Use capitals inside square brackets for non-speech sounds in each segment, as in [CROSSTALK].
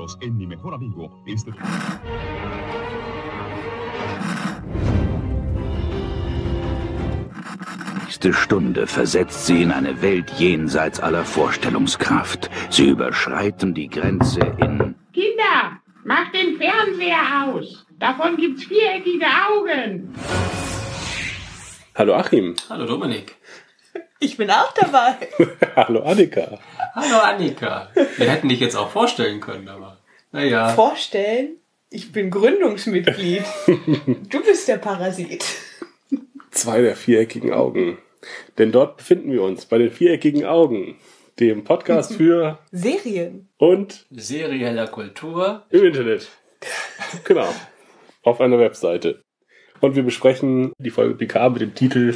nosotros en Mi Mejor Amigo. Este... nächste Stunde versetzt sie in eine Welt jenseits aller Vorstellungskraft. Sie überschreiten die Grenze in... Kinder, macht den Fernseher aus. Davon gibt's viereckige Augen. Hallo Achim. Hallo Dominik. Ich bin auch dabei. [LAUGHS] Hallo Annika. Hallo Annika. Wir hätten dich jetzt auch vorstellen können, aber naja. Vorstellen? Ich bin Gründungsmitglied. du bist der Parasit. Zwei der viereckigen Augen. Denn dort befinden wir uns bei den viereckigen Augen, dem Podcast für Serien und serieller Kultur im Internet. Genau. Auf einer Webseite. Und wir besprechen die Folge Picard mit dem Titel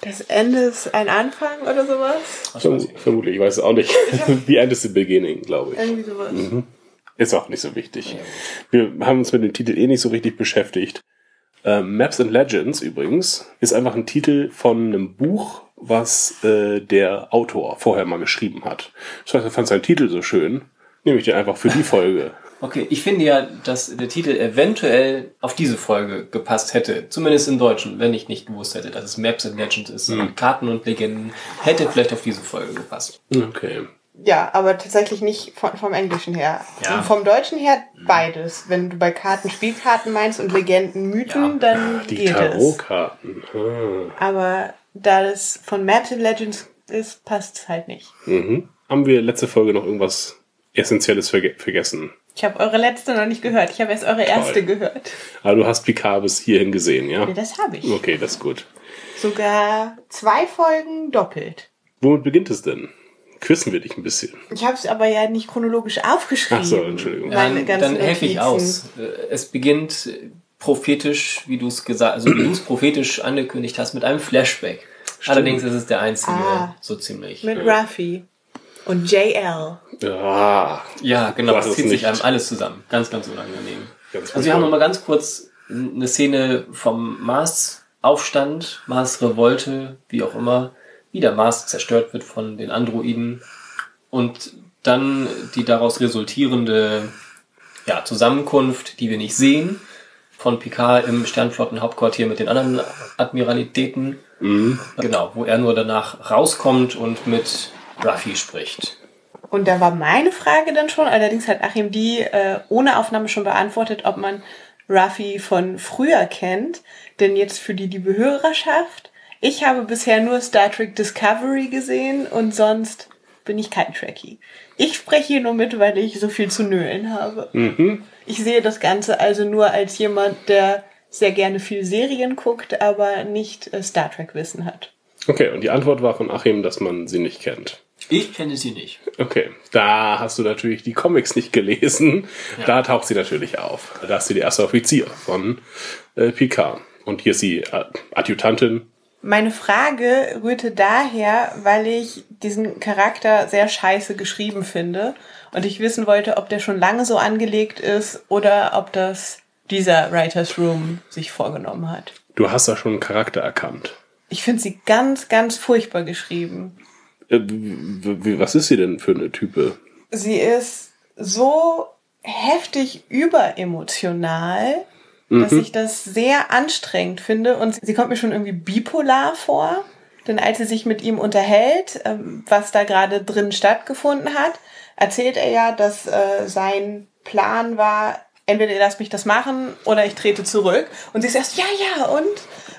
Das Ende ist ein Anfang oder sowas? Verm vermutlich, ich weiß es auch nicht. The End is the Beginning, glaube ich. Irgendwie sowas. Mhm. Ist auch nicht so wichtig. Wir haben uns mit dem Titel eh nicht so richtig beschäftigt. Ähm, Maps and Legends übrigens ist einfach ein Titel von einem Buch, was äh, der Autor vorher mal geschrieben hat. Das heißt, er fand seinen Titel so schön, nehme ich den einfach für die [LAUGHS] Folge. Okay, ich finde ja, dass der Titel eventuell auf diese Folge gepasst hätte. Zumindest im Deutschen, wenn ich nicht gewusst hätte, dass es Maps and Legends ist. Hm. Und Karten und Legenden hätte vielleicht auf diese Folge gepasst. Okay. Ja, aber tatsächlich nicht von, vom Englischen her. Ja. Und vom Deutschen her beides. Wenn du bei Karten Spielkarten meinst und Legenden Mythen, Ja. dann Die geht es. Tarotkarten. Ah. Aber da das von Maps and Legends ist, passt es halt nicht. Mhm. Haben wir letzte Folge noch irgendwas Essentielles verge vergessen? Ich habe eure letzte noch nicht gehört. Ich habe erst eure erste gehört. Aber du hast Picard bis hierhin gesehen, ja? Nee, das habe ich. Okay, das ist gut. Sogar zwei Folgen doppelt. Womit beginnt es denn? Küssen wir dich ein bisschen. Ich habe es aber ja nicht chronologisch aufgeschrieben. Ach so, Entschuldigung. Meine Ähm, ganzen dann helfe ich aus. Äh, Es beginnt prophetisch, wie du es gesagt, also wie du es prophetisch angekündigt hast, mit einem Flashback. Allerdings ist es der einzige, Ah. so ziemlich. Mit Ruffy und JL. Ah, Ja, genau, Das zieht sich einem alles zusammen. Ganz, ganz unangenehm. Ganz also wir haben furchtbar. noch mal ganz kurz eine Szene vom Mars-Aufstand, Mars-Revolte, wie auch immer, wie der Mars zerstört wird von den Androiden und dann die daraus resultierende ja, Zusammenkunft, die wir nicht sehen, von Picard im Sternflottenhauptquartier mit den anderen Admiralitäten. Genau, wo er nur danach rauskommt und mit Ruffy spricht. Und da war meine Frage dann schon, allerdings hat Achim die äh, ohne Aufnahme schon beantwortet, ob man Ruffy von früher kennt. Denn jetzt für die liebe Hörerschaft, ich habe bisher nur Star Trek Discovery gesehen und sonst bin ich kein Trekkie. Ich spreche hier nur mit, weil ich so viel zu nölen habe. Ich sehe das Ganze also nur als jemand, der sehr gerne viel Serien guckt, aber nicht äh, Star Trek Wissen hat. Okay, und die Antwort war von Achim, dass man sie nicht kennt. Ich kenne sie nicht. Okay, da hast du natürlich die Comics nicht gelesen. Da taucht sie natürlich auf. Da ist sie die erste Offizier von äh, Picard. Und hier ist sie äh, Adjutantin. Meine Frage rührte daher, weil ich diesen Charakter sehr scheiße geschrieben finde und ich wissen wollte, ob der schon lange so angelegt ist oder ob das dieser Writers Room sich vorgenommen hat. Du hast da schon einen Charakter erkannt. Ich finde sie ganz, ganz furchtbar geschrieben. Äh, was ist sie denn für eine Type? Sie ist so heftig überemotional, dass ich das sehr anstrengend finde und sie kommt mir schon irgendwie bipolar vor. Denn als sie sich mit ihm unterhält, ähm, was da gerade drin stattgefunden hat, erzählt er ja, dass äh, sein Plan war, entweder ihr lasst mich das machen oder ich trete zurück. Und sie ist erst, ja, ja, und?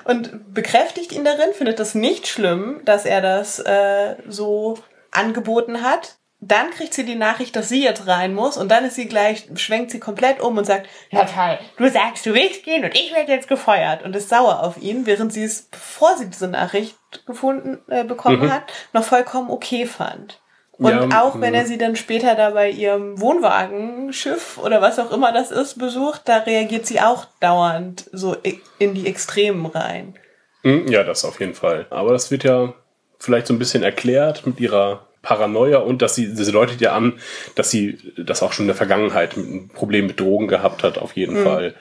Und bekräftigt ihn darin, findet das nicht schlimm, dass er das äh, so angeboten hat. Dann kriegt sie die Nachricht, dass sie jetzt rein muss und dann ist sie gleich, schwenkt sie komplett um und sagt, ja toll, du sagst, du willst gehen und ich werde jetzt gefeuert und ist sauer auf ihn, während sie es, bevor sie diese Nachricht gefunden, äh, bekommen hat, noch vollkommen okay fand. Und Ja, auch wenn er sie dann später da bei ihrem Wohnwagenschiff oder was auch immer das ist besucht, da reagiert sie auch dauernd so in die Extremen rein. Hm, Ja, das auf jeden Fall. Aber das wird ja vielleicht so ein bisschen erklärt mit ihrer Paranoia und dass sie, sie deutet ja an, dass sie das auch schon in der Vergangenheit ein Problem mit Drogen gehabt hat, auf jeden Fall.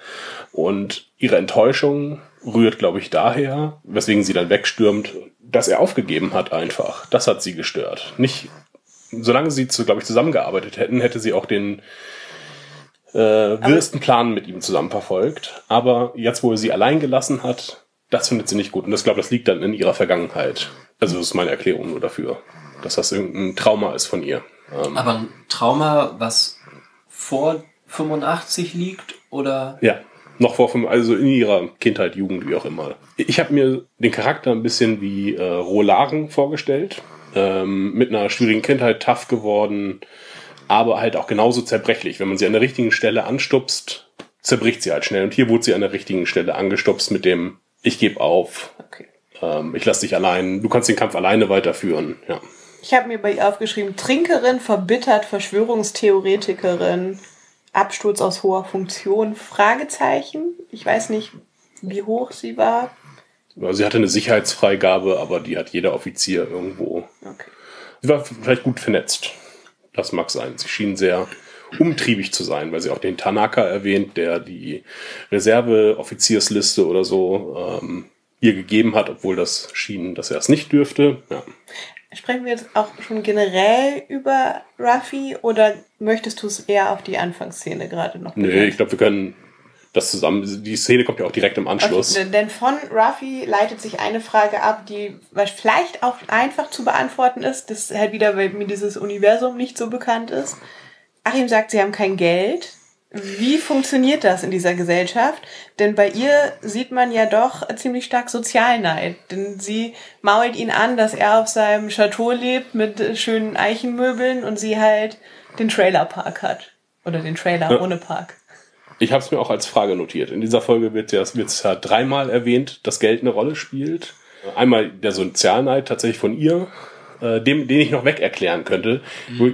Und ihre Enttäuschung rührt, glaube ich, daher, weswegen sie dann wegstürmt, dass er aufgegeben hat einfach. Das hat sie gestört. Nicht, solange sie, zu, glaube ich, zusammengearbeitet hätten, hätte sie auch den, äh, wirsten Plan mit ihm zusammen verfolgt. Aber jetzt, wo er sie allein gelassen hat, das findet sie nicht gut. Und ich glaube, das liegt dann in ihrer Vergangenheit. Also das ist meine Erklärung nur dafür, dass das irgendein Trauma ist von ihr. Ähm, Aber ein Trauma, was vor 85 liegt oder Ja, noch vor fünf, also in ihrer Kindheit, Jugend, wie auch immer. Ich habe mir den Charakter ein bisschen wie äh, Rolaren vorgestellt. Ähm, mit einer schwierigen Kindheit, tough geworden, aber halt auch genauso zerbrechlich. Wenn man sie an der richtigen Stelle anstupst, zerbricht sie halt schnell. Und hier wurde sie an der richtigen Stelle angestupst mit dem Ich gebe auf, Okay. ähm, ich lass dich allein, du kannst den Kampf alleine weiterführen. Ja. Ich habe mir bei ihr aufgeschrieben, Trinkerin, verbittert, Verschwörungstheoretikerin, Absturz aus hoher Funktion, Fragezeichen. Ich weiß nicht, wie hoch sie war. Sie hatte eine Sicherheitsfreigabe, aber die hat jeder Offizier irgendwo Okay. Sie war vielleicht gut vernetzt. Das mag sein. Sie schien sehr umtriebig zu sein, weil sie auch den Tanaka erwähnt, der die Reserveoffiziersliste oder so ähm, ihr gegeben hat, obwohl das schien, dass er es nicht dürfte. Ja. Sprechen wir jetzt auch schon generell über Ruffy oder möchtest du es eher auf die Anfangsszene gerade noch Nee, ich glaube, wir können das zusammen. Die Szene kommt ja auch direkt im Anschluss. Okay, denn von Ruffy leitet sich eine Frage ab, die vielleicht auch einfach zu beantworten ist. Das halt wieder, weil mir dieses Universum nicht so bekannt ist. Achim sagt, sie haben kein Geld. Wie funktioniert das in dieser Gesellschaft? Denn bei ihr sieht man ja doch ziemlich stark Sozialneid. Denn sie mault ihn an, dass er auf seinem Chateau lebt mit schönen Eichenmöbeln und sie halt den Trailerpark hat. Oder den Trailer Ja. ohne Park. Ich habe es mir auch als Frage notiert. In dieser Folge wird wird's ja dreimal erwähnt, dass Geld eine Rolle spielt. Einmal der Sozialneid tatsächlich von ihr, äh, dem, den ich noch weg erklären könnte.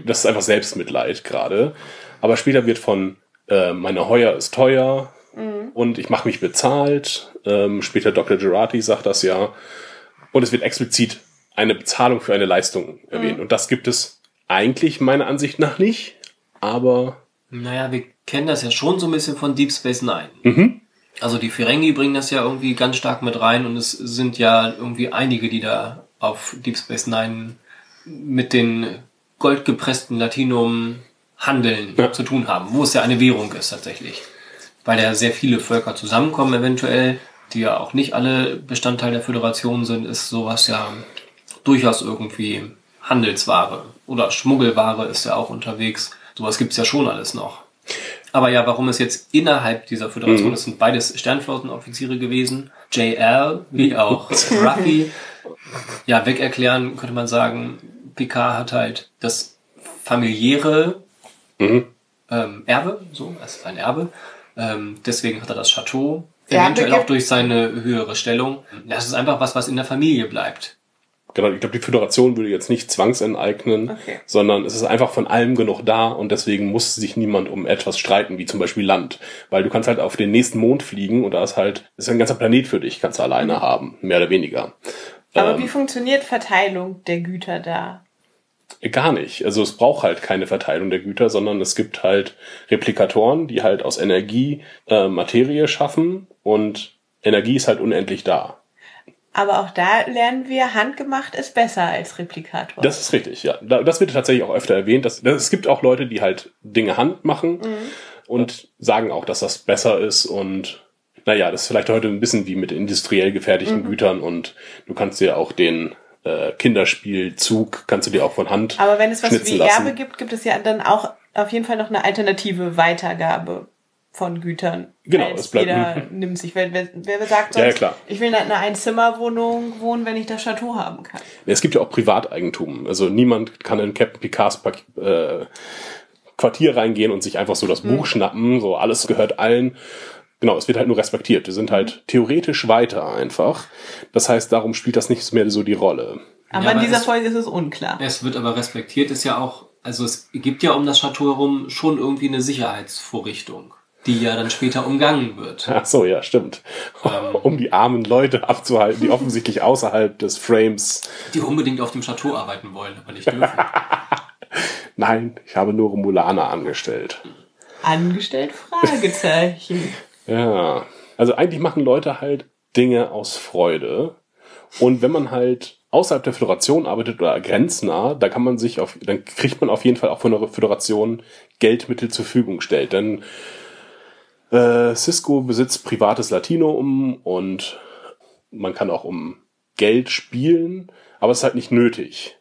Das ist einfach Selbstmitleid gerade. Aber später wird von äh, meine Heuer ist teuer und ich mache mich bezahlt. Ähm, später Dr. Gerati sagt das ja. Und es wird explizit eine Bezahlung für eine Leistung erwähnt. Und das gibt es eigentlich meiner Ansicht nach nicht. Aber Naja, wir kennen das ja schon so ein bisschen von Deep Space Nine. Mhm. Also die Ferengi bringen das ja irgendwie ganz stark mit rein und es sind ja irgendwie einige, die da auf Deep Space Nine mit den goldgepressten Latinum Handeln Ja. zu tun haben, wo es ja eine Währung ist tatsächlich. Weil ja sehr viele Völker zusammenkommen eventuell, die ja auch nicht alle Bestandteil der Föderation sind, ist sowas ja durchaus irgendwie Handelsware oder Schmuggelware ist ja auch unterwegs. Sowas gibt's ja schon alles noch. Aber ja, warum es jetzt innerhalb dieser Föderation, das sind beides Sternflottenoffiziere gewesen, JL wie auch Ruffy, ja, wegerklären könnte man sagen, Picard hat halt das familiäre Mhm. ähm, Erbe, so, es ist ein Erbe. Ähm, deswegen hat er das Chateau. Erbe Eventuell auch durch seine höhere Stellung. Das ist einfach was, was in der Familie bleibt. Genau, ich glaube, die Föderation würde jetzt nicht zwangsenteignen, Okay. sondern es ist einfach von allem genug da und deswegen muss sich niemand um etwas streiten, wie zum Beispiel Land. Weil du kannst halt auf den nächsten Mond fliegen und da ist halt, ist ein ganzer Planet für dich, kannst du alleine haben, mehr oder weniger. Aber Ähm, wie funktioniert Verteilung der Güter da? Gar nicht. Also es braucht halt keine Verteilung der Güter, sondern es gibt halt Replikatoren, die halt aus Energie äh, Materie schaffen und Energie ist halt unendlich da. Aber auch da lernen wir, handgemacht ist besser als Replikator. Das ist richtig, ja. Da- Das wird tatsächlich auch öfter erwähnt. Dass, dass, es gibt auch Leute, die halt Dinge Hand machen und sagen auch, dass das besser ist. Und naja, das ist vielleicht heute ein bisschen wie mit industriell gefertigten Gütern und du kannst dir auch den äh, Kinderspielzug, kannst du dir auch von Hand Aber wenn es was wie lassen. Erbe gibt, gibt es ja dann auch auf jeden Fall noch eine alternative Weitergabe von Gütern. Genau, es bleibt- jeder nimmt sich. Wer, wer, wer sagt sonst, ja, klar. ich will in einer Einzimmerwohnung wohnen, wenn ich das Chateau haben kann. Es gibt ja auch Privateigentum. Also niemand kann in Captain Picards äh, Quartier reingehen und sich einfach so das Hm. Buch schnappen. So alles gehört allen. Genau, es wird halt nur respektiert. Wir sind halt theoretisch weiter einfach. Das heißt, darum spielt das nicht mehr so die Rolle. Aber Ja, in aber dieser es- Folge ist es unklar. Es wird aber respektiert, ist ja auch, also es gibt ja um das Chateau herum schon irgendwie eine Sicherheitsvorrichtung, die ja dann später umgangen wird. Ach so, ja, stimmt. Ähm. [LAUGHS] um die armen Leute abzuhalten, die offensichtlich außerhalb des Frames. Die unbedingt auf dem Chateau arbeiten wollen, aber nicht dürfen. [LAUGHS] Nein, ich habe nur Romulaner angestellt. Angestellt? Fragezeichen. Ja. Also eigentlich machen Leute halt Dinge aus Freude. Und wenn man halt außerhalb der Föderation arbeitet oder grenznah, da kann man sich auf, dann kriegt man auf jeden Fall auch von der Föderation Geldmittel zur Verfügung gestellt. Denn äh, Cisco besitzt privates Latinum und man kann auch um Geld spielen, aber es ist halt nicht nötig.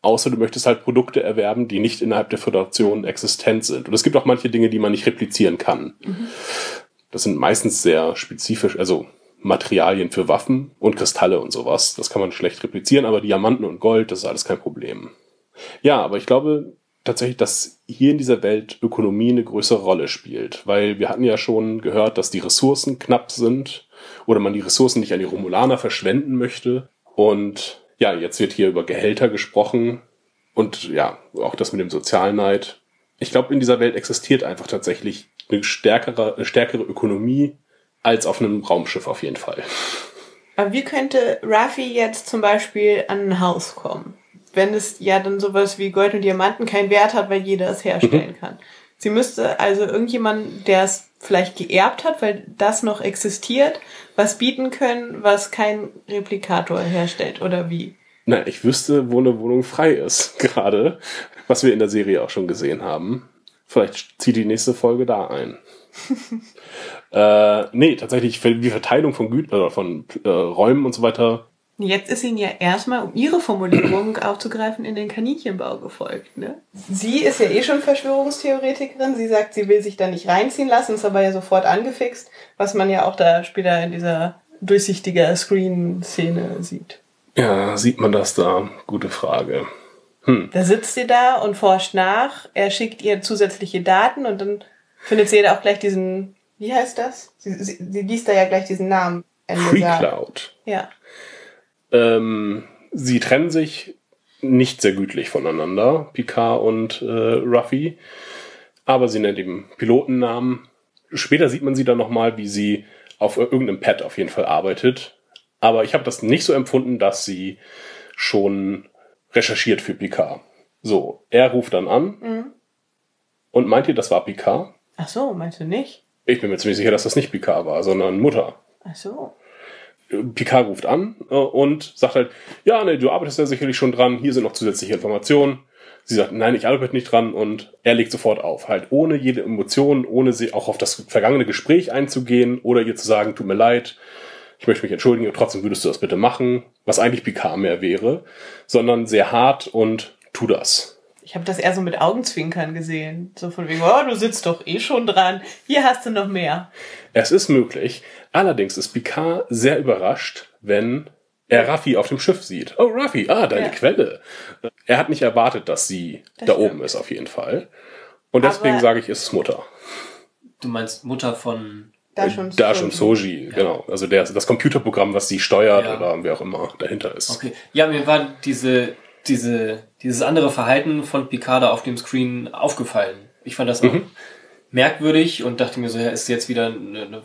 Außer du möchtest halt Produkte erwerben, die nicht innerhalb der Föderation existent sind. Und es gibt auch manche Dinge, die man nicht replizieren kann. Das sind meistens sehr spezifisch, also Materialien für Waffen und Kristalle und sowas. Das kann man schlecht replizieren, aber Diamanten und Gold, das ist alles kein Problem. Ja, aber ich glaube tatsächlich, dass hier in dieser Welt Ökonomie eine größere Rolle spielt, weil wir hatten ja schon gehört, dass die Ressourcen knapp sind oder man die Ressourcen nicht an die Romulaner verschwenden möchte. Und ja, jetzt wird hier über Gehälter gesprochen und ja, auch das mit dem Sozialneid. Ich glaube, in dieser Welt existiert einfach tatsächlich eine stärkere, eine stärkere Ökonomie als auf einem Raumschiff auf jeden Fall. Aber wie könnte Raffi jetzt zum Beispiel an ein Haus kommen? Wenn es ja dann sowas wie Gold und Diamanten keinen Wert hat, weil jeder es herstellen [LAUGHS] kann. Sie müsste also irgendjemand, der es vielleicht geerbt hat, weil das noch existiert, was bieten können, was kein Replikator herstellt oder wie? Na, ich wüsste, wo eine Wohnung frei ist, [LAUGHS] gerade, was wir in der Serie auch schon gesehen haben. Vielleicht zieht die nächste Folge da ein. [LAUGHS] äh, nee, tatsächlich, für die Verteilung von Gütern oder von äh, Räumen und so weiter. Jetzt ist Ihnen ja erstmal, um Ihre Formulierung [CLEARS THROAT] aufzugreifen, in den Kaninchenbau gefolgt. Ne? Sie ist ja eh schon Verschwörungstheoretikerin. Sie sagt, sie will sich da nicht reinziehen lassen, ist aber ja sofort angefixt, was man ja auch da später in dieser durchsichtiger Screen-Szene sieht. Ja, sieht man das da? Gute Frage. Da sitzt sie da und forscht nach. Er schickt ihr zusätzliche Daten und dann findet sie da auch gleich diesen, wie heißt das? Sie, sie, sie liest da ja gleich diesen Namen. Free. Cloud. Ja. Ähm, sie trennen sich nicht sehr gütlich voneinander, Picard und äh, Ruffy. Aber sie nennt ihm Pilotennamen. Später sieht man sie dann nochmal, wie sie auf irgendeinem Pad auf jeden Fall arbeitet. Aber ich habe das nicht so empfunden, dass sie schon recherchiert für Picard. So, er ruft dann an und meint ihr, das war Picard? Ach so, meinst du nicht? Ich bin mir ziemlich sicher, dass das nicht Picard war, sondern Mutter. Ach so. Picard ruft an äh, und sagt halt, ja, ne, du arbeitest ja sicherlich schon dran, hier sind noch zusätzliche Informationen. Sie sagt, nein, ich arbeite nicht dran und er legt sofort auf, halt ohne jede Emotion, ohne sie auch auf das vergangene Gespräch einzugehen oder ihr zu sagen, tut mir leid, ich möchte mich entschuldigen, trotzdem würdest du das bitte machen, was eigentlich Picard mehr wäre, sondern sehr hart und tu das. Ich habe das eher so mit Augenzwinkern gesehen. So von wegen, oh, du sitzt doch eh schon dran. Hier hast du noch mehr. Es ist möglich. Allerdings ist Picard sehr überrascht, wenn er Raffi auf dem Schiff sieht. Oh, Raffi, ah, deine Ja. Quelle. Er hat nicht erwartet, dass sie Das da stimmt. oben ist, auf jeden Fall. Und deswegen Aber- sage ich, ist es Mutter. Du meinst Mutter von. Da schon. Da schon Soji, genau. Also der, das Computerprogramm, was sie steuert Ja. oder wer auch immer dahinter ist. Okay. Ja, mir war diese, diese, dieses andere Verhalten von Picard da auf dem Screen aufgefallen. Ich fand das auch Mhm. merkwürdig und dachte mir so, ja, ist jetzt wieder eine, eine,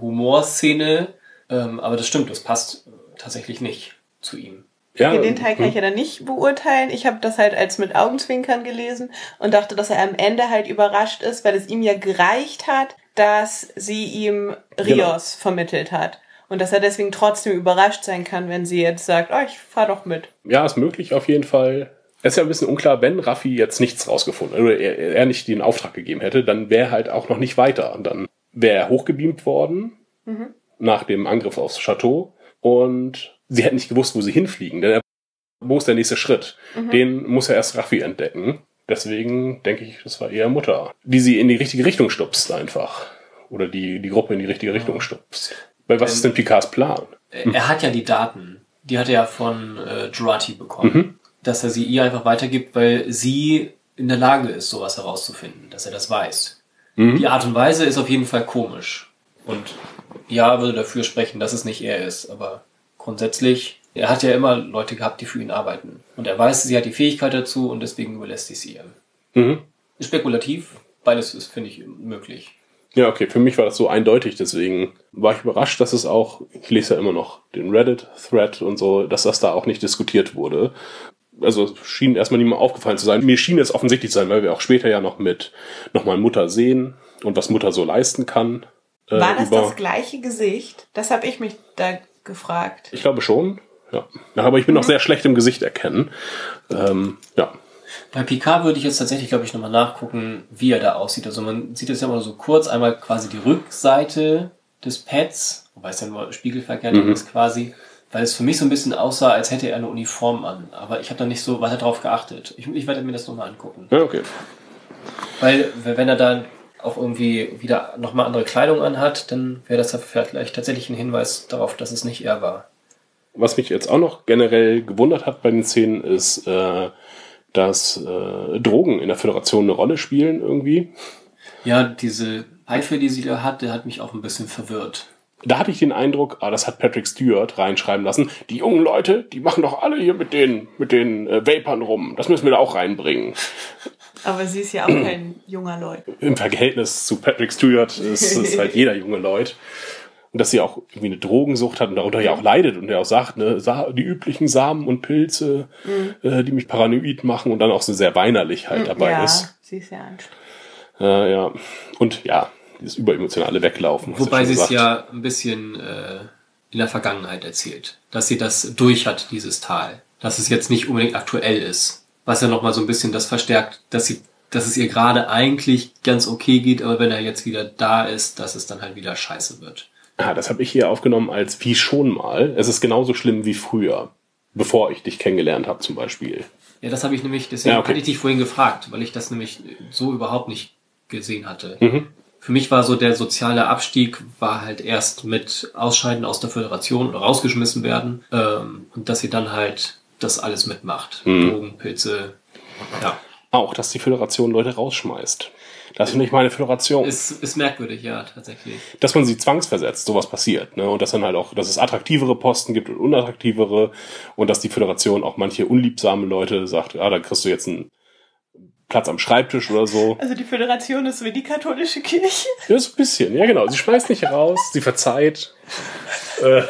Humorszene. Ähm, aber das stimmt, das passt äh, tatsächlich nicht zu ihm. Ja, Okay, den Teil kann ich ja dann nicht beurteilen. Ich habe das halt als mit Augenzwinkern gelesen und dachte, dass er am Ende halt überrascht ist, weil es ihm ja gereicht hat, dass sie ihm Rios Genau. vermittelt hat. Und dass er deswegen trotzdem überrascht sein kann, wenn sie jetzt sagt, oh, ich fahr doch mit. Ja, ist möglich auf jeden Fall. Es ist ja ein bisschen unklar, wenn Raffi jetzt nichts rausgefunden oder er, er nicht den Auftrag gegeben hätte, dann wäre er halt auch noch nicht weiter. Und dann wäre er hochgebeamt worden nach dem Angriff aufs Chateau und sie hätten nicht gewusst, wo sie hinfliegen. Denn er, wo ist der nächste Schritt? Den muss er erst Raffi entdecken. Deswegen denke ich, das war eher Mutter, die sie in die richtige Richtung stupst einfach. Oder die, die Gruppe in die richtige Richtung stupst. Weil was Wenn- ist denn Picards Plan? Er hat ja die Daten. Die hat er ja von äh, Jurati bekommen. Mhm. Dass er sie ihr einfach weitergibt, weil sie in der Lage ist, sowas herauszufinden, dass er das weiß. Mhm. Die Art und Weise ist auf jeden Fall komisch. Und ja, würde dafür sprechen, dass es nicht er ist. Aber grundsätzlich, er hat ja immer Leute gehabt, die für ihn arbeiten. Und er weiß, sie hat die Fähigkeit dazu und deswegen überlässt sie es ihr. Mhm. Spekulativ, beides ist, finde ich, möglich. Ja, okay, für mich war das so eindeutig, deswegen war ich überrascht, dass es auch, ich lese ja immer noch den Reddit-Thread und so, dass das da auch nicht diskutiert wurde. Also es schien erstmal niemand aufgefallen zu sein. Mir schien es offensichtlich zu sein, weil wir auch später ja noch mit nochmal Mutter sehen und was Mutter so leisten kann. äh, War das über- das gleiche Gesicht? Das habe ich mich da gefragt. Ich glaube schon. Ja. ja aber ich bin noch sehr schlecht im Gesicht erkennen. Ähm, ja. Bei Picard würde ich jetzt tatsächlich, glaube ich, nochmal nachgucken, wie er da aussieht. Also man sieht es ja mal so kurz, einmal quasi die Rückseite des Pads, wobei es ja nur spiegelverkehrt Mhm. ist quasi, weil es für mich so ein bisschen aussah, als hätte er eine Uniform an. Aber ich habe da nicht so weiter drauf geachtet. Ich, ich werde mir das nochmal angucken. Ja, okay. Weil wenn er dann auch irgendwie wieder nochmal andere Kleidung anhat, dann wäre das ja vielleicht tatsächlich ein Hinweis darauf, dass es nicht er war. Was mich jetzt auch noch generell gewundert hat bei den Szenen, ist, äh, dass äh, Drogen in der Föderation eine Rolle spielen irgendwie. Ja, diese Pfeife, die sie da hat, der hat mich auch ein bisschen verwirrt. Da hatte ich den Eindruck, ah, das hat Patrick Stewart reinschreiben lassen. Die jungen Leute, die machen doch alle hier mit den, mit den äh, Vapern rum. Das müssen wir da auch reinbringen. Aber sie ist ja auch kein junger Leut. Im Verhältnis zu Patrick Stewart ist, ist halt [LAUGHS] jeder junge Leut. Und dass sie auch irgendwie eine Drogensucht hat und darunter ja auch leidet und er auch sagt, ne, Sa- die üblichen Samen und Pilze, äh, die mich paranoid machen und dann auch so sehr weinerlich halt dabei ja, ist. sie ist ja anstrengend. Äh, ja. Und ja, dieses überemotionale Weglaufen. Wobei sie es ja ein bisschen äh, in der Vergangenheit erzählt, dass sie das durch hat, dieses Tal. Dass es jetzt nicht unbedingt aktuell ist. Was ja nochmal so ein bisschen das verstärkt, dass sie, dass es ihr gerade eigentlich ganz okay geht, aber wenn er jetzt wieder da ist, dass es dann halt wieder scheiße wird. Ah, das habe ich hier aufgenommen als wie schon mal. Es ist genauso schlimm wie früher, bevor ich dich kennengelernt habe zum Beispiel. Ja, das habe ich nämlich, deswegen Ja, okay. hatte ich dich vorhin gefragt, weil ich das nämlich so überhaupt nicht gesehen hatte. Mhm. Für mich war so der soziale Abstieg war halt erst mit Ausscheiden aus der Föderation oder rausgeschmissen werden ähm, und dass sie dann halt das alles mitmacht. Mhm. Drogen, Pilze, ja. Auch, dass die Föderation Leute rausschmeißt. Das finde ich meine Föderation. Ist, ist merkwürdig, ja, tatsächlich. dass man sie zwangsversetzt, sowas passiert. Ne? Und dass dann halt auch, dass es attraktivere Posten gibt und unattraktivere und dass die Föderation auch manche unliebsame Leute sagt, ja, da kriegst du jetzt einen Platz am Schreibtisch oder so. Also die Föderation ist wie die katholische Kirche. Ja, so ein bisschen, ja genau. Sie schmeißt nicht raus, sie verzeiht. Äh,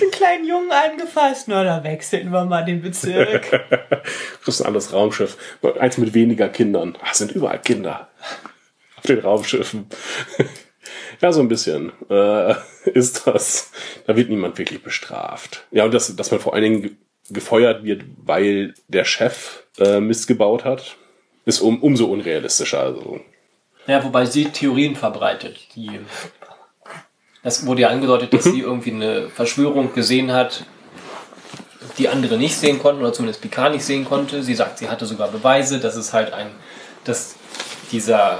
Den kleinen Jungen angefasst. Na, da wechseln wir mal den Bezirk. [LAUGHS] kriegst ein anderes Raumschiff. Eins mit weniger Kindern. Ach, es sind überall Kinder. Auf den Raumschiffen. [LAUGHS] Ja, so ein bisschen äh, ist das. Da wird niemand wirklich bestraft. Ja, und dass, dass man vor allen Dingen ge- gefeuert wird, weil der Chef äh, Mist gebaut hat, ist um, umso unrealistischer. Also, Ja, wobei sie Theorien verbreitet. Die, das wurde ja angedeutet, dass sie irgendwie eine Verschwörung gesehen hat, die andere nicht sehen konnten oder zumindest Picard nicht sehen konnte. Sie sagt, sie hatte sogar Beweise, dass es halt ein, dass dieser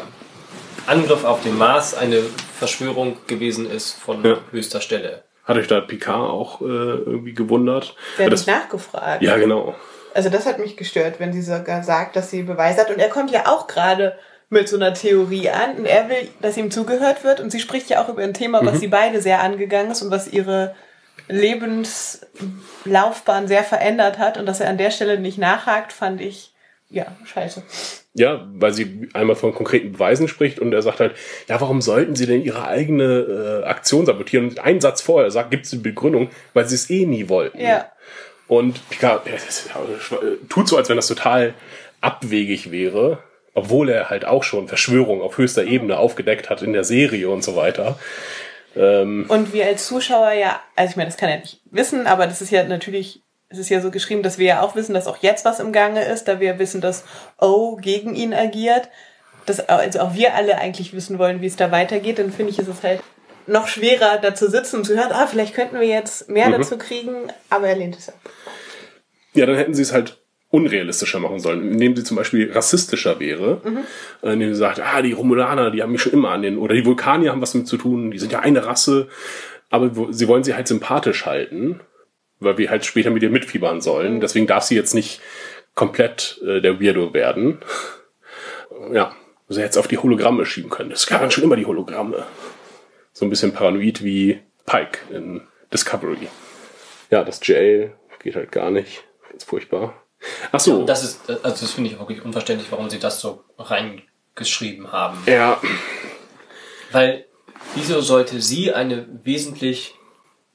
Angriff auf den Mars eine Verschwörung gewesen ist von Ja. höchster Stelle. hat euch da Picard auch äh, irgendwie gewundert? Der hat das, nicht nachgefragt. ja, genau. Also das hat mich gestört, wenn sie sogar sagt, dass sie Beweise hat. Und er kommt ja auch gerade mit so einer Theorie an. Und er will, dass ihm zugehört wird. Und sie spricht ja auch über ein Thema, was sie beide sehr angegangen ist und was ihre Lebenslaufbahn sehr verändert hat. Und dass er an der Stelle nicht nachhakt, fand ich, ja, scheiße. Ja, weil sie einmal von konkreten Beweisen spricht und er sagt halt, ja, warum sollten sie denn ihre eigene äh, Aktion sabotieren? Und einen Satz vorher sagt, gibt es eine Begründung, weil sie es eh nie wollten. Ja. Und Picard ja, ja, tut so, als wenn das total abwegig wäre, obwohl er halt auch schon Verschwörung auf höchster Ebene aufgedeckt hat in der Serie und so weiter. Und wir als Zuschauer ja, also ich meine, das kann er nicht wissen, aber das ist ja natürlich, es ist ja so geschrieben, dass wir ja auch wissen, dass auch jetzt was im Gange ist, da wir wissen, dass O gegen ihn agiert, dass also auch wir alle eigentlich wissen wollen, wie es da weitergeht, dann finde ich, ist es halt noch schwerer, da zu sitzen und zu hören, ah, vielleicht könnten wir jetzt mehr dazu kriegen, aber er lehnt es ab. Ja, dann hätten sie es halt unrealistischer machen sollen, indem sie zum Beispiel rassistischer wäre, äh, indem sie sagt, ah, die Romulaner, die haben mich schon immer an den, oder die Vulkanier haben was damit zu tun, die sind ja eine Rasse, aber sie wollen sie halt sympathisch halten, weil wir halt später mit ihr mitfiebern sollen, deswegen darf sie jetzt nicht komplett äh, der Weirdo werden. Ja, sie hätte es auf die Hologramme schieben können. Es gab dann schon immer die Hologramme. So ein bisschen paranoid wie Pike in Discovery. Ja, das JL geht halt gar nicht. Ganz furchtbar. Ach so. Das ist, also das finde ich wirklich unverständlich, warum sie das so reingeschrieben haben. ja, Weil wieso sollte sie eine wesentlich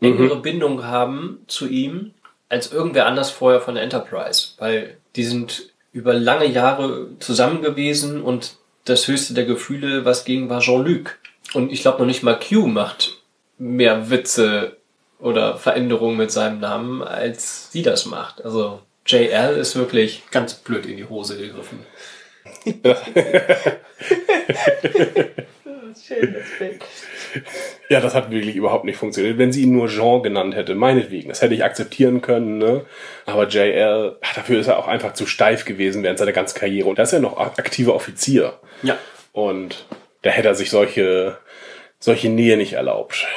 engere Bindung haben zu ihm als irgendwer anders vorher von der Enterprise? Weil die sind über lange Jahre zusammen gewesen und das höchste der Gefühle, was ging, war Jean-Luc. Und ich glaube noch nicht mal Q macht mehr Witze oder Veränderungen mit seinem Namen, als sie das macht. Also JL ist wirklich ganz blöd in die Hose gegriffen. Bild. Ja, das hat wirklich überhaupt nicht funktioniert. Wenn sie ihn nur Jean genannt hätte, meinetwegen, das hätte ich akzeptieren können, ne? Aber JL, dafür ist er auch einfach zu steif gewesen während seiner ganzen Karriere. Und da ist er noch aktiver Offizier. Ja. Und da hätte er sich solche, solche Nähe nicht erlaubt.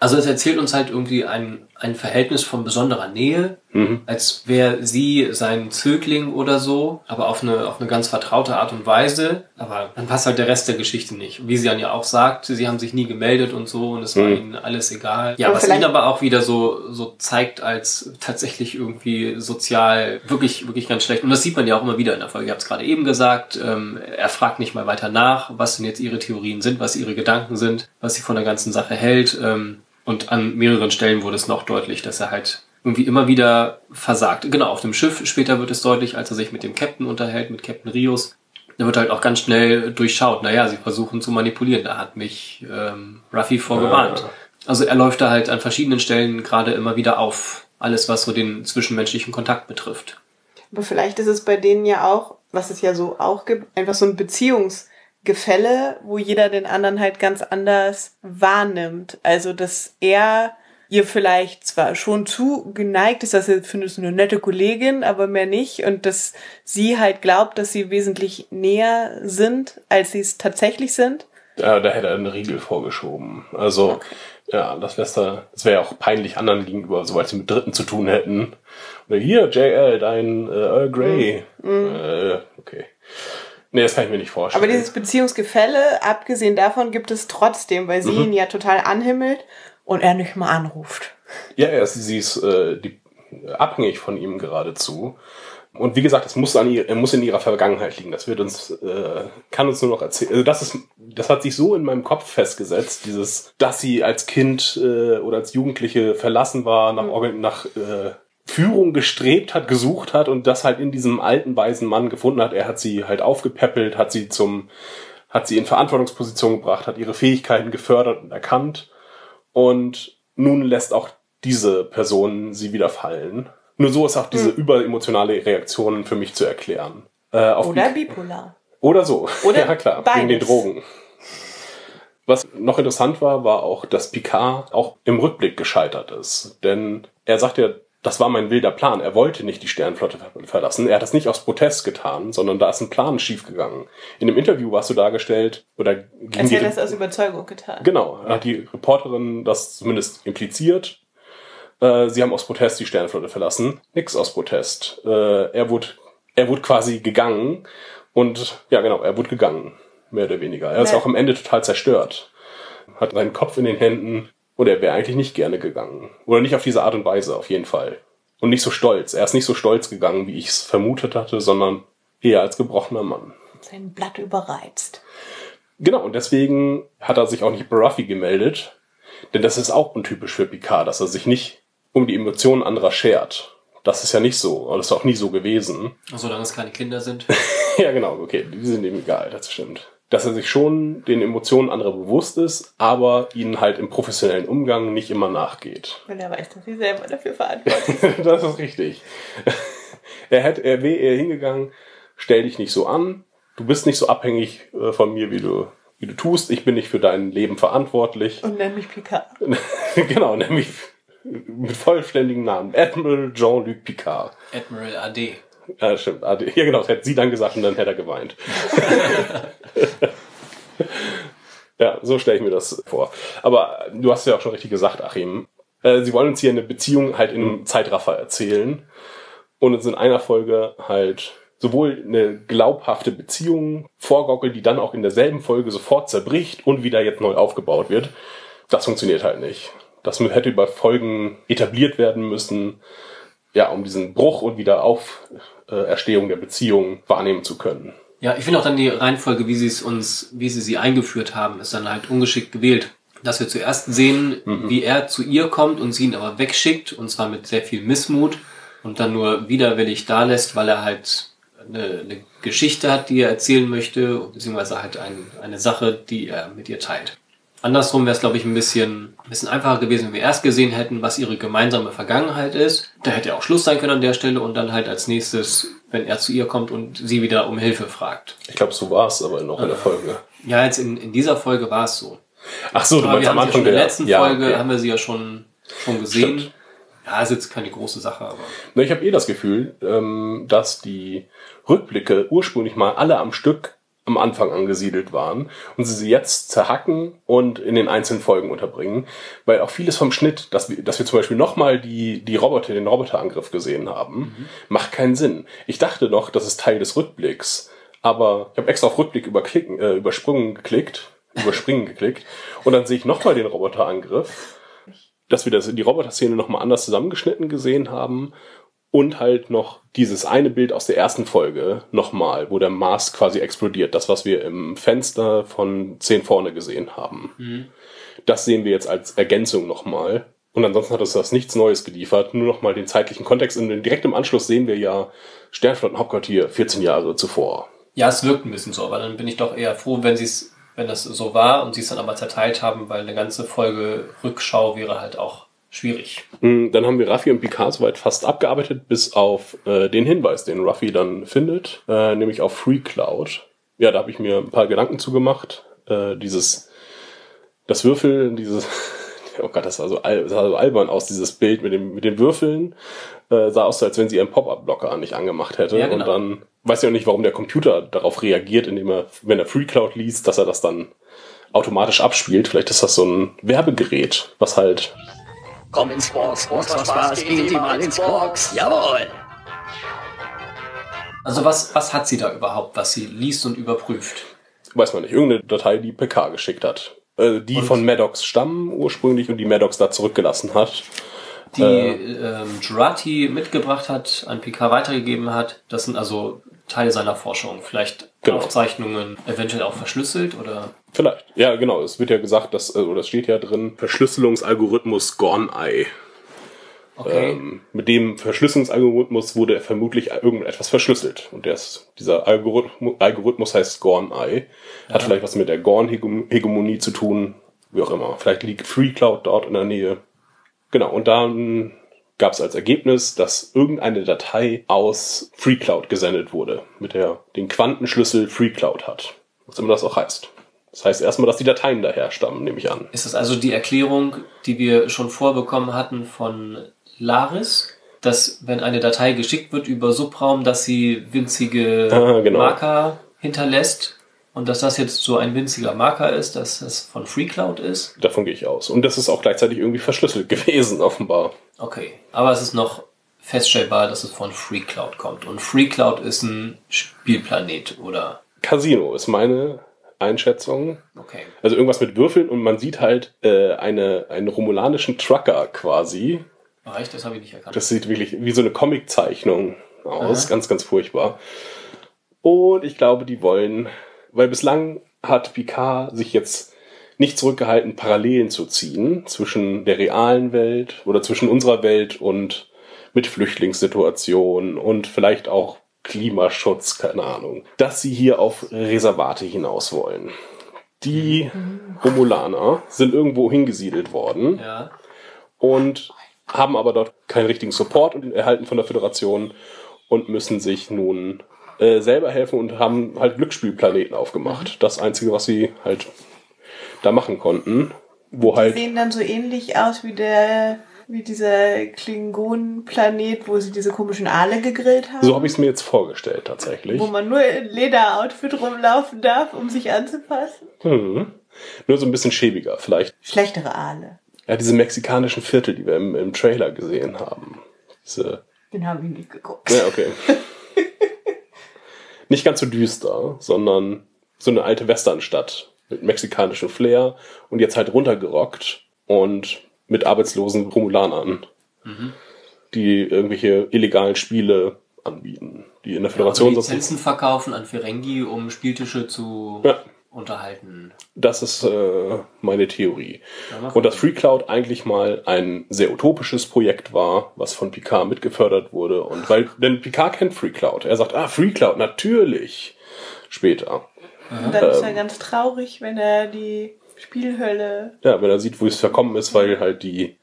Also es erzählt uns halt irgendwie ein, ein Verhältnis von besonderer Nähe, als wäre sie sein Zögling oder so, aber auf eine, auf eine ganz vertraute Art und Weise. Aber dann passt halt der Rest der Geschichte nicht. Wie sie dann ja auch sagt, sie haben sich nie gemeldet und so und es war ihnen alles egal. Ja, Aber was ihn aber auch wieder so, so zeigt als tatsächlich irgendwie sozial wirklich, wirklich ganz schlecht. Und das sieht man ja auch immer wieder in der Folge. Ich habe es gerade eben gesagt. Ähm, er fragt nicht mal weiter nach, was denn jetzt ihre Theorien sind, was ihre Gedanken sind, was sie von der ganzen Sache hält. Ähm, und an mehreren Stellen wurde es noch deutlich, dass er halt irgendwie immer wieder versagt. Genau, auf dem Schiff später wird es deutlich, als er sich mit dem Captain unterhält, mit Captain Rios. Da wird halt auch ganz schnell durchschaut. Naja, sie versuchen zu manipulieren. Da hat mich ähm, Ruffy vorgewarnt. Ah. Also er läuft da halt an verschiedenen Stellen gerade immer wieder auf. Alles, was so den zwischenmenschlichen Kontakt betrifft. Aber vielleicht ist es bei denen ja auch, was es ja so auch gibt, einfach so ein Beziehungsgefälle, wo jeder den anderen halt ganz anders wahrnimmt. Also, dass er ihr vielleicht zwar schon zu geneigt ist, dass er findet, eine nette Kollegin, aber mehr nicht. Und dass sie halt glaubt, dass sie wesentlich näher sind, als sie es tatsächlich sind. Ja, da hätte er einen Riegel vorgeschoben. Also, ja, das wäre das wäre ja auch peinlich anderen gegenüber, sobald sie mit Dritten zu tun hätten. Oder hier, JL, dein äh, Earl Grey. Äh, okay. Nee, das kann ich mir nicht vorstellen. Aber dieses Beziehungsgefälle, abgesehen davon, gibt es trotzdem, weil sie ihn ja total anhimmelt und er nicht mal anruft. Ja, ja, sie, sie ist äh, die, abhängig von ihm geradezu. Und wie gesagt, das muss, an ihr, muss in ihrer Vergangenheit liegen. Das wird uns, äh, kann uns nur noch erzählen. Also das ist, das hat sich so in meinem Kopf festgesetzt, dieses, dass sie als Kind äh, oder als Jugendliche verlassen war, nach, Organ- nach äh, Führung gestrebt hat, gesucht hat und das halt in diesem alten weisen Mann gefunden hat. Er hat sie halt aufgepäppelt, hat sie zum, hat sie in Verantwortungsposition gebracht, hat ihre Fähigkeiten gefördert und erkannt. Und nun lässt auch diese Person sie wieder fallen. Nur so ist auch diese überemotionale Reaktion für mich zu erklären. Äh, Oder die- bipolar. oder so. Oder [LAUGHS] ja, klar. Wegen den beides. Drogen. Was noch interessant war, war auch, dass Picard auch im Rückblick gescheitert ist. Denn er sagt ja, das war mein wilder Plan. Er wollte nicht die Sternflotte ver- verlassen. Er hat das nicht aus Protest getan, sondern da ist ein Plan schiefgegangen. In dem Interview warst du dargestellt, oder ging Als hätte er das aus Überzeugung getan. Genau, hat die Reporterin das zumindest impliziert. Äh, sie haben aus Protest die Sternflotte verlassen. Nix aus Protest. Äh, er wurde, er wurde quasi gegangen und ja genau, er wurde gegangen, mehr oder weniger. Er ist Ja. auch am Ende total zerstört, hat seinen Kopf in den Händen und er wäre eigentlich nicht gerne gegangen oder nicht auf diese Art und Weise auf jeden Fall und nicht so stolz. Er ist nicht so stolz gegangen, wie ich es vermutet hatte, sondern eher als gebrochener Mann. Sein Blatt überreizt. Genau, und deswegen hat er sich auch nicht bei Ruffy gemeldet. Denn das ist auch untypisch für Picard, dass er sich nicht um die Emotionen anderer schert. Das ist ja nicht so. Und das ist auch nie so gewesen. Solange es keine Kinder sind. [LAUGHS] ja, genau, okay, die sind ihm egal, das stimmt. Dass er sich schon den Emotionen anderer bewusst ist, aber ihnen halt im professionellen Umgang nicht immer nachgeht. Weil er weiß, dass sie selber dafür verantwortlich sind. [LAUGHS] das ist richtig. Er hätte, er wäre eher hingegangen, stell dich nicht so an, du bist nicht so abhängig äh, von mir, wie du, wie du tust, ich bin nicht für dein Leben verantwortlich. Und nennt mich Picard. [LAUGHS] genau, nämlich mit vollständigem Namen. Admiral Jean-Luc Picard. Admiral AD. Ja, stimmt. AD. Ja, genau, das hätte sie dann gesagt und dann hätte er geweint. [LAUGHS] ja, so stelle ich mir das vor. Aber du hast ja auch schon richtig gesagt, Achim. Äh, sie wollen uns hier eine Beziehung halt in einem Zeitraffer erzählen und uns in einer Folge halt sowohl eine glaubhafte Beziehung vorgaukelt, die dann auch in derselben Folge sofort zerbricht und wieder jetzt neu aufgebaut wird. Das funktioniert halt nicht. Das hätte über Folgen etabliert werden müssen, ja, um diesen Bruch und wieder Auferstehung der Beziehung wahrnehmen zu können. Ja, ich finde auch dann die Reihenfolge, wie sie es uns, wie sie sie eingeführt haben, ist dann halt ungeschickt gewählt. Dass wir zuerst sehen, wie er zu ihr kommt und sie ihn aber wegschickt, und zwar mit sehr viel Missmut und dann nur widerwillig da lässt, weil er halt eine, eine Geschichte hat, die er erzählen möchte, beziehungsweise halt ein, eine Sache, die er mit ihr teilt. Andersrum wäre es, glaube ich, ein bisschen, ein bisschen einfacher gewesen, wenn wir erst gesehen hätten, was ihre gemeinsame Vergangenheit ist. Da hätte auch Schluss sein können an der Stelle und dann halt als nächstes, wenn er zu ihr kommt und sie wieder um Hilfe fragt. Ich glaube, so war es aber noch in der Folge. Ja, jetzt in, in dieser Folge war es so. Ach so, du Aber meinst am ja Anfang schon in der letzten ja, Folge, okay. haben wir sie ja schon, schon gesehen. Stimmt. Ja, ist jetzt keine große Sache, aber. Na, Ich habe eh das Gefühl, ähm, dass die Rückblicke ursprünglich mal alle am Stück am Anfang angesiedelt waren und sie sie jetzt zerhacken und in den einzelnen Folgen unterbringen, weil auch vieles vom Schnitt, dass wir, dass wir zum Beispiel nochmal die, die Roboter, den Roboterangriff gesehen haben, macht keinen Sinn. Ich dachte noch, das ist Teil des Rückblicks, aber ich habe extra auf Rückblick überklicken, äh, übersprungen geklickt, überspringen geklickt [LAUGHS] und dann sehe ich nochmal den Roboterangriff dass wir das, die Roboter-Szene nochmal anders zusammengeschnitten gesehen haben und halt noch dieses eine Bild aus der ersten Folge nochmal, wo der Mars quasi explodiert. Das, was wir im Fenster von 10 vorne gesehen haben. Das sehen wir jetzt als Ergänzung nochmal. Und ansonsten hat uns das nichts Neues geliefert, nur nochmal den zeitlichen Kontext. Und direkt im Anschluss sehen wir ja Sternflottenhauptquartier 14 Jahre zuvor. Ja, es wirkt ein bisschen so, aber dann bin ich doch eher froh, wenn sie es, wenn das so war und sie es dann aber zerteilt haben, weil eine ganze Folge Rückschau wäre halt auch schwierig. Mm, Dann haben wir Raffi und Picard soweit fast abgearbeitet, bis auf äh, den Hinweis, den Raffi dann findet, äh, nämlich auf Free Cloud. Ja, da habe ich mir ein paar Gedanken zugemacht. Äh, dieses, das Würfel, dieses, [LAUGHS] oh Gott, das sah so, al sah so albern aus, dieses Bild mit, dem, mit den Würfeln. Äh, sah aus, als wenn sie ihren Pop-Up-Blocker nicht angemacht hätte. Ja, genau. Und dann weiß ich auch nicht, warum der Computer darauf reagiert, indem er, wenn er Free Cloud liest, dass er das dann automatisch abspielt. Vielleicht ist das so ein Werbegerät, was halt Komm ins Box, Box, was Spaß, gehen Sie mal ins Box. Jawohl. Also was, was hat sie da überhaupt, was sie liest und überprüft? weiß man nicht, irgendeine Datei, die PK geschickt hat. Äh, die Und? von Maddox stammen ursprünglich und die Maddox da zurückgelassen hat. Die ähm, Jurati mitgebracht hat, an Picard weitergegeben hat. Das sind also Teile seiner Forschung. Vielleicht Genau. Aufzeichnungen eventuell auch verschlüsselt oder Vielleicht. Ja, genau. Es wird ja gesagt, dass, äh, oder es steht ja drin, Verschlüsselungsalgorithmus Gorn-Eye. okay. Ähm, mit dem Verschlüsselungsalgorithmus wurde vermutlich irgendetwas verschlüsselt. Und der ist, dieser Algorithmus, Algorithmus heißt Gorn-Eye. Hat vielleicht was mit der Gorn-Hegemonie zu tun. Wie auch immer. Vielleicht liegt FreeCloud dort in der Nähe. Genau. Und dann gab es als Ergebnis, dass irgendeine Datei aus FreeCloud gesendet wurde. Mit der den Quantenschlüssel FreeCloud hat. Was immer das auch heißt. Das heißt erstmal, dass die Dateien daher stammen, nehme ich an. Ist das also die Erklärung, die wir schon vorbekommen hatten von Laris, dass wenn eine Datei geschickt wird über Subraum, dass sie winzige Ah, genau. Marker hinterlässt und dass das jetzt so ein winziger Marker ist, dass es von FreeCloud ist? Davon gehe ich aus. Und das ist auch gleichzeitig irgendwie verschlüsselt [LAUGHS] gewesen, offenbar. Okay, aber es ist noch feststellbar, dass es von FreeCloud kommt und FreeCloud ist ein Spielplanet oder Casino ist meine Einschätzung. okay. Also irgendwas mit Würfeln und man sieht halt äh, eine, einen romulanischen Trucker quasi. Ach, echt? Das habe ich nicht erkannt. Das sieht wirklich wie so eine Comiczeichnung aus. Aha. Ganz, ganz furchtbar. Und ich glaube, die wollen, weil bislang hat Picard sich jetzt nicht zurückgehalten, Parallelen zu ziehen zwischen der realen Welt oder zwischen unserer Welt und mit Flüchtlingssituationen und vielleicht auch Klimaschutz, keine Ahnung, dass sie hier auf Reservate hinaus wollen. Die Romulaner sind irgendwo hingesiedelt worden ja. und haben aber dort keinen richtigen Support und erhalten von der Föderation und müssen sich nun äh, selber helfen und haben halt Glücksspielplaneten aufgemacht. Das Einzige, was sie halt da machen konnten, wo Die halt sehen dann so ähnlich aus wie der wie dieser Klingonen-Planet, wo sie diese komischen Aale gegrillt haben. so habe ich es mir jetzt vorgestellt tatsächlich. Wo man nur in Lederoutfit rumlaufen darf, um sich anzupassen. Hm. Nur so ein bisschen schäbiger vielleicht. Schlechtere Aale. Ja, diese mexikanischen Viertel, die wir im, im Trailer gesehen haben. Diese Den haben wir nicht geguckt. Ja, okay. [LAUGHS] Nicht ganz so düster, sondern so eine alte Westernstadt mit mexikanischem Flair und jetzt halt runtergerockt und mit arbeitslosen Romulanern, die irgendwelche illegalen Spiele anbieten, die in der Föderation Also sonst Lizenzen verkaufen an Ferengi, um Spieltische zu Ja. Unterhalten. Das ist äh, meine Theorie. Ja, Und dass Free Cloud eigentlich mal ein sehr utopisches Projekt war, was von Picard mitgefördert wurde. Und weil, denn Picard kennt Free Cloud. Er sagt, ah, Free Cloud, natürlich. Später. Und dann ist er ganz traurig, wenn er die Spielhölle. Ja, wenn er sieht, wo es verkommen ist, weil halt die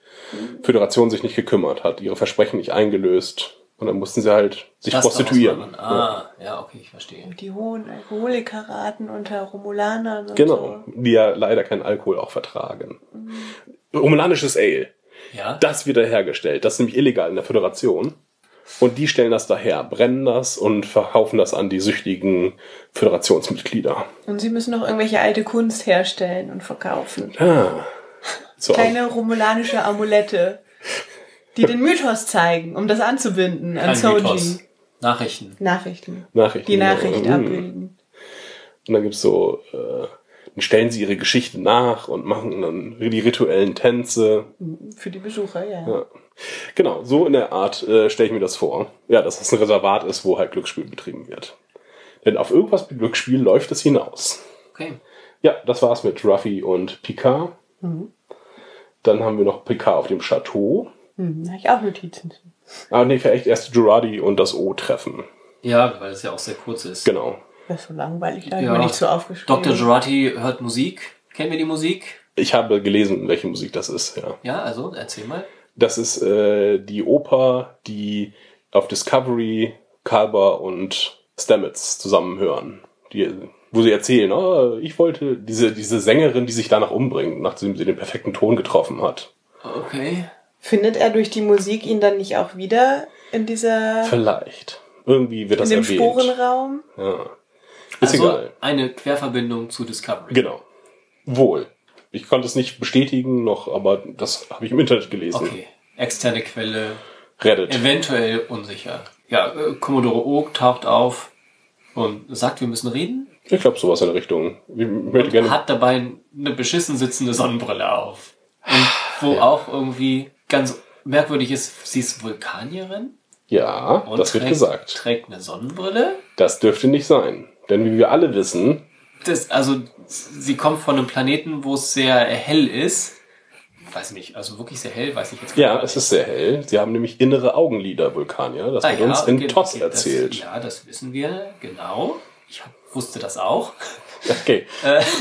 Föderation sich nicht gekümmert hat, ihre Versprechen nicht eingelöst. Und dann mussten sie halt sich Das prostituieren. Ah, ja, okay, ich verstehe. Die hohen Alkoholikerraten unter Romulanern und Genau, so. die ja leider keinen Alkohol auch vertragen. Romulanisches Ale, Ja. das wird hergestellt. Das ist nämlich illegal in der Föderation. Und die stellen das daher, brennen das und verkaufen das an die süchtigen Föderationsmitglieder. Und sie müssen noch irgendwelche alte Kunst herstellen und verkaufen. Ah. So, Kleine romulanische Amulette, die den Mythos zeigen, um das anzubinden an Kein Soji. Mythos. Nachrichten. Nachrichten. Nachrichten. Die Nachricht Mm. abbilden. Und dann gibt's so, äh, dann stellen sie ihre Geschichte nach und machen dann die rituellen Tänze. Für die Besucher, ja. Ja. Genau, so in der Art äh, stelle ich mir das vor. Ja, dass das ein Reservat ist, wo halt Glücksspiel betrieben wird. Denn auf irgendwas mit Glücksspiel läuft es hinaus. Okay. Ja, das war's mit Ruffy und Picard. Dann haben wir noch Picard auf dem Chateau. Hm, da habe ich auch Notizen. Ah, nee, vielleicht erst Girardi und das O-Treffen. Ja, weil es ja auch sehr kurz ist. Genau. Das ist so langweilig, da habe Ja. ich mir nicht so aufgeschrieben. Dr. Girardi hört Musik. Kennen wir die Musik? Ich habe gelesen, welche Musik das ist, ja. Ja, also erzähl mal. Das ist äh, die Oper, die auf Discovery Kalber und Stamets zusammen hören. Die, wo sie erzählen, oh, ich wollte diese, diese Sängerin, die sich danach umbringt, nachdem sie den perfekten Ton getroffen hat. Okay. Findet er durch die Musik ihn dann nicht auch wieder in dieser Vielleicht. Irgendwie wird in das dem erwähnt. Sporenraum? Ja. Ist also egal. eine Querverbindung zu Discovery. Genau. Wohl. Ich konnte es nicht bestätigen noch, aber das habe ich im Internet gelesen. Okay. Externe Quelle, Reddit. eventuell unsicher. Ja, äh, Commodore Oak taucht auf und sagt, wir müssen reden. Ich glaube, sowas in der Richtung. Ich möchte gerne. Hat dabei eine beschissen sitzende Sonnenbrille auf. Und wo auch irgendwie ganz merkwürdig ist, sie ist Vulkanierin Ja, und das wird trägt, gesagt. trägt eine Sonnenbrille. Das dürfte nicht sein. Denn wie wir alle wissen, Das, also, sie kommt von einem Planeten, wo es sehr hell ist. Weiß nicht, also wirklich sehr hell, weiß ich jetzt ja, gar es nicht. ist sehr hell. Sie haben nämlich innere Augenlider, Vulkanier. Das Ah, wird uns in okay, TOS okay, erzählt. Das, ja, das wissen wir, genau. Ich hab, wusste das auch. [LAUGHS] Okay.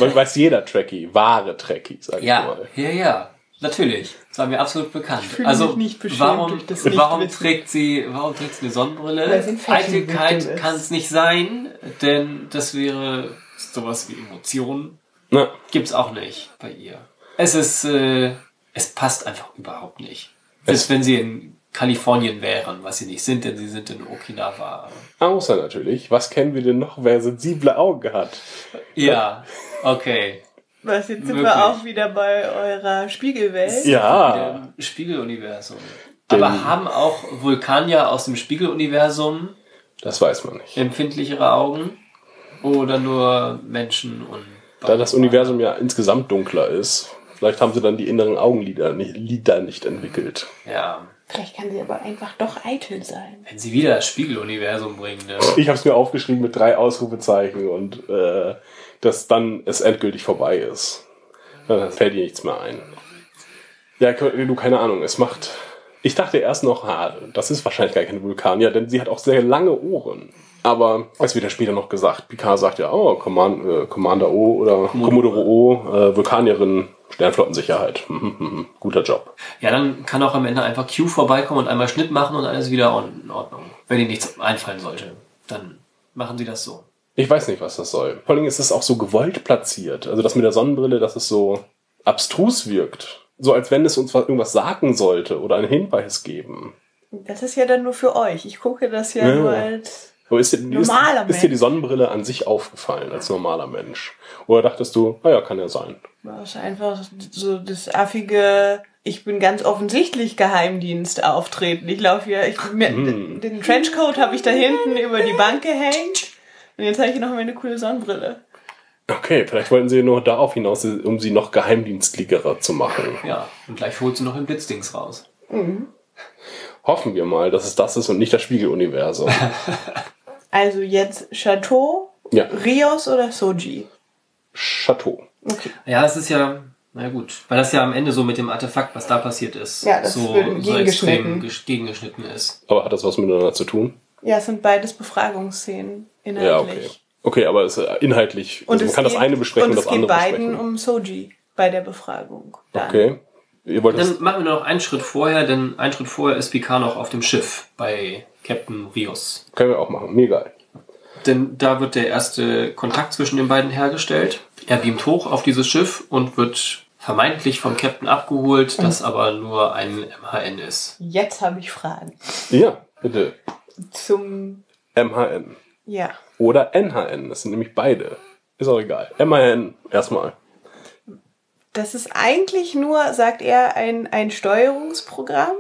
Weil weiß jeder Trekkie, wahre Trekkie, sag ich Ja, mal. ja, ja. Natürlich. Das war mir absolut bekannt. fühle also, mich nicht warum, durch das warum trägt sie, warum trägt sie eine Sonnenbrille? Eitelkeit kann es nicht sein, denn das wäre sowas wie Emotionen. Na, Gibt's auch nicht bei ihr. Es ist, äh, es passt einfach überhaupt nicht. Selbst wenn sie in Kalifornien wären, was sie nicht sind, denn sie sind in Okinawa. außer natürlich, was kennen wir denn noch, wer sensible Augen hat? Ja, okay. Was, jetzt sind Wirklich. wir auch wieder bei eurer Spiegelwelt. Ja. Im Spiegeluniversum. Denn- Aber haben auch Vulkanier aus dem Spiegeluniversum Das weiß man nicht. empfindlichere Augen? Oder nur Menschen und Da das Universum ja insgesamt dunkler ist, vielleicht haben sie dann die inneren Augenlider nicht, Lider nicht entwickelt. Ja. Vielleicht kann sie aber einfach doch eitel sein. Wenn sie wieder das Spiegeluniversum bringen, ne? Ich habe es mir aufgeschrieben mit drei Ausrufezeichen und äh, dass dann es endgültig vorbei ist. Dann fällt ihr nichts mehr ein. Ja, du, keine Ahnung, es macht. Ich dachte erst noch, ha, das ist wahrscheinlich gar kein Vulkanier, denn sie hat auch sehr lange Ohren. Aber es wird ja später noch gesagt. Picard sagt ja, oh, Command, äh, Commander O oder Commodore O, äh, Vulkanierin, Sternflottensicherheit. [LAUGHS] Guter Job. Ja, dann kann auch am Ende einfach Q vorbeikommen und einmal Schnitt machen und alles wieder in Ordnung. Wenn ihnen nichts einfallen sollte, dann machen sie das so. Ich weiß nicht, was das soll. Vor allem ist es auch so gewollt platziert. Also das mit der Sonnenbrille, dass es so abstrus wirkt. So als wenn es uns was, irgendwas sagen sollte oder einen Hinweis geben. Das ist ja dann nur für euch. Ich gucke das ja, Ja. nur als. Aber ist, dir- ist, Normaler ist dir die Mensch. Sonnenbrille an sich aufgefallen als normaler Mensch? Oder dachtest du, naja, kann ja sein. Das ist einfach so das affige. Ich bin ganz offensichtlich Geheimdienst auftreten. Ich laufe hier, ich, mir, Hm. den Trenchcoat habe ich da hinten über die Bank gehängt. Und jetzt habe ich hier noch meine coole Sonnenbrille. Okay, vielleicht wollten sie nur darauf hinaus, um sie noch geheimdienstlicherer zu machen. Ja, und gleich holt sie noch den Blitzdings raus. Hoffen wir mal, dass es das ist und nicht das Spiegeluniversum. [LAUGHS] Also jetzt Chateau, Ja. Rios oder Soji? Chateau. Okay. Ja, es ist ja, na gut, weil das ja am Ende so mit dem Artefakt, was da passiert ist, Ja, so, so extrem ges- gegengeschnitten ist. Aber hat das was miteinander zu tun? Ja, es sind beides Befragungsszenen inhaltlich. Ja, okay. Okay, aber es ist äh, inhaltlich. Und also man es kann das geht- eine besprechen und und es das geht andere beiden besprechen. um Soji. bei der Befragung. Dann. Okay. Ihr wollt das. Dann machen wir noch einen Schritt vorher, denn einen Schritt vorher ist Picard noch auf dem Schiff bei Captain Rios. Können wir auch machen. Mir egal. Denn da wird der erste Kontakt zwischen den beiden hergestellt. Er beamt hoch auf dieses Schiff und wird vermeintlich vom Captain abgeholt, das aber nur ein MHN ist. Jetzt habe ich Fragen Ja, bitte. Zum MHN. ja. Oder NHN. Das sind nämlich beide. Ist auch egal. MHN erstmal. Das ist eigentlich nur, sagt er, ein, ein Steuerungsprogramm.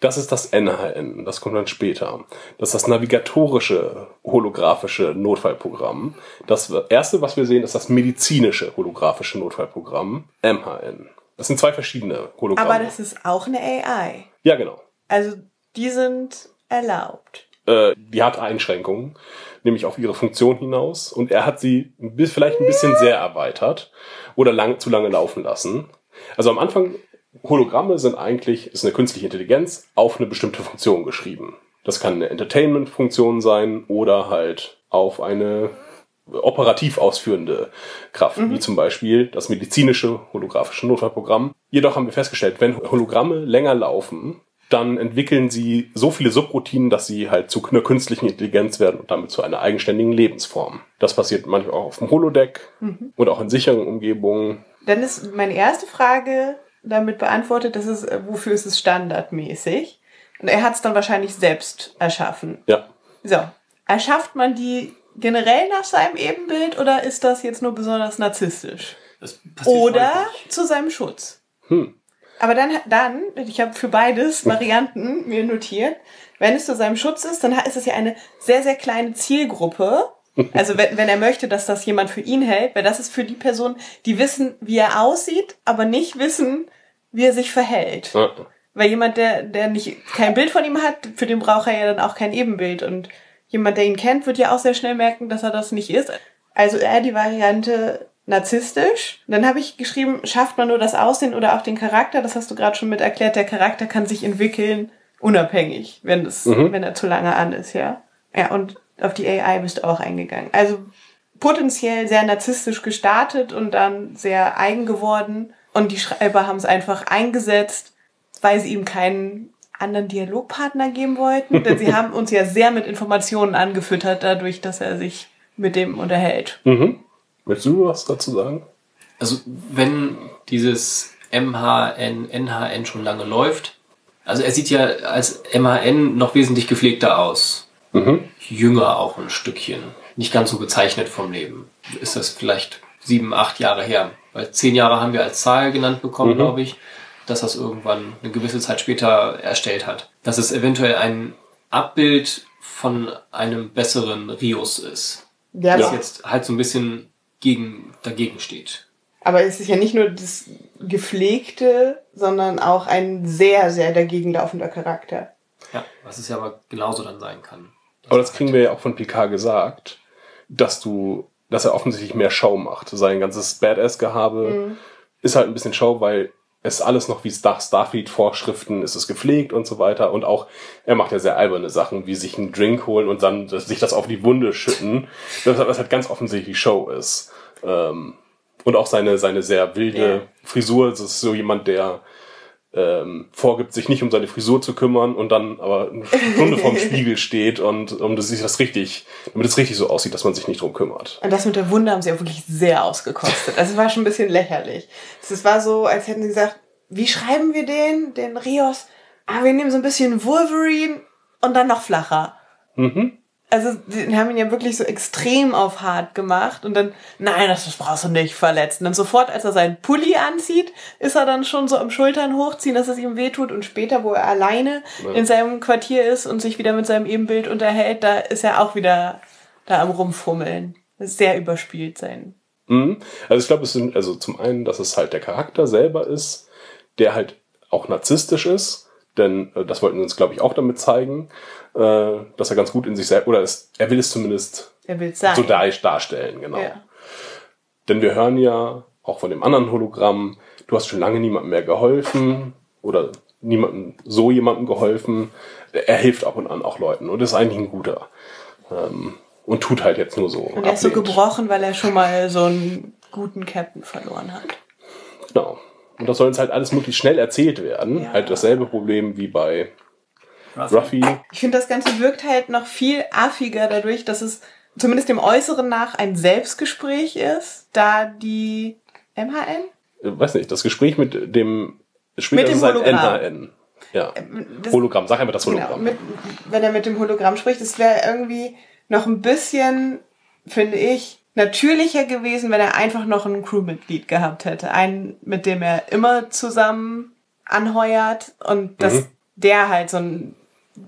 Das ist das NHN. Das kommt dann später. Das ist das navigatorische holographische Notfallprogramm. Das erste, was wir sehen, ist das medizinische holographische Notfallprogramm. MHN. Das sind zwei verschiedene Hologramme. Aber das ist auch eine AI. ja, genau. Also die sind erlaubt. äh, die hat Einschränkungen, nämlich auf ihre Funktion hinaus. Und er hat sie vielleicht ein bisschen sehr erweitert oder lang, zu lange laufen lassen. Also am Anfang, Hologramme sind eigentlich, ist eine künstliche Intelligenz auf eine bestimmte Funktion geschrieben. Das kann eine Entertainment-Funktion sein oder halt auf eine operativ ausführende Kraft, wie zum Beispiel das medizinische holographische Notfallprogramm. Jedoch haben wir festgestellt, wenn Hologramme länger laufen, dann entwickeln sie so viele Subroutinen, dass sie halt zu einer künstlichen Intelligenz werden und damit zu einer eigenständigen Lebensform. Das passiert manchmal auch auf dem Holodeck und auch in sicheren Umgebungen. Dann ist meine erste Frage damit beantwortet, das ist, äh, wofür ist es standardmäßig? Und er hat es dann wahrscheinlich selbst erschaffen. Ja, So, erschafft man die generell nach seinem Ebenbild oder ist das jetzt nur besonders narzisstisch? Das passiert Oder häufig. zu seinem Schutz? Hm. Aber dann, dann, ich habe für beides [LAUGHS] Varianten mir notiert, wenn es zu seinem Schutz ist, dann ist es ja eine sehr, sehr kleine Zielgruppe. Also wenn, wenn er möchte, dass das jemand für ihn hält, weil das ist für die Person, die wissen, wie er aussieht, aber nicht wissen, wie er sich verhält. Ja. Weil jemand, der, der nicht kein Bild von ihm hat, für den braucht er ja dann auch kein Ebenbild. Und jemand, der ihn kennt, wird ja auch sehr schnell merken, dass er das nicht ist. Also eher die Variante narzisstisch. Dann habe ich geschrieben, schafft man nur das Aussehen oder auch den Charakter. Das hast du gerade schon mit erklärt. Der Charakter kann sich entwickeln, unabhängig, wenn das, wenn er zu lange an ist, ja. Ja, und auf die AI bist du auch eingegangen. Also potenziell sehr narzisstisch gestartet und dann sehr eigen geworden. Und die Schreiber haben es einfach eingesetzt, weil sie ihm keinen anderen Dialogpartner geben wollten. Denn sie [LAUGHS] haben uns ja sehr mit Informationen angefüttert, dadurch, dass er sich mit dem unterhält. Mhm. Willst du was dazu sagen? Also wenn dieses MHN, NHN schon lange läuft, also er sieht ja als MHN noch wesentlich gepflegter aus. Mhm. Jünger auch ein Stückchen. Nicht ganz so gezeichnet vom Leben. Ist das vielleicht sieben, acht Jahre her? Weil zehn Jahre haben wir als Zahl genannt bekommen, Mhm. glaube ich, dass das irgendwann eine gewisse Zeit später erstellt hat. Dass es eventuell ein Abbild von einem besseren Rios ist. Ja, Das aber, jetzt halt so ein bisschen gegen, dagegen steht. aber es ist ja nicht nur das Gepflegte, sondern auch ein sehr, sehr dagegenlaufender Charakter. Ja, was es ja aber genauso dann sein kann. Aber das kriegen wir ja auch von Picard gesagt, dass du, dass er offensichtlich mehr Show macht. Sein ganzes Badass-Gehabe ist halt ein bisschen Show, weil es alles noch wie Star Starfleet-Vorschriften ist es gepflegt und so weiter. Und auch, er macht ja sehr alberne Sachen, wie sich einen Drink holen und dann sich das auf die Wunde schütten. Das, was halt ganz offensichtlich Show ist. Ähm, und auch seine, seine sehr wilde Ja. Frisur. Das ist so jemand, der ähm, vorgibt, sich nicht um seine Frisur zu kümmern und dann aber eine Stunde vorm [LAUGHS] Spiegel steht und um das sich das richtig, damit es richtig so aussieht, dass man sich nicht drum kümmert. Und das mit der Wunde haben sie auch wirklich sehr ausgekostet. Also es war schon ein bisschen lächerlich. Es war so, als hätten sie gesagt, wie schreiben wir den, den Rios? Ah, wir nehmen so ein bisschen Wolverine und dann noch flacher. Mhm. Also, die haben ihn ja wirklich so extrem auf hart gemacht und dann, nein, das, das brauchst du nicht verletzen. Und sofort, als er seinen Pulli anzieht, ist er dann schon so am Schultern hochziehen, dass es ihm wehtut. Und später, wo er alleine Ja. in seinem Quartier ist und sich wieder mit seinem Ebenbild unterhält, da ist er auch wieder da am Rumfummeln. Das ist sehr überspielt sein. Mhm. Also ich glaube, es sind, also zum einen, dass es halt der Charakter selber ist, der halt auch narzisstisch ist, denn äh, das wollten sie uns, glaube ich, auch damit zeigen, äh, dass er ganz gut in sich selbst, oder es, er will es zumindest Er so dar darstellen, genau. Ja. Denn wir hören ja auch von dem anderen Hologramm, du hast schon lange niemandem mehr geholfen oder niemandem, so jemandem geholfen. Er hilft ab und an auch Leuten und ist eigentlich ein guter. Ähm, und tut halt jetzt nur so. Und er ist so gebrochen, weil er schon mal so einen guten Captain verloren hat. Genau. Und das soll uns halt alles möglichst schnell erzählt werden. Ja. Halt dasselbe Problem wie bei Ruffy. Ich finde, das Ganze wirkt halt noch viel affiger dadurch, dass es zumindest dem Äußeren nach ein Selbstgespräch ist, da die MHN? Äh, weiß nicht, das Gespräch mit dem später Mit dem ist ein Hologramm. NHN. Ja. Das- Hologramm, sag einfach das Genau, Hologramm. mit, wenn er mit dem Hologramm spricht, es wäre irgendwie noch ein bisschen, finde ich, natürlicher gewesen, wenn er einfach noch ein Crewmitglied gehabt hätte. Einen, mit dem er immer zusammen anheuert und dass Mhm. Der halt so einen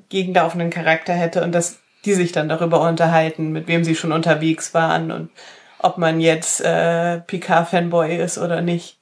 gegenlaufenden Charakter hätte und dass die sich dann darüber unterhalten, mit wem sie schon unterwegs waren und ob man jetzt äh, Picard-Fanboy ist oder nicht.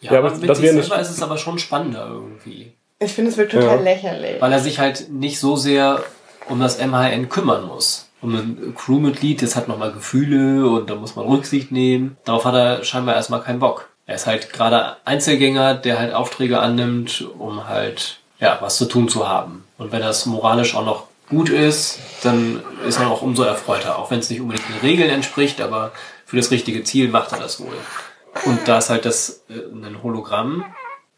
Ja, Ja, aber mit das sich wäre selber ist es aber schon spannender irgendwie. Ich finde, es wird total Ja. lächerlich. Weil er sich halt nicht so sehr um das MHN kümmern muss. Um ein Crewmitglied, das hat nochmal Gefühle und da muss man Rücksicht nehmen. Darauf hat er scheinbar erstmal keinen Bock. Er ist halt gerade Einzelgänger, der halt Aufträge annimmt, um halt, ja, was zu tun zu haben. Und wenn das moralisch auch noch gut ist, dann ist er auch umso erfreuter. Auch wenn es nicht unbedingt den Regeln entspricht, aber für das richtige Ziel macht er das wohl. Und da ist halt das äh, ein Hologramm.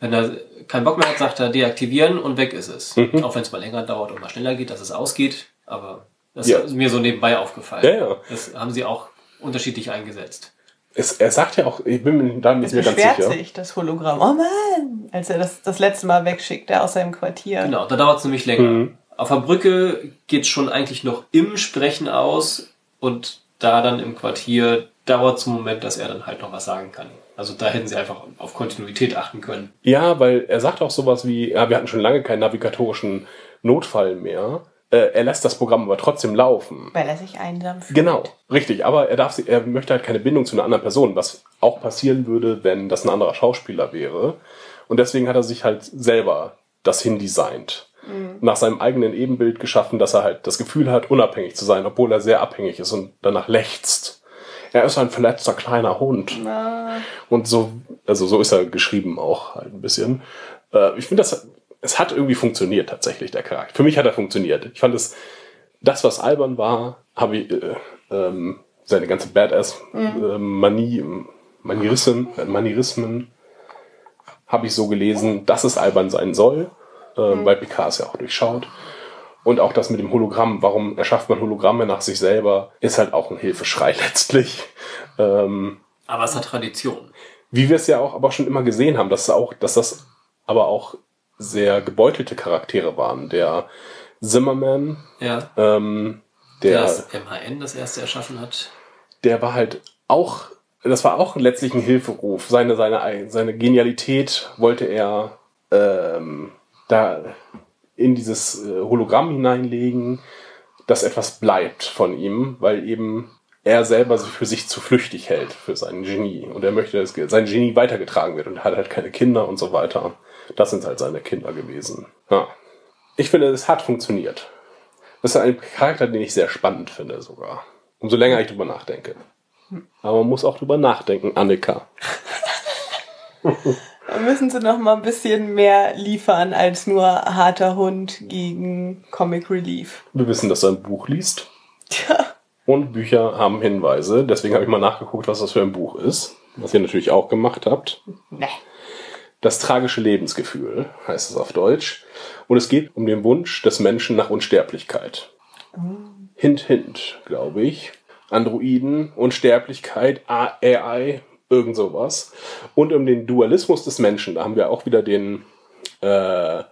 Wenn er keinen Bock mehr hat, sagt er deaktivieren und weg ist es. Mhm. Auch wenn es mal länger dauert und mal schneller geht, dass es ausgeht. Aber das Ja. ist mir so nebenbei aufgefallen. Ja, ja. Das haben sie auch unterschiedlich eingesetzt. Es, er sagt ja auch, ich bin mir da nicht mehr ganz beschwert sicher. sich, das Hologramm. Oh Mann! Als er das das letzte Mal wegschickte aus seinem Quartier. Genau, da dauert es nämlich länger. Mhm. Auf der Brücke geht's schon eigentlich noch im Sprechen aus und da dann im Quartier dauert es einen Moment, dass er dann halt noch was sagen kann. Also da hätten sie einfach auf Kontinuität achten können. Ja, weil er sagt auch sowas wie, ja, wir hatten schon lange keinen navigatorischen Notfall mehr. Äh, er lässt das Programm aber trotzdem laufen. Weil er sich einsam fühlt. Genau, richtig. Aber er darf, er möchte halt keine Bindung zu einer anderen Person, was auch passieren würde, wenn das ein anderer Schauspieler wäre. Und deswegen hat er sich halt selber das hindesignt. Nach seinem eigenen Ebenbild geschaffen, dass er halt das Gefühl hat, unabhängig zu sein, obwohl er sehr abhängig ist und danach lechzt. Er ist ein verletzter kleiner Hund. Und so, also so ist er geschrieben auch halt ein bisschen. Äh, ich finde, das, es hat irgendwie funktioniert tatsächlich, der Charakter. Für mich hat er funktioniert. Ich fand es, das, was albern war, habe ich, äh, ähm, seine ganze Badass-Manie, Manierismen, äh, Manierismen, habe ich so gelesen, dass es albern sein soll, ähm, weil Picard es ja auch durchschaut. Und auch das mit dem Hologramm, warum erschafft man Hologramme nach sich selber, ist halt auch ein Hilfeschrei [LAUGHS] letztlich. Ähm, Aber es hat Tradition. wie wir es ja auch aber schon immer gesehen haben, dass, auch, dass das aber auch sehr gebeutelte Charaktere waren. Der Zimmerman, Ja. ähm, Der der, das MHN das erste erschaffen hat. der war halt auch, das war auch letztlich ein Hilferuf. Seine, seine, seine Genialität wollte er ähm, da in dieses äh, Hologramm hineinlegen, dass etwas bleibt von ihm, weil eben er selber sich für sich zu flüchtig hält, für sein Genie. Und er möchte, dass sein Genie weitergetragen wird und hat halt keine Kinder und so weiter. Das sind halt seine Kinder gewesen. Ja. Ich finde, es hat funktioniert. Das ist ein Charakter, den ich sehr spannend finde sogar. Umso länger ich drüber nachdenke. Aber man muss auch drüber nachdenken, Annika. [LAUGHS] Da müssen sie noch mal ein bisschen mehr liefern als nur harter Hund gegen Comic Relief. Wir wissen, dass er ein Buch liest. Tja. Und Bücher haben Hinweise. Deswegen habe ich mal nachgeguckt, was das für ein Buch ist. Was ihr natürlich auch gemacht habt. Ne. Das tragische Lebensgefühl heißt es auf Deutsch. Und es geht um den Wunsch des Menschen nach Unsterblichkeit. Hint, hint, glaube ich. Androiden, Unsterblichkeit, AI, irgend sowas. Und um den Dualismus des Menschen. Da haben wir auch wieder den, äh,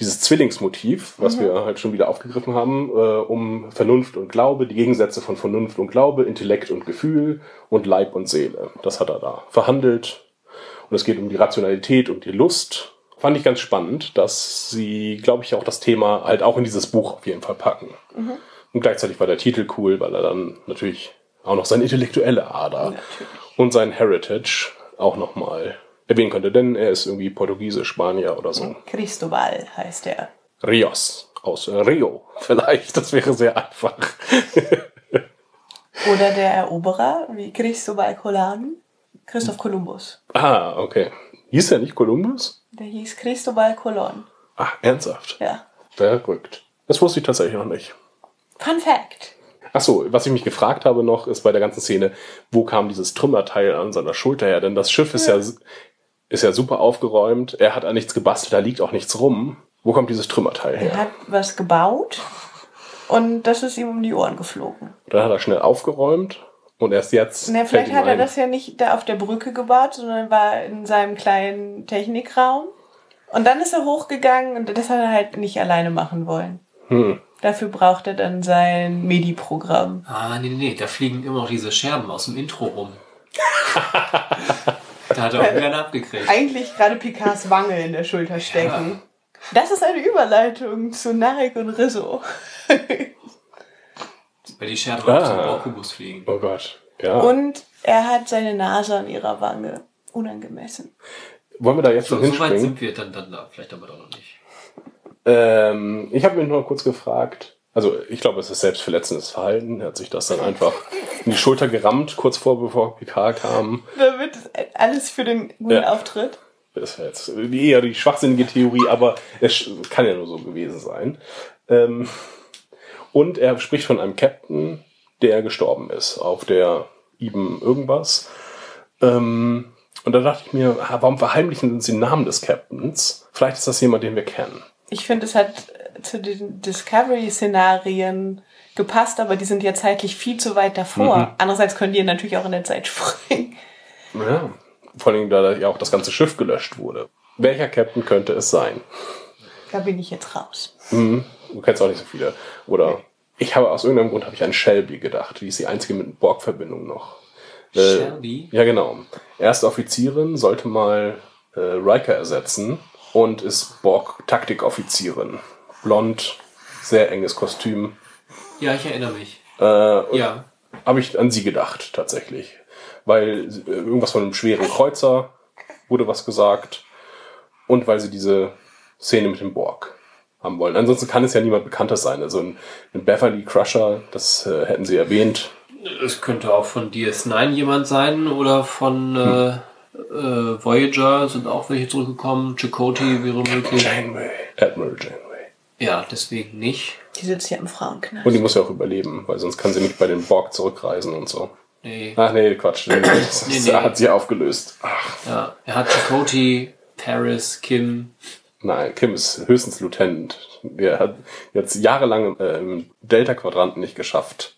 dieses Zwillingsmotiv, was wir halt schon wieder aufgegriffen haben, äh, um Vernunft und Glaube, die Gegensätze von Vernunft und Glaube, Intellekt und Gefühl und Leib und Seele. Das hat er da verhandelt. Und es geht um die Rationalität und die Lust. Fand ich ganz spannend, dass sie, glaube ich, auch das Thema halt auch in dieses Buch auf jeden Fall packen. Und gleichzeitig war der Titel cool, weil er dann natürlich auch noch seine intellektuelle Ader und sein Heritage auch nochmal erwähnen könnte, denn er ist irgendwie Portugiese, Spanier oder so. Cristobal heißt er. Rios aus äh, Rio vielleicht, das wäre sehr einfach. Oder der Eroberer, wie Cristobal Colon. Christoph Kolumbus. ah, okay. Hieß er nicht Kolumbus? Der hieß Cristobal Colon. Ach, ernsthaft? Ja. Verrückt. Das wusste ich tatsächlich noch nicht. Fun Fact. Ach so, was ich mich gefragt habe noch, ist bei der ganzen Szene, wo kam dieses Trümmerteil an seiner Schulter her? Denn das Schiff ist ja, ist ja super aufgeräumt. Er hat an nichts gebastelt, da liegt auch nichts rum. Wo kommt dieses Trümmerteil Er her? hat was gebaut und das ist ihm um die Ohren geflogen. Dann hat er schnell aufgeräumt und erst jetzt. Na, vielleicht hat er ein, das ja nicht da auf der Brücke gebaut, sondern war in seinem kleinen Technikraum. Und dann ist er hochgegangen und das hat er halt nicht alleine machen wollen. Hm. Dafür braucht er dann sein MIDI-Programm. Ah, nee, nee, nee, da fliegen immer noch diese Scherben aus dem Intro rum. [LAUGHS] da hat er auch wieder abgekriegt. Eigentlich gerade Picards Wange in der Schulter stecken. Das ist eine Überleitung zu Narek und Rizzo. Weil die Scherben Ah. auf den Borkubus fliegen. Oh Gott. Ja. Und er hat seine Nase an ihrer Wange. Unangemessen. Wollen wir da jetzt So, schon so weit hinspringen? sind wir dann, dann da, vielleicht aber doch noch nicht. Ähm, ich habe mich nur kurz gefragt. Also ich glaube, es ist selbstverletzendes Verhalten. Er hat sich das dann einfach in die Schulter gerammt, kurz vor, bevor Picard kam. Da wird alles für den guten Ja. Auftritt. Das wäre jetzt eher die schwachsinnige Theorie, aber es kann ja nur so gewesen sein. Ähm, und er spricht von einem Captain, der gestorben ist auf der Ibn irgendwas. Ähm, und da dachte ich mir, warum verheimlichen sie den Namen des Captains? Vielleicht ist das jemand, den wir kennen. Ich finde, es hat zu den Discovery-Szenarien gepasst, aber die sind ja zeitlich viel zu weit davor. Mhm. Andererseits können die natürlich auch in der Zeit springen. Ja. Vor allem, da ja auch das ganze Schiff gelöscht wurde. Welcher Captain könnte es sein? Da bin ich jetzt raus. Mhm. Du kennst auch nicht so viele. Oder ich habe aus irgendeinem Grund habe ich an Shelby gedacht. Die ist die einzige mit Borg-Verbindung noch. Äh, Shelby? Ja, genau. Erste Offizierin sollte mal äh, Riker ersetzen und ist Borg-Taktikoffizierin. Blond, sehr enges Kostüm. Ja, ich erinnere mich. Äh, Ja. habe ich an sie gedacht, tatsächlich. Weil äh, irgendwas von einem schweren Kreuzer wurde was gesagt. Und weil sie diese Szene mit dem Borg haben wollen. Ansonsten kann es ja niemand Bekanntes sein. Also ein, ein Beverly Crusher, das äh, hätten sie erwähnt. Es könnte auch von DS9 jemand sein oder von äh, äh, Voyager sind auch welche zurückgekommen. Chakotay wäre möglich. Janeway. Admiral Janeway. Ja, deswegen nicht. Die sitzt ja im Frauenknast. Und die muss ja auch überleben, weil sonst kann sie nicht bei den Borg zurückreisen und so. Nee. Ach nee, Quatsch. Das Nee, nee. hat sie aufgelöst. Ach, Ja, er hat Chakotay, Paris, Kim. Nein, Kim ist höchstens Lieutenant. Der hat jetzt jahrelang äh, im Delta-Quadranten nicht geschafft,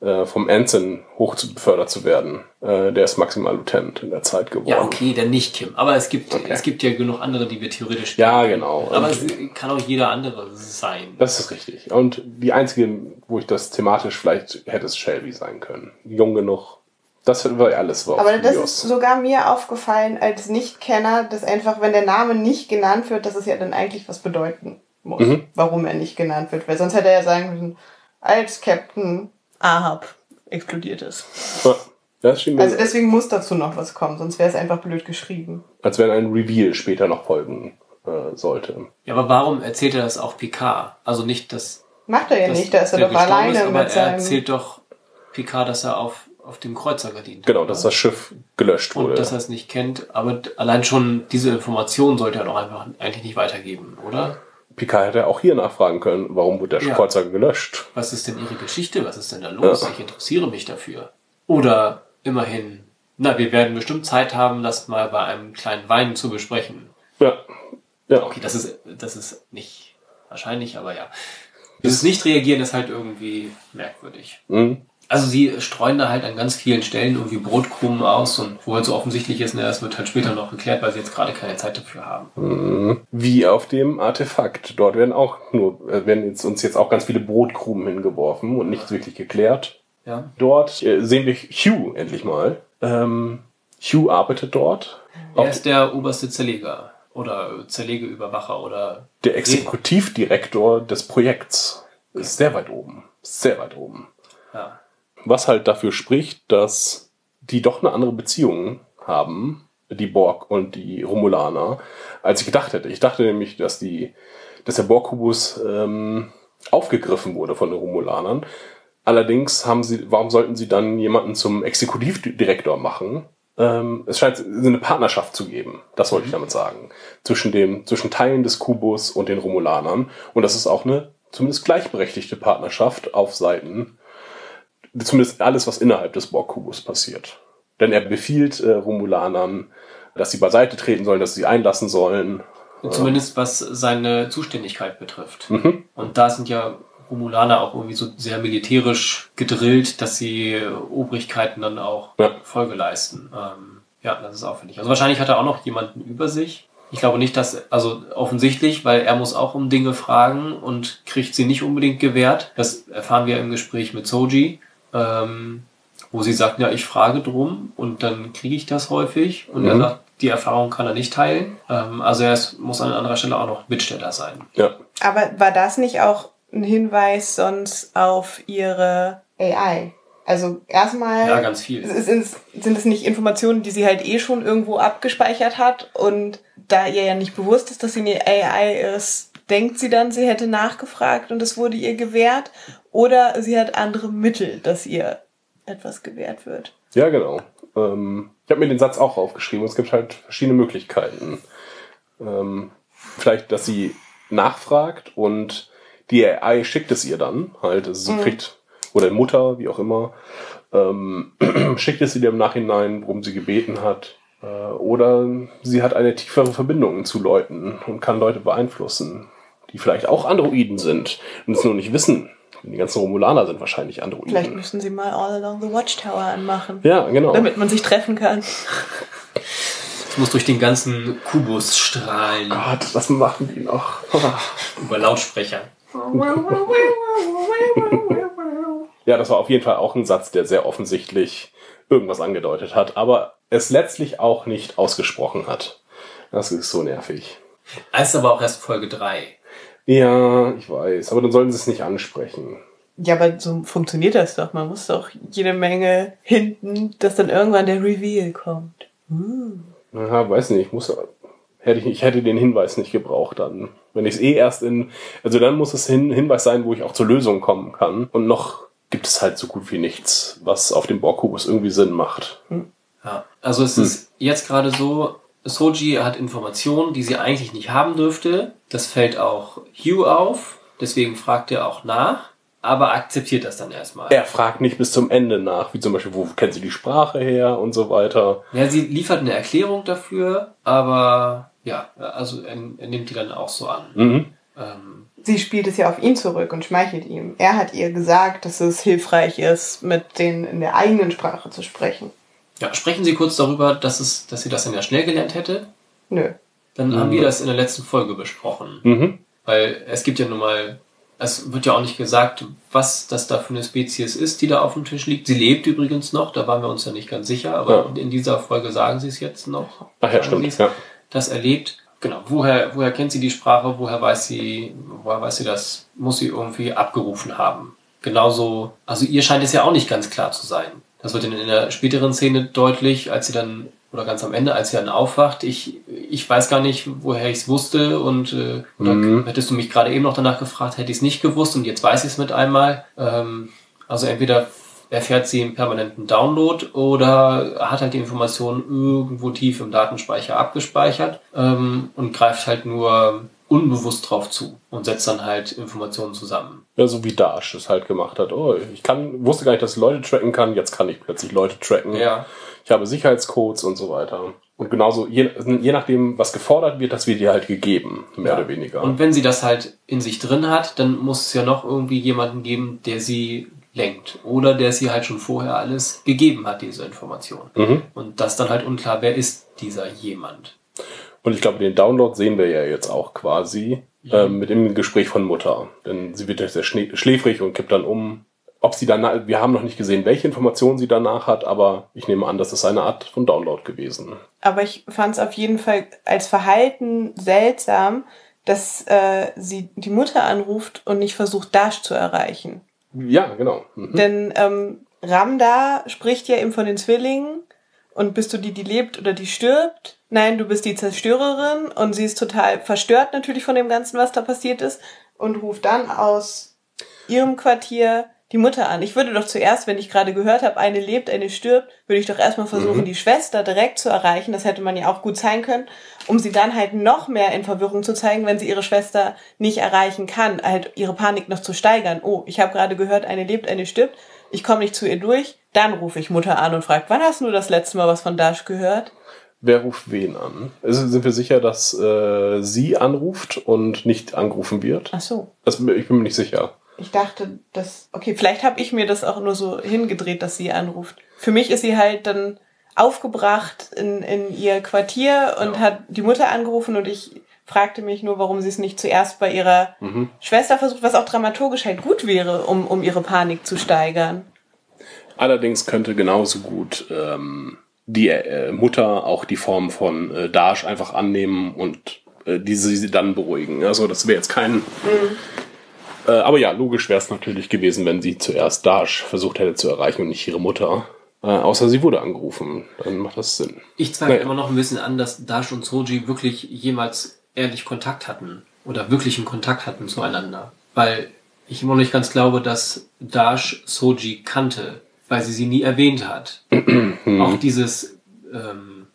äh, vom Ensign hoch zu befördert zu werden. Äh, der ist maximal Lieutenant in der Zeit geworden. Ja, okay, dann nicht Kim. Aber es gibt, Okay. es gibt ja genug andere, die wir theoretisch Ja, genau. Aber es kann auch jeder andere sein. Das ist richtig. Und die einzige, wo ich das thematisch vielleicht hätte es Shelby sein können. Jung genug. Das war ja alles war Aber das ist sogar mir aufgefallen als Nichtkenner, dass einfach, wenn der Name nicht genannt wird, dass es ja dann eigentlich was bedeuten muss, Mhm. warum er nicht genannt wird. Weil sonst hätte er ja sagen müssen, als Captain Ahab explodiert ist. Ja, Das schien mir, Also deswegen muss dazu noch was kommen, sonst wäre es einfach blöd geschrieben. als wenn ein Reveal später noch folgen äh, sollte. Ja, aber warum erzählt er das auch Picard? Also nicht, dass, Macht er ja dass nicht, da ist er doch alleine ist, aber mit er erzählt doch Picard, dass er auf, auf dem Kreuzer gedient. Genau, dass das Schiff gelöscht Und wurde. dass er es nicht kennt. Aber allein schon diese Information sollte er doch einfach eigentlich nicht weitergeben, oder? Picard hätte auch hier nachfragen können, warum wurde der Ja. Kreuzer gelöscht? Was ist denn Ihre Geschichte? Was ist denn da los? Ja. Ich interessiere mich dafür. Oder immerhin, na, wir werden bestimmt Zeit haben, das mal bei einem kleinen Wein zu besprechen. Ja. Ja. Okay, das ist, das ist nicht wahrscheinlich, aber ja. Dieses Nicht-Reagieren ist halt irgendwie merkwürdig. Mhm. Also sie streuen da halt an ganz vielen Stellen irgendwie Brotkrumen aus und wo halt so offensichtlich ist, na, das wird halt später noch geklärt, weil sie jetzt gerade keine Zeit dafür haben. Wie auf dem Artefakt. Dort werden auch nur, äh, werden jetzt, uns jetzt auch ganz viele Brotkrumen hingeworfen und nichts wirklich geklärt. Ja. Dort äh, sehen wir Hugh endlich mal. Ähm, Hugh arbeitet dort. Er ist der oberste Zerleger oder Zerlegeüberwacher oder Der Exekutivdirektor des Projekts ist sehr weit oben. Sehr weit oben. ja. Was halt dafür spricht, dass die doch eine andere Beziehung haben, die Borg und die Romulaner, als ich gedacht hätte. Ich dachte nämlich, dass die, dass der Borg-Kubus ähm, aufgegriffen wurde von den Romulanern. Allerdings haben sie, warum sollten sie dann jemanden zum Exekutivdirektor machen? Ähm, es scheint eine Partnerschaft zu geben. Das wollte ich damit sagen. Zwischen dem, zwischen Teilen des Kubus und den Romulanern. Und das ist auch eine zumindest gleichberechtigte Partnerschaft auf Seiten zumindest alles, was innerhalb des Borg-Kubus passiert. Denn er befiehlt äh, Romulanern, dass sie beiseite treten sollen, dass sie einlassen sollen. Zumindest was seine Zuständigkeit betrifft. Mhm. Und da sind ja Romulaner auch irgendwie so sehr militärisch gedrillt, dass sie Obrigkeiten dann auch Ja. Folge leisten. Ähm, ja, das ist auffällig. Also wahrscheinlich hat er auch noch jemanden über sich. Ich glaube nicht, dass, also offensichtlich, weil er muss auch um Dinge fragen und kriegt sie nicht unbedingt gewährt. Das erfahren wir im Gespräch mit Soji, ähm, wo sie sagt, ja, ich frage drum und dann kriege ich das häufig. Und er Mhm. sagt, die Erfahrung kann er nicht teilen. Ähm, also er ist, muss an anderer Stelle auch noch Bittsteller sein. Ja. Aber war das nicht auch ein Hinweis sonst auf ihre AI? Also erstmal Ja, ganz viel. sind, sind es nicht Informationen, die sie halt eh schon irgendwo abgespeichert hat und da ihr ja nicht bewusst ist, dass sie eine AI ist, denkt sie dann, sie hätte nachgefragt und es wurde ihr gewährt oder sie hat andere Mittel, dass ihr etwas gewährt wird. Ja, genau. Ähm, ich habe mir den Satz auch aufgeschrieben. Es gibt halt verschiedene Möglichkeiten. Ähm, vielleicht, dass sie nachfragt und die AI schickt es ihr dann halt. Also sie kriegt, oder Mutter, wie auch immer, ähm, [CLEARS THROAT] schickt es ihr im Nachhinein, worum sie gebeten hat. Äh, oder sie hat eine tiefere Verbindung zu Leuten und kann Leute beeinflussen, die vielleicht auch Androiden sind und es nur nicht wissen. Die ganzen Romulaner sind wahrscheinlich Androiden. Vielleicht müssen sie mal All Along the Watchtower anmachen, ja, genau. damit man sich treffen kann. Es muss durch den ganzen Kubus strahlen Gott, was machen die noch? [LAUGHS] über Lautsprecher. Ja, das war auf jeden Fall auch ein Satz, der sehr offensichtlich irgendwas angedeutet hat, aber es letztlich auch nicht ausgesprochen hat. Das ist so nervig. Es ist aber auch erst Folge 3. Ja, ich weiß, aber dann sollen sie es nicht ansprechen. Ja, aber so funktioniert das doch. Man muss doch jede Menge hinten, dass dann irgendwann der Reveal kommt. Ja, weiß nicht, ich muss, hätte ich, ich hätte den Hinweis nicht gebraucht dann. Wenn ich es eh erst in, also dann muss es ein Hinweis sein, wo ich auch zur Lösung kommen kann. Und noch gibt es halt so gut wie nichts, was auf dem Borgkubus irgendwie Sinn macht. Ja. Also es ist jetzt gerade so, Soji hat Informationen, die sie eigentlich nicht haben dürfte. Das fällt auch Hugh auf, deswegen fragt er auch nach, aber akzeptiert das dann erstmal. Er fragt nicht bis zum Ende nach, wie zum Beispiel, wo kennen Sie die Sprache her und so weiter. Ja, sie liefert eine Erklärung dafür, aber ja, also er, er nimmt die dann auch so an. Mhm. Ähm, Sie spielt es ja auf ihn zurück und schmeichelt ihm. Er hat ihr gesagt, dass es hilfreich ist, mit denen in der eigenen Sprache zu sprechen. Ja, sprechen Sie kurz darüber, dass, es, dass sie das dann ja schnell gelernt hätte. Nö. Dann haben wir das in der letzten Folge besprochen. Mhm. Weil es gibt ja nun mal, es wird ja auch nicht gesagt, was das da für eine Spezies ist, die da auf dem Tisch liegt. Sie lebt übrigens noch, da waren wir uns ja nicht ganz sicher, aber Ja. in dieser Folge sagen sie es jetzt noch. Ach ja, stimmt, ja. Das erlebt. Genau. Woher, woher kennt sie die Sprache? Woher weiß sie, woher weiß sie das? Muss sie irgendwie abgerufen haben. Genauso, also ihr scheint es ja auch nicht ganz klar zu sein. Das wird in, in der späteren Szene deutlich, als sie dann, oder ganz am Ende, als sie dann aufwacht. Ich, ich weiß gar nicht, woher ich es wusste und äh, oder Mhm. hättest du mich gerade eben noch danach gefragt, hätte ich es nicht gewusst und jetzt weiß ich es mit einmal. Ähm, also entweder erfährt sie einen permanenten Download oder hat halt die Informationen irgendwo tief im Datenspeicher abgespeichert ähm, und greift halt nur unbewusst drauf zu und setzt dann halt Informationen zusammen. Ja, so wie Dash es halt gemacht hat. Oh, ich kann, wusste gar nicht, dass ich Leute tracken kann. Jetzt kann ich plötzlich Leute tracken. Ja. Ich habe Sicherheitscodes und so weiter. Und genauso, je, je nachdem, was gefordert wird, das wird dir halt gegeben, mehr Ja. oder weniger. Und wenn sie das halt in sich drin hat, dann muss es ja noch irgendwie jemanden geben, der sie lenkt. Oder der sie halt schon vorher alles gegeben hat, diese Information. Mhm. Und das dann halt unklar, wer ist dieser jemand. Und ich glaube, den Download sehen wir ja jetzt auch quasi ähm, mit dem Gespräch von Mutter. Denn sie wird ja sehr schläfrig und kippt dann um. Ob sie danach, wir haben noch nicht gesehen, welche Informationen sie danach hat, aber ich nehme an, das ist eine Art von Download gewesen. Aber ich fand es auf jeden Fall als Verhalten seltsam, dass äh, sie die Mutter anruft und nicht versucht, Dash zu erreichen. Ja, genau. Mhm. Denn ähm, Ramda spricht ja eben von den Zwillingen und bist du die, die lebt oder die stirbt? Nein, du bist die Zerstörerin und sie ist total verstört natürlich von dem Ganzen, was da passiert ist und ruft dann aus ihrem Quartier die Mutter an. Ich würde doch zuerst, wenn ich gerade gehört habe, eine lebt, eine stirbt, würde ich doch erstmal versuchen, die Schwester direkt zu erreichen. Das hätte man ja auch gut sein können, um sie dann halt noch mehr in Verwirrung zu zeigen, wenn sie ihre Schwester nicht erreichen kann, halt ihre Panik noch zu steigern. Oh, ich habe gerade gehört, eine lebt, eine stirbt. Ich komme nicht zu ihr durch. Dann rufe ich Mutter an und frage, wann hast du das letzte Mal was von Dash gehört? Wer ruft wen an? Also sind wir sicher, dass äh, sie anruft und nicht angerufen wird? Ach so. Das, ich bin mir nicht sicher. Ich dachte, dass. Okay, vielleicht habe ich mir das auch nur so hingedreht, dass sie anruft. Für mich ist sie halt dann aufgebracht in, in ihr Quartier und hat die Mutter angerufen und ich fragte mich nur, warum sie es nicht zuerst bei ihrer Schwester versucht, was auch dramaturgisch halt gut wäre, um, um ihre Panik zu steigern. Allerdings könnte genauso gut ähm, die äh, Mutter auch die Form von äh, Dash einfach annehmen und äh, diese sie dann beruhigen. Also das wäre jetzt kein. Äh, aber ja, logisch wäre es natürlich gewesen, wenn sie zuerst Dash versucht hätte zu erreichen und nicht ihre Mutter. Äh, außer sie wurde angerufen. Dann macht das Sinn. Ich zweifle Naja. immer noch ein bisschen an, dass Dash und Soji wirklich jemals ehrlich Kontakt hatten. Oder wirklichen Kontakt hatten zueinander. Weil ich immer noch nicht ganz glaube, dass Dash Soji kannte, weil sie sie nie erwähnt hat. Auch dieses ähm,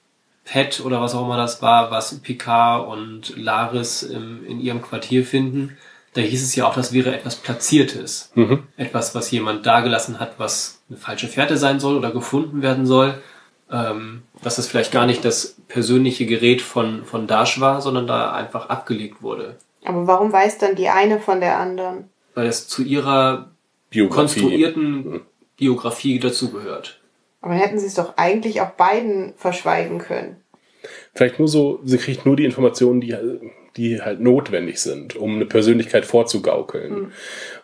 Pet oder was auch immer das war, was Picard und Laris im, in ihrem Quartier finden, da hieß es ja auch, das wäre etwas Platziertes. Etwas, was jemand dagelassen hat, was eine falsche Fährte sein soll oder gefunden werden soll. Ähm, dass das vielleicht gar nicht das persönliche Gerät von, von Dash war, sondern da einfach abgelegt wurde. Aber warum weiß dann die eine von der anderen? Weil es zu ihrer Biografie. konstruierten Biografie dazugehört. Aber dann hätten sie es doch eigentlich auch beiden verschweigen können. Vielleicht nur so, sie kriegt nur die Informationen, die, die halt notwendig sind, um eine Persönlichkeit vorzugaukeln.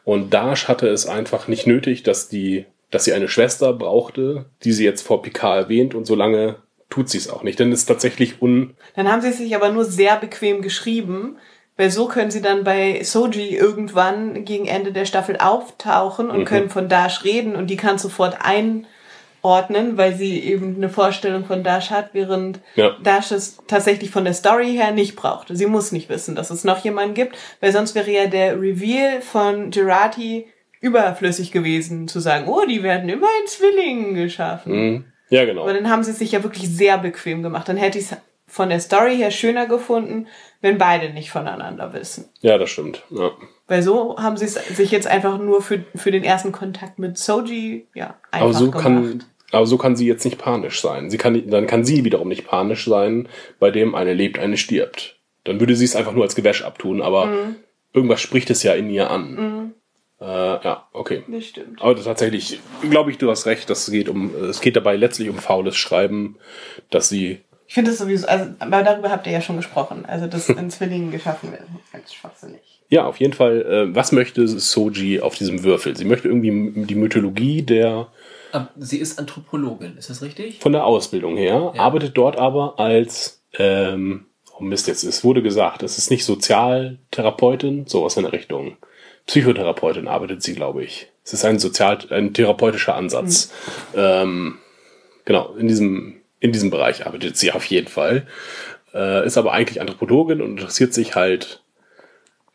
Und Dash hatte es einfach nicht nötig, dass die, dass sie eine Schwester brauchte, die sie jetzt vor Picard erwähnt und solange tut sie es auch nicht. Denn es ist tatsächlich un, Dann haben sie es sich aber nur sehr bequem geschrieben, weil so können sie dann bei Soji irgendwann gegen Ende der Staffel auftauchen und können von Dash reden und die kann sofort einordnen, weil sie eben eine Vorstellung von Dash hat, während Ja. Dash es tatsächlich von der Story her nicht brauchte. Sie muss nicht wissen, dass es noch jemanden gibt, weil sonst wäre ja der Reveal von Gerati überflüssig gewesen, zu sagen, oh, die werden immer in Zwillingen geschaffen. hm, ja genau. Aber dann haben sie es sich ja wirklich sehr bequem gemacht. Dann hätte ich es von der Story her schöner gefunden, wenn beide nicht voneinander wissen. Ja, das stimmt. Ja. Weil so haben sie es sich jetzt einfach nur für, für den ersten Kontakt mit Soji ja, einfach Aber so gemacht. kann, aber so kann sie jetzt nicht panisch sein. Sie kann, dann kann sie wiederum nicht panisch sein, bei dem eine lebt, eine stirbt. Dann würde sie es einfach nur als Gewäsch abtun, aber Mhm. irgendwas spricht es ja in ihr an. Äh, ja, okay. das stimmt. Aber tatsächlich, glaube ich, du hast recht, das geht um, es geht dabei letztlich um faules Schreiben, dass sie, Ich finde das sowieso, also, aber darüber habt ihr ja schon gesprochen. Also, das [LAUGHS] in Zwillingen geschaffen wird, ganz schwachsinnig. ja, auf jeden Fall, äh, was möchte Soji auf diesem Würfel? Sie möchte irgendwie die Mythologie der, sie ist Anthropologin, ist das richtig? von der Ausbildung her, Ja. arbeitet dort aber als, ähm, oh Mist, jetzt, es wurde gesagt, es ist nicht Sozialtherapeutin, sowas in der Richtung. Psychotherapeutin arbeitet sie, glaube ich. Es ist ein sozial, ein therapeutischer Ansatz. Ähm, genau, in diesem, in diesem Bereich arbeitet sie auf jeden Fall. Äh, ist aber eigentlich Anthropologin und interessiert sich halt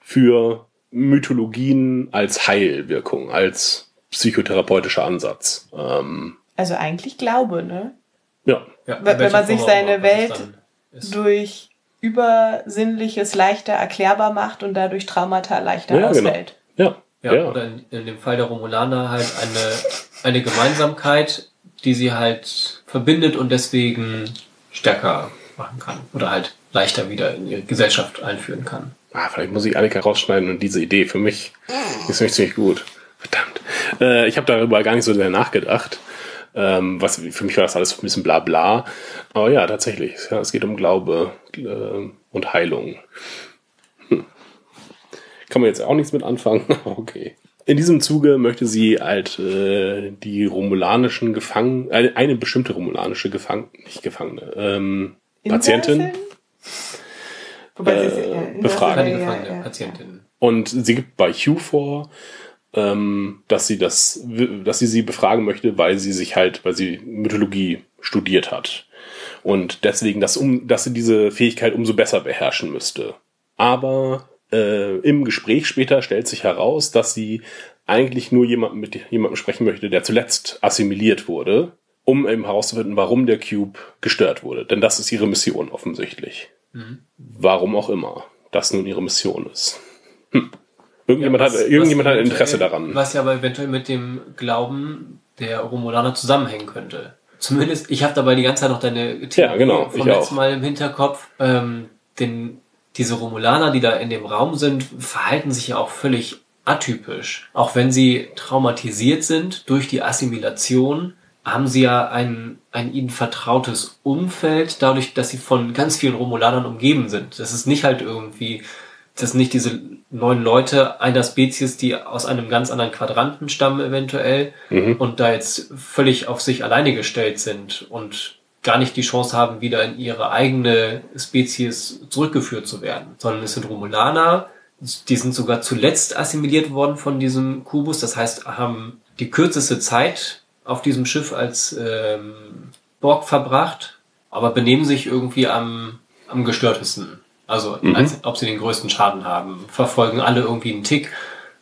für Mythologien als Heilwirkung, als psychotherapeutischer Ansatz. Ähm, Also eigentlich Glaube, ne? ja, Ja, Wenn- man sich seine Welt. Durch Übersinnliches leichter erklärbar macht und dadurch Traumata leichter Ja, genau. aushält. ja, Ja, ja. oder in, in dem Fall der Romulaner halt eine, eine Gemeinsamkeit, die sie halt verbindet und deswegen stärker machen kann. Oder halt leichter wieder in ihre Gesellschaft einführen kann. Ah, vielleicht muss ich Annika rausschneiden und diese Idee für mich ist nämlich ziemlich gut. Verdammt. Äh, ich habe darüber gar nicht so sehr nachgedacht. Ähm, was, für mich war das alles ein bisschen bla bla. Aber ja, tatsächlich. Ja, es geht um Glaube äh, und Heilung. Hm. Kann man jetzt auch nichts mit anfangen. [LAUGHS] okay. In diesem Zuge möchte sie halt äh, die romulanischen Gefangenen, eine, eine bestimmte romulanische Gefangene, nicht Gefangene, ähm, Patientin. Äh, ja, befragen. Keine ja, gefangene ja, ja. Patientin. Und sie gibt bei Hugh vor, ähm, dass sie das, dass sie sie befragen möchte, weil sie sich halt, weil sie Mythologie studiert hat. Und deswegen, dass, um, dass sie diese Fähigkeit umso besser beherrschen müsste. Aber äh, im Gespräch später stellt sich heraus, dass sie eigentlich nur jemanden mit jemandem sprechen möchte, der zuletzt assimiliert wurde, um eben herauszufinden, warum der Cube gestört wurde. Denn das ist ihre Mission offensichtlich. Warum auch immer das nun ihre Mission ist. Hm. Irgendjemand, Ja, hat, was- irgendjemand was hat Interesse daran. Was ja aber eventuell mit dem Glauben der Romulaner zusammenhängen könnte. zumindest, ich habe dabei die ganze Zeit noch deine Theorie Ja, genau, vom ich letzten auch. Mal im Hinterkopf. Ähm, denn diese Romulaner, die da in dem Raum sind, verhalten sich ja auch völlig atypisch. Auch wenn sie traumatisiert sind durch die Assimilation, haben sie ja ein, ein ihnen vertrautes Umfeld, dadurch, dass sie von ganz vielen Romulanern umgeben sind. Das ist nicht halt irgendwie, das sind nicht diese neun Leute einer Spezies, die aus einem ganz anderen Quadranten stammen eventuell und da jetzt völlig auf sich alleine gestellt sind und gar nicht die Chance haben, wieder in ihre eigene Spezies zurückgeführt zu werden, sondern es sind Romulaner, die sind sogar zuletzt assimiliert worden von diesem Kubus, das heißt, haben die kürzeste Zeit auf diesem Schiff als ähm, Borg verbracht, aber benehmen sich irgendwie am, am gestörtesten. Also, als, ob sie den größten Schaden haben. Verfolgen alle irgendwie einen Tick.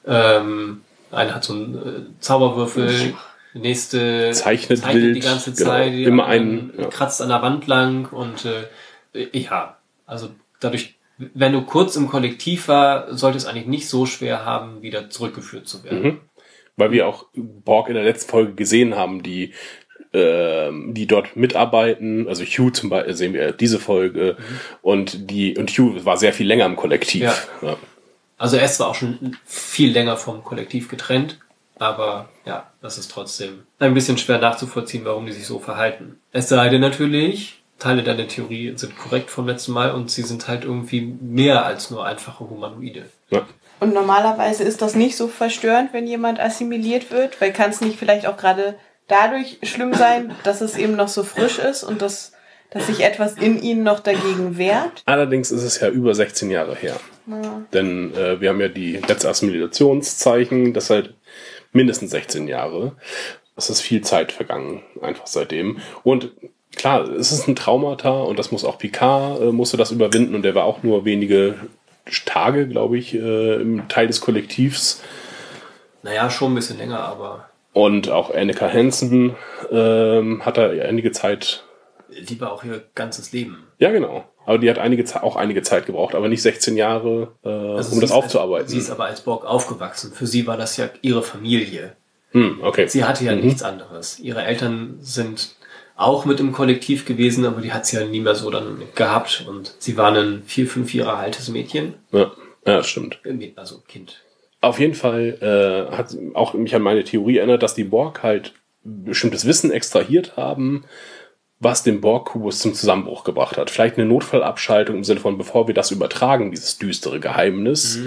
Ähm, einer hat so einen äh, Zauberwürfel, der nächste Zeichnet die wild, ganze genau. Zeit, die Immer einen, ja. kratzt an der Wand lang und äh, ja, also dadurch, wenn du kurz im Kollektiv war, sollte es eigentlich nicht so schwer haben, wieder zurückgeführt zu werden. Mhm. Weil wir auch Borg in der letzten Folge gesehen haben, die, ähm, die dort mitarbeiten. Also Hugh zum Beispiel sehen wir diese Folge. Und die, und Hugh war sehr viel länger im Kollektiv. Ja. Ja. Also er ist zwar auch schon viel länger vom Kollektiv getrennt, aber ja, das ist trotzdem ein bisschen schwer nachzuvollziehen, warum die sich so verhalten. Es sei denn natürlich, Teile deiner Theorie sind korrekt vom letzten Mal und sie sind halt irgendwie mehr als nur einfache Humanoide. Ja. Und normalerweise ist das nicht so verstörend, wenn jemand assimiliert wird, weil kann es nicht vielleicht auch gerade dadurch schlimm sein, dass es eben noch so frisch ist und dass, dass sich etwas in ihnen noch dagegen wehrt. Allerdings ist es ja über 16 Jahre her. Denn äh, wir haben ja die letzte Assimilationszeichen, das ist halt mindestens 16 Jahre. Es ist viel Zeit vergangen, einfach seitdem. Und klar, es ist ein Traumata und das muss auch Picard, äh, musste das überwinden und der war auch nur wenige Tage, glaube ich, äh, im Teil des Kollektivs. Naja, schon ein bisschen länger, aber Und auch Annika Hansen ähm, hat da einige Zeit lieber auch ihr ganzes Leben. Ja, genau. Aber die hat einige, auch einige Zeit gebraucht, aber nicht 16 Jahre, äh, Also um das aufzuarbeiten. Als, sie ist aber als Borg aufgewachsen. Für sie war das ja ihre Familie. hm, okay. Sie hatte ja Mhm. nichts anderes. Ihre Eltern sind auch mit im Kollektiv gewesen, aber die hat sie ja nie mehr so dann gehabt. Und sie war ein vier, fünf Jahre altes Mädchen. Ja, ja, das stimmt. Äh, Also Kind. Auf jeden Fall äh, hat auch mich an meine Theorie erinnert, dass die Borg halt bestimmtes Wissen extrahiert haben, was den Borg-Kubus zum Zusammenbruch gebracht hat. Vielleicht eine Notfallabschaltung im Sinne von, bevor wir das übertragen, dieses düstere Geheimnis,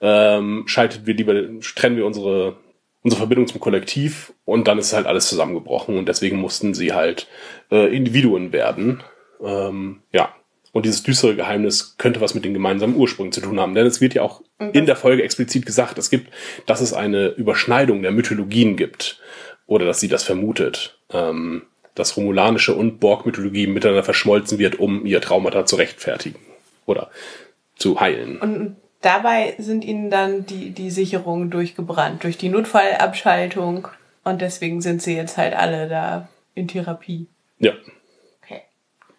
ähm, schaltet wir lieber, trennen wir unsere, unsere Verbindung zum Kollektiv und dann ist halt alles zusammengebrochen und deswegen mussten sie halt äh, Individuen werden. Ähm, ja. Und dieses düstere Geheimnis könnte was mit den gemeinsamen Ursprüngen zu tun haben. Denn es wird ja auch in der Folge explizit gesagt, es gibt, dass es eine Überschneidung der Mythologien gibt. Oder dass sie das vermutet. Ähm, dass romulanische und Borg-Mythologie miteinander verschmolzen wird, um ihr Traumata zu rechtfertigen. Oder zu heilen. Und dabei sind ihnen dann die, die Sicherungen durchgebrannt, durch die Notfallabschaltung. Und deswegen sind sie jetzt halt alle da in Therapie. Ja. Okay.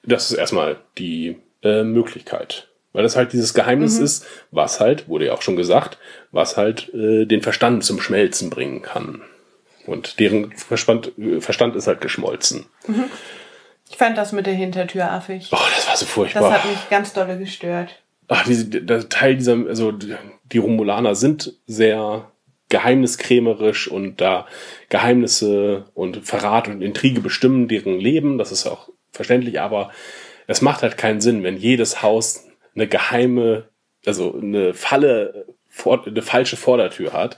Das ist erstmal die äh, Möglichkeit. Weil das halt dieses Geheimnis ist, was halt, wurde ja auch schon gesagt, was halt äh, den Verstand zum Schmelzen bringen kann. Und deren Verstand, Verstand ist halt geschmolzen. Ich fand das mit der Hintertür affig. Oh, das war so Das furchtbar. hat mich ganz dolle gestört. Ach, diese, der Teil dieser, also die Romulaner sind sehr geheimniskrämerisch und da Geheimnisse und Verrat und Intrige bestimmen deren Leben. Das ist auch verständlich, aber es macht halt keinen Sinn, wenn jedes Haus eine geheime, also eine Falle, eine falsche Vordertür hat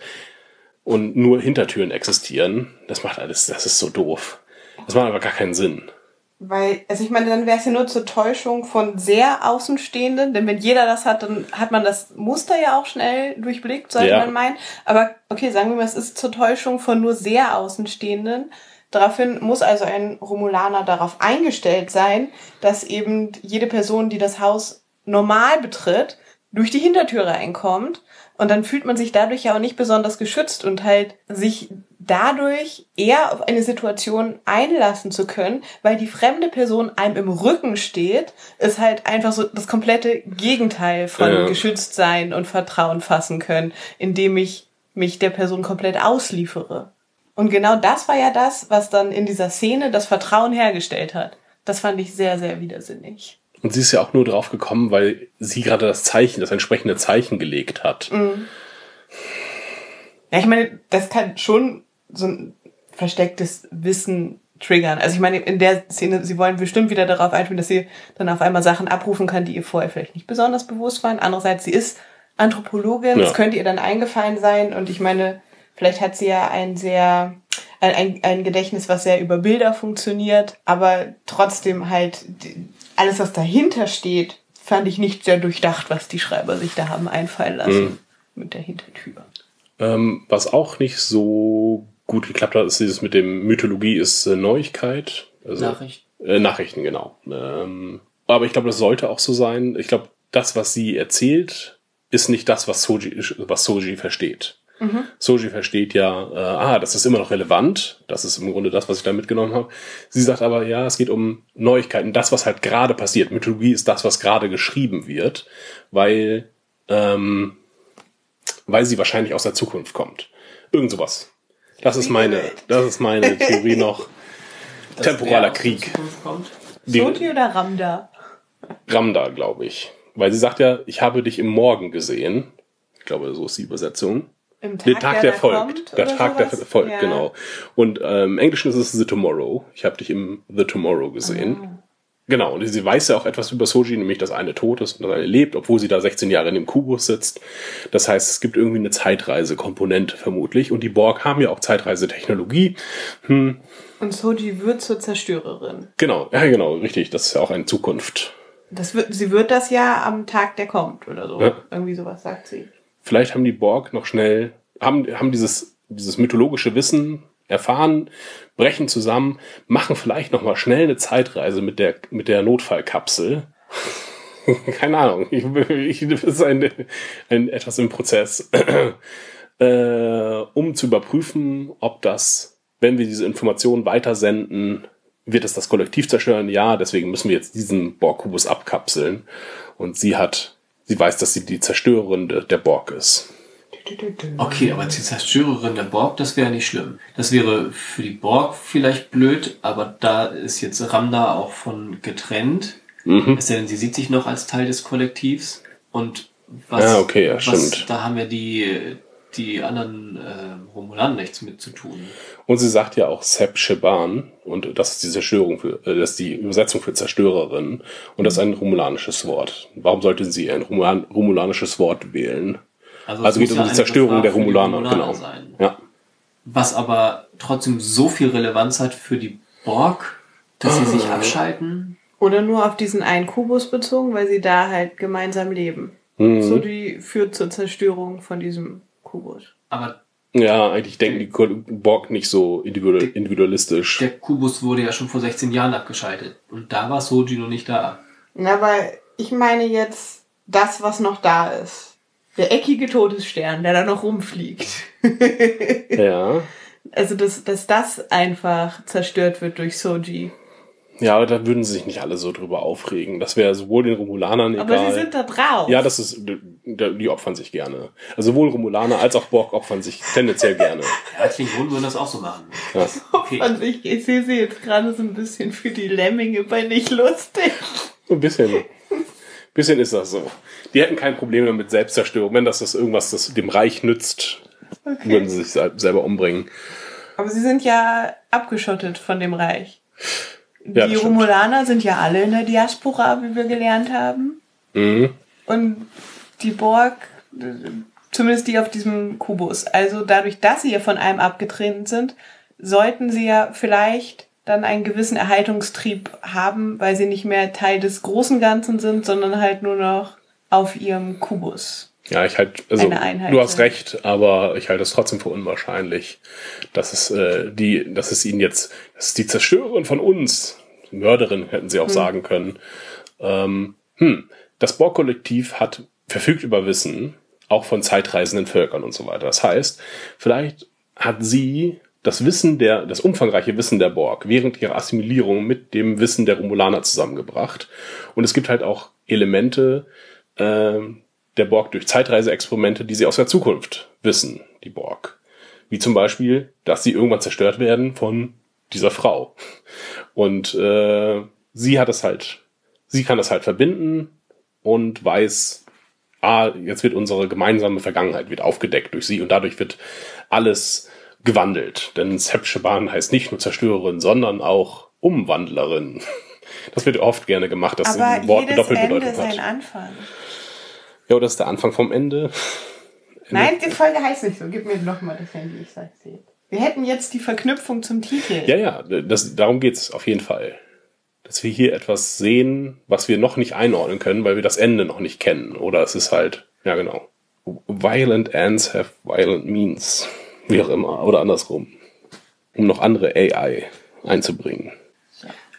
und nur Hintertüren existieren. Das macht alles, das ist so doof. Das macht aber gar keinen Sinn. Weil, also ich meine, dann wäre es ja nur zur Täuschung von sehr Außenstehenden, denn wenn jeder das hat, dann hat man das Muster ja auch schnell durchblickt, sollte Ja. man meinen. Aber okay, sagen wir mal, es ist zur Täuschung von nur sehr Außenstehenden. Daraufhin muss also ein Romulaner darauf eingestellt sein, dass eben jede Person, die das Haus normal betritt, durch die Hintertür reinkommt. Und dann fühlt man sich dadurch ja auch nicht besonders geschützt und halt sich dadurch eher auf eine Situation einlassen zu können, weil die fremde Person einem im Rücken steht, ist halt einfach so das komplette Gegenteil von Ja. geschützt sein und Vertrauen fassen können, indem ich mich der Person komplett ausliefere. Und genau das war ja das, was dann in dieser Szene das Vertrauen hergestellt hat. Das fand ich sehr, sehr widersinnig. Und sie ist ja auch nur drauf gekommen, weil sie gerade das Zeichen, das entsprechende Zeichen gelegt hat. Ja, ich meine, das kann schon so ein verstecktes Wissen triggern. Also ich meine, in der Szene, sie wollen bestimmt wieder darauf einspielen, dass sie dann auf einmal Sachen abrufen kann, die ihr vorher vielleicht nicht besonders bewusst waren. Andererseits, sie ist Anthropologin, Ja. das könnte ihr dann eingefallen sein und ich meine, vielleicht hat sie ja ein sehr, ein, ein, ein Gedächtnis, was sehr über Bilder funktioniert, aber trotzdem halt alles, was dahinter steht, fand ich nicht sehr durchdacht, was die Schreiber sich da haben einfallen lassen mit der Hintertür. Ähm, was auch nicht so gut geklappt hat, ist dieses mit dem Mythologie ist äh, Neuigkeit. Also, Nachricht. Äh, Nachrichten, genau. Ähm, aber ich glaube, das sollte auch so sein. Ich glaube, das, was sie erzählt, ist nicht das, was Soji, was Soji versteht. Soji versteht ja, äh, ah, das ist immer noch relevant. Das ist im Grunde das, was ich da mitgenommen habe. Sie sagt aber, ja, es geht um Neuigkeiten, das, was halt gerade passiert. Mythologie ist das, was gerade geschrieben wird, weil, ähm, weil sie wahrscheinlich aus der Zukunft kommt. Irgend sowas. Das ist meine, das ist meine [LAUGHS] Theorie noch. Dass Temporaler Krieg. Soji oder Ramda? Ramda, glaube ich. Weil sie sagt ja, ich habe dich im Morgen gesehen. Ich glaube, so ist die Übersetzung. Im Tag, Der Tag, der, da folgt. der Tag, der sowas? folgt, Ja. genau. Und ähm, im Englischen ist es The Tomorrow. Ich habe dich im The Tomorrow gesehen. Ah. Genau, und sie weiß ja auch etwas über Soji, nämlich dass eine tot ist und das eine lebt, obwohl sie da 16 Jahre in dem Kubus sitzt. Das heißt, es gibt irgendwie eine Zeitreise-Komponente vermutlich. Und die Borg haben ja auch Zeitreisetechnologie. Und Soji wird zur Zerstörerin. Genau, ja genau, richtig. Das ist ja auch eine Zukunft. Das wird, sie wird das ja am Tag, der kommt oder so. Ja. Irgendwie sowas sagt sie. Vielleicht haben die Borg noch schnell, haben, haben dieses, dieses mythologische Wissen erfahren, brechen zusammen, machen vielleicht noch mal schnell eine Zeitreise mit der, mit der Notfallkapsel. [LAUGHS] Keine Ahnung, ich, ich, das ist ein, ein, etwas im Prozess, [CLEARS THROAT] äh, um zu überprüfen, ob das, wenn wir diese Informationen weitersenden, wird es das Kollektiv zerstören? Ja, deswegen müssen wir jetzt diesen Borg-Kubus abkapseln. Und sie hat, sie weiß, dass sie die Zerstörerin de- der Borg ist. Okay, aber die Zerstörerin der Borg, das wäre nicht schlimm. Das wäre für die Borg vielleicht blöd, aber da ist jetzt Ramda auch von getrennt. Es sei denn, sie sieht sich noch als Teil des Kollektivs. Und was, Ja, okay, ja, was stimmt. da haben ja die, die anderen äh, Romulanen nichts mit zu tun. Und sie sagt ja auch Seb Sheban, und das ist die Zerstörung für, äh, das ist die Übersetzung für Zerstörerin, und das ist ein romulanisches Wort. Warum sollte sie ein Romulan, romulanisches Wort wählen? Also, Also es geht muss um die Zerstörung der die Romulaner, Romulaner genau. sein. Ja. Was aber trotzdem so viel Relevanz hat für die Borg, dass sie sich abschalten. Oder nur auf diesen einen Kubus bezogen, weil sie da halt gemeinsam leben. Mhm. Soji führt zur Zerstörung von diesem Kubus. Aber Ja, eigentlich denken die Borg nicht so individual, individualistisch. der Kubus wurde ja schon vor 16 Jahren abgeschaltet. Und da war Soji noch nicht da. Na, weil ich meine jetzt das, was noch da ist. Der eckige Todesstern, der da noch rumfliegt. Ja. [LAUGHS] Also, dass, dass das einfach zerstört wird durch Soji. Ja, aber da würden sie sich nicht alle so drüber aufregen. Das wäre sowohl den Romulanern egal. Aber sie sind da drauf. ja, das ist, die die opfern sich gerne. Also sowohl Romulaner als auch Borg opfern sich tendenziell gerne. [LAUGHS] Ja, Klingonen würden das auch so machen. Ja. Okay. Und ich, ich sehe sie jetzt gerade so ein bisschen für die Lemminge bei nicht lustig. So ein bisschen. bisschen ist das so. Die hätten kein Problem damit Selbstzerstörung. Wenn das, das irgendwas das dem Reich nützt, würden sie sich sel- selber umbringen. Aber sie sind ja abgeschottet von dem Reich. Ja, die stimmt. Romulaner sind ja alle in der Diaspora, wie wir gelernt haben. Mhm. Und die Borg, zumindest die auf diesem Kubus. Also dadurch, dass sie ja von einem abgetrennt sind, sollten sie ja vielleicht dann einen gewissen Erhaltungstrieb haben, weil sie nicht mehr Teil des großen Ganzen sind, sondern halt nur noch auf ihrem Kubus. Ja, ich halt, also du hast recht, aber ich halte es trotzdem für unwahrscheinlich, dass es äh, die, dass es ihnen jetzt, das ist die Zerstörerin von uns, Mörderin hätten sie auch sagen können. Ähm, hm, das Borg-Kollektiv hat verfügt über Wissen, auch von zeitreisenden Völkern und so weiter. Das heißt, vielleicht hat sie das Wissen der, das umfangreiche Wissen der Borg während ihrer Assimilierung mit dem Wissen der Romulaner zusammengebracht. Und es gibt halt auch Elemente, ähm, der Borg durch Zeitreiseexperimente, die sie aus der Zukunft wissen, die Borg. Wie zum Beispiel, dass sie irgendwann zerstört werden von dieser Frau. Und äh, sie hat es halt, sie kann das halt verbinden und weiß, ah, jetzt wird unsere gemeinsame Vergangenheit wird aufgedeckt durch sie und dadurch wird alles gewandelt. Denn Sepsheban heißt nicht nur Zerstörerin, sondern auch Umwandlerin. [LAUGHS] Das wird oft gerne gemacht, dass ein Wort eine Doppelbedeutung Ende hat. sein Anfang. Ja, oder das ist der Anfang vom [LAUGHS] Ende. Nein, die Folge heißt nicht so. Gib mir noch mal das Handy, ich sag's dir. Wir hätten jetzt die Verknüpfung zum Titel. Ja, ja, das, darum geht's auf jeden Fall. Dass wir hier etwas sehen, was wir noch nicht einordnen können, weil wir das Ende noch nicht kennen. Oder es ist halt, ja genau. Violent ends have violent means. Wie auch immer. Oder andersrum. Um noch andere AI einzubringen.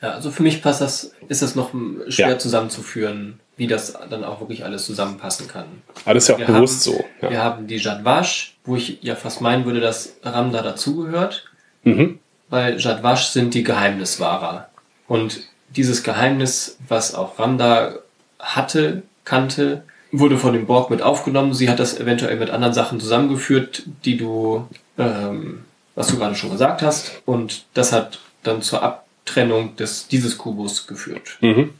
Ja, also für mich passt das, ist das noch schwer Ja. zusammenzuführen, wie das dann auch wirklich alles zusammenpassen kann. Das ist ja auch Wir bewusst haben, so. Ja. Wir haben die Jadwash, wo ich ja fast meinen würde, dass Ramda dazugehört, Mhm. weil Jadwash sind die Geheimniswahrer. Und dieses Geheimnis, was auch Ramda hatte, kannte, wurde von dem Borg mit aufgenommen. Sie hat das eventuell mit anderen Sachen zusammengeführt, die du, ähm, was du gerade schon gesagt hast. Und das hat dann zur Abtrennung des, dieses Kubus geführt. Mhm.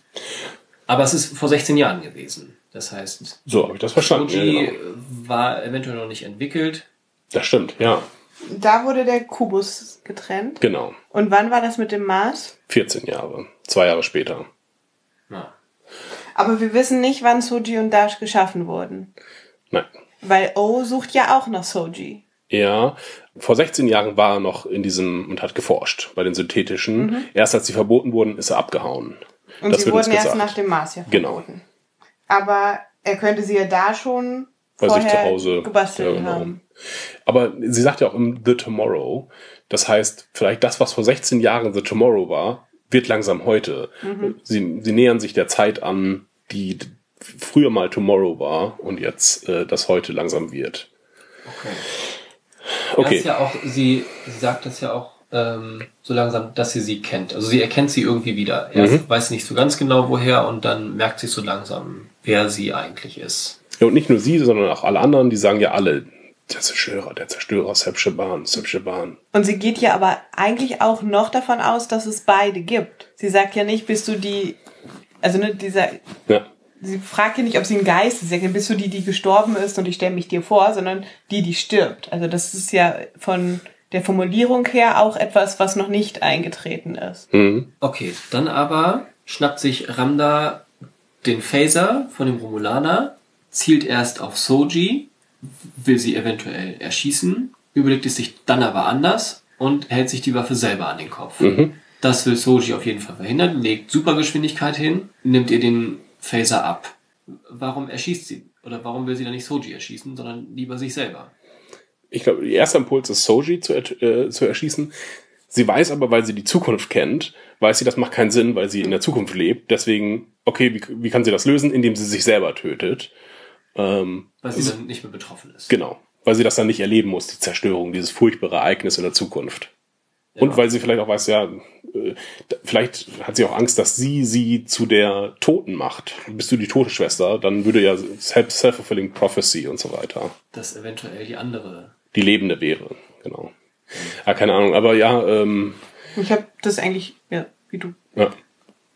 Aber es ist vor 16 Jahren gewesen. Das heißt, So habe ich das verstanden. Ja, Fuji genau. war eventuell noch nicht entwickelt. Das stimmt, ja. Da wurde der Kubus getrennt. Genau. Und wann war das mit dem Mars? 14 Jahre. Zwei Jahre später. Ja. Aber wir wissen nicht, wann Soji und Dash geschaffen wurden. Nein. Weil O sucht ja auch nach Soji. Ja, vor 16 Jahren war er noch in diesem und hat geforscht bei den synthetischen. Erst als sie verboten wurden, ist er abgehauen. Und Das sie wurden erst nach dem Mars ja Genau. verboten. Aber er könnte sie ja da schon Bei sich vorher zu Hause. gebastelt Ja, genau. haben. Aber sie sagt ja auch im The Tomorrow, das heißt, vielleicht das, was vor 16 Jahren The Tomorrow war, wird langsam heute. Sie, sie nähern sich der Zeit an, die früher mal Tomorrow war und jetzt äh, das heute langsam wird. Okay. Okay. Das ist ja auch, sie, sie sagt das ja auch ähm, so langsam, dass sie sie kennt. Also sie erkennt sie irgendwie wieder. Erst Mhm. weiß nicht so ganz genau woher und dann merkt sie so langsam, wer sie eigentlich ist. Ja, und nicht nur sie, sondern auch alle anderen, die sagen ja alle, der Zerstörer, der Zerstörer, Sepsheban, Sepsheban. Und sie geht ja aber eigentlich auch noch davon aus, dass es beide gibt. Sie sagt ja nicht, bist du die, also ne, dieser, Ja, sie fragt ja nicht, ob sie ein Geist ist. Sie sagt ja, bist du die, die gestorben ist und ich stelle mich dir vor, sondern die, die stirbt. Also das ist ja von der Formulierung her auch etwas, was noch nicht eingetreten ist. mhm. Okay, dann aber schnappt sich Ramda den Phaser von dem Romulaner, zielt erst auf Soji, will sie eventuell erschießen, überlegt es sich dann aber anders und hält sich die Waffe selber an den Kopf. Das will Soji auf jeden Fall verhindern, legt Supergeschwindigkeit hin, nimmt ihr den Phaser ab. Warum erschießt sie? Oder warum will sie dann nicht Soji erschießen, sondern lieber sich selber? Ich glaube, ihr erster Impuls ist Soji zu, äh, zu erschießen. Sie weiß aber, weil sie die Zukunft kennt, weiß sie, das macht keinen Sinn, weil sie in der Zukunft lebt. Deswegen, okay, wie, wie kann sie das lösen? Indem sie sich selber tötet. Ähm, Weil sie dann nicht mehr betroffen ist. genau. Weil sie das dann nicht erleben muss, die Zerstörung, dieses furchtbare Ereignis in der Zukunft. Und Ja. weil sie vielleicht auch weiß, ja, äh, vielleicht hat sie auch Angst, dass sie sie zu der Toten macht. Bist du die tote Schwester, dann würde ja self- self-fulfilling prophecy und so weiter. Dass eventuell die andere Die Lebende wäre, genau. Ah, keine Ahnung, aber ja, ähm, Ich habe das eigentlich, ja, wie du ja.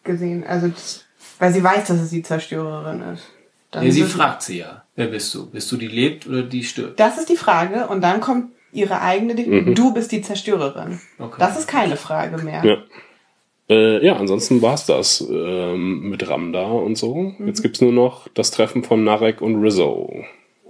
gesehen, also das, weil sie weiß, dass es die Zerstörerin ist. Dann Nee, sie fragt sie ja. Wer bist du? Bist du die lebt oder die stirbt? Das ist die Frage und dann kommt ihre eigene, Mhm. du bist die Zerstörerin. Okay. Das ist keine Frage mehr. Ja. Äh, ja, ansonsten war's das ähm, mit Ramda und so. Jetzt gibt's nur noch das Treffen von Narek und Rizzo.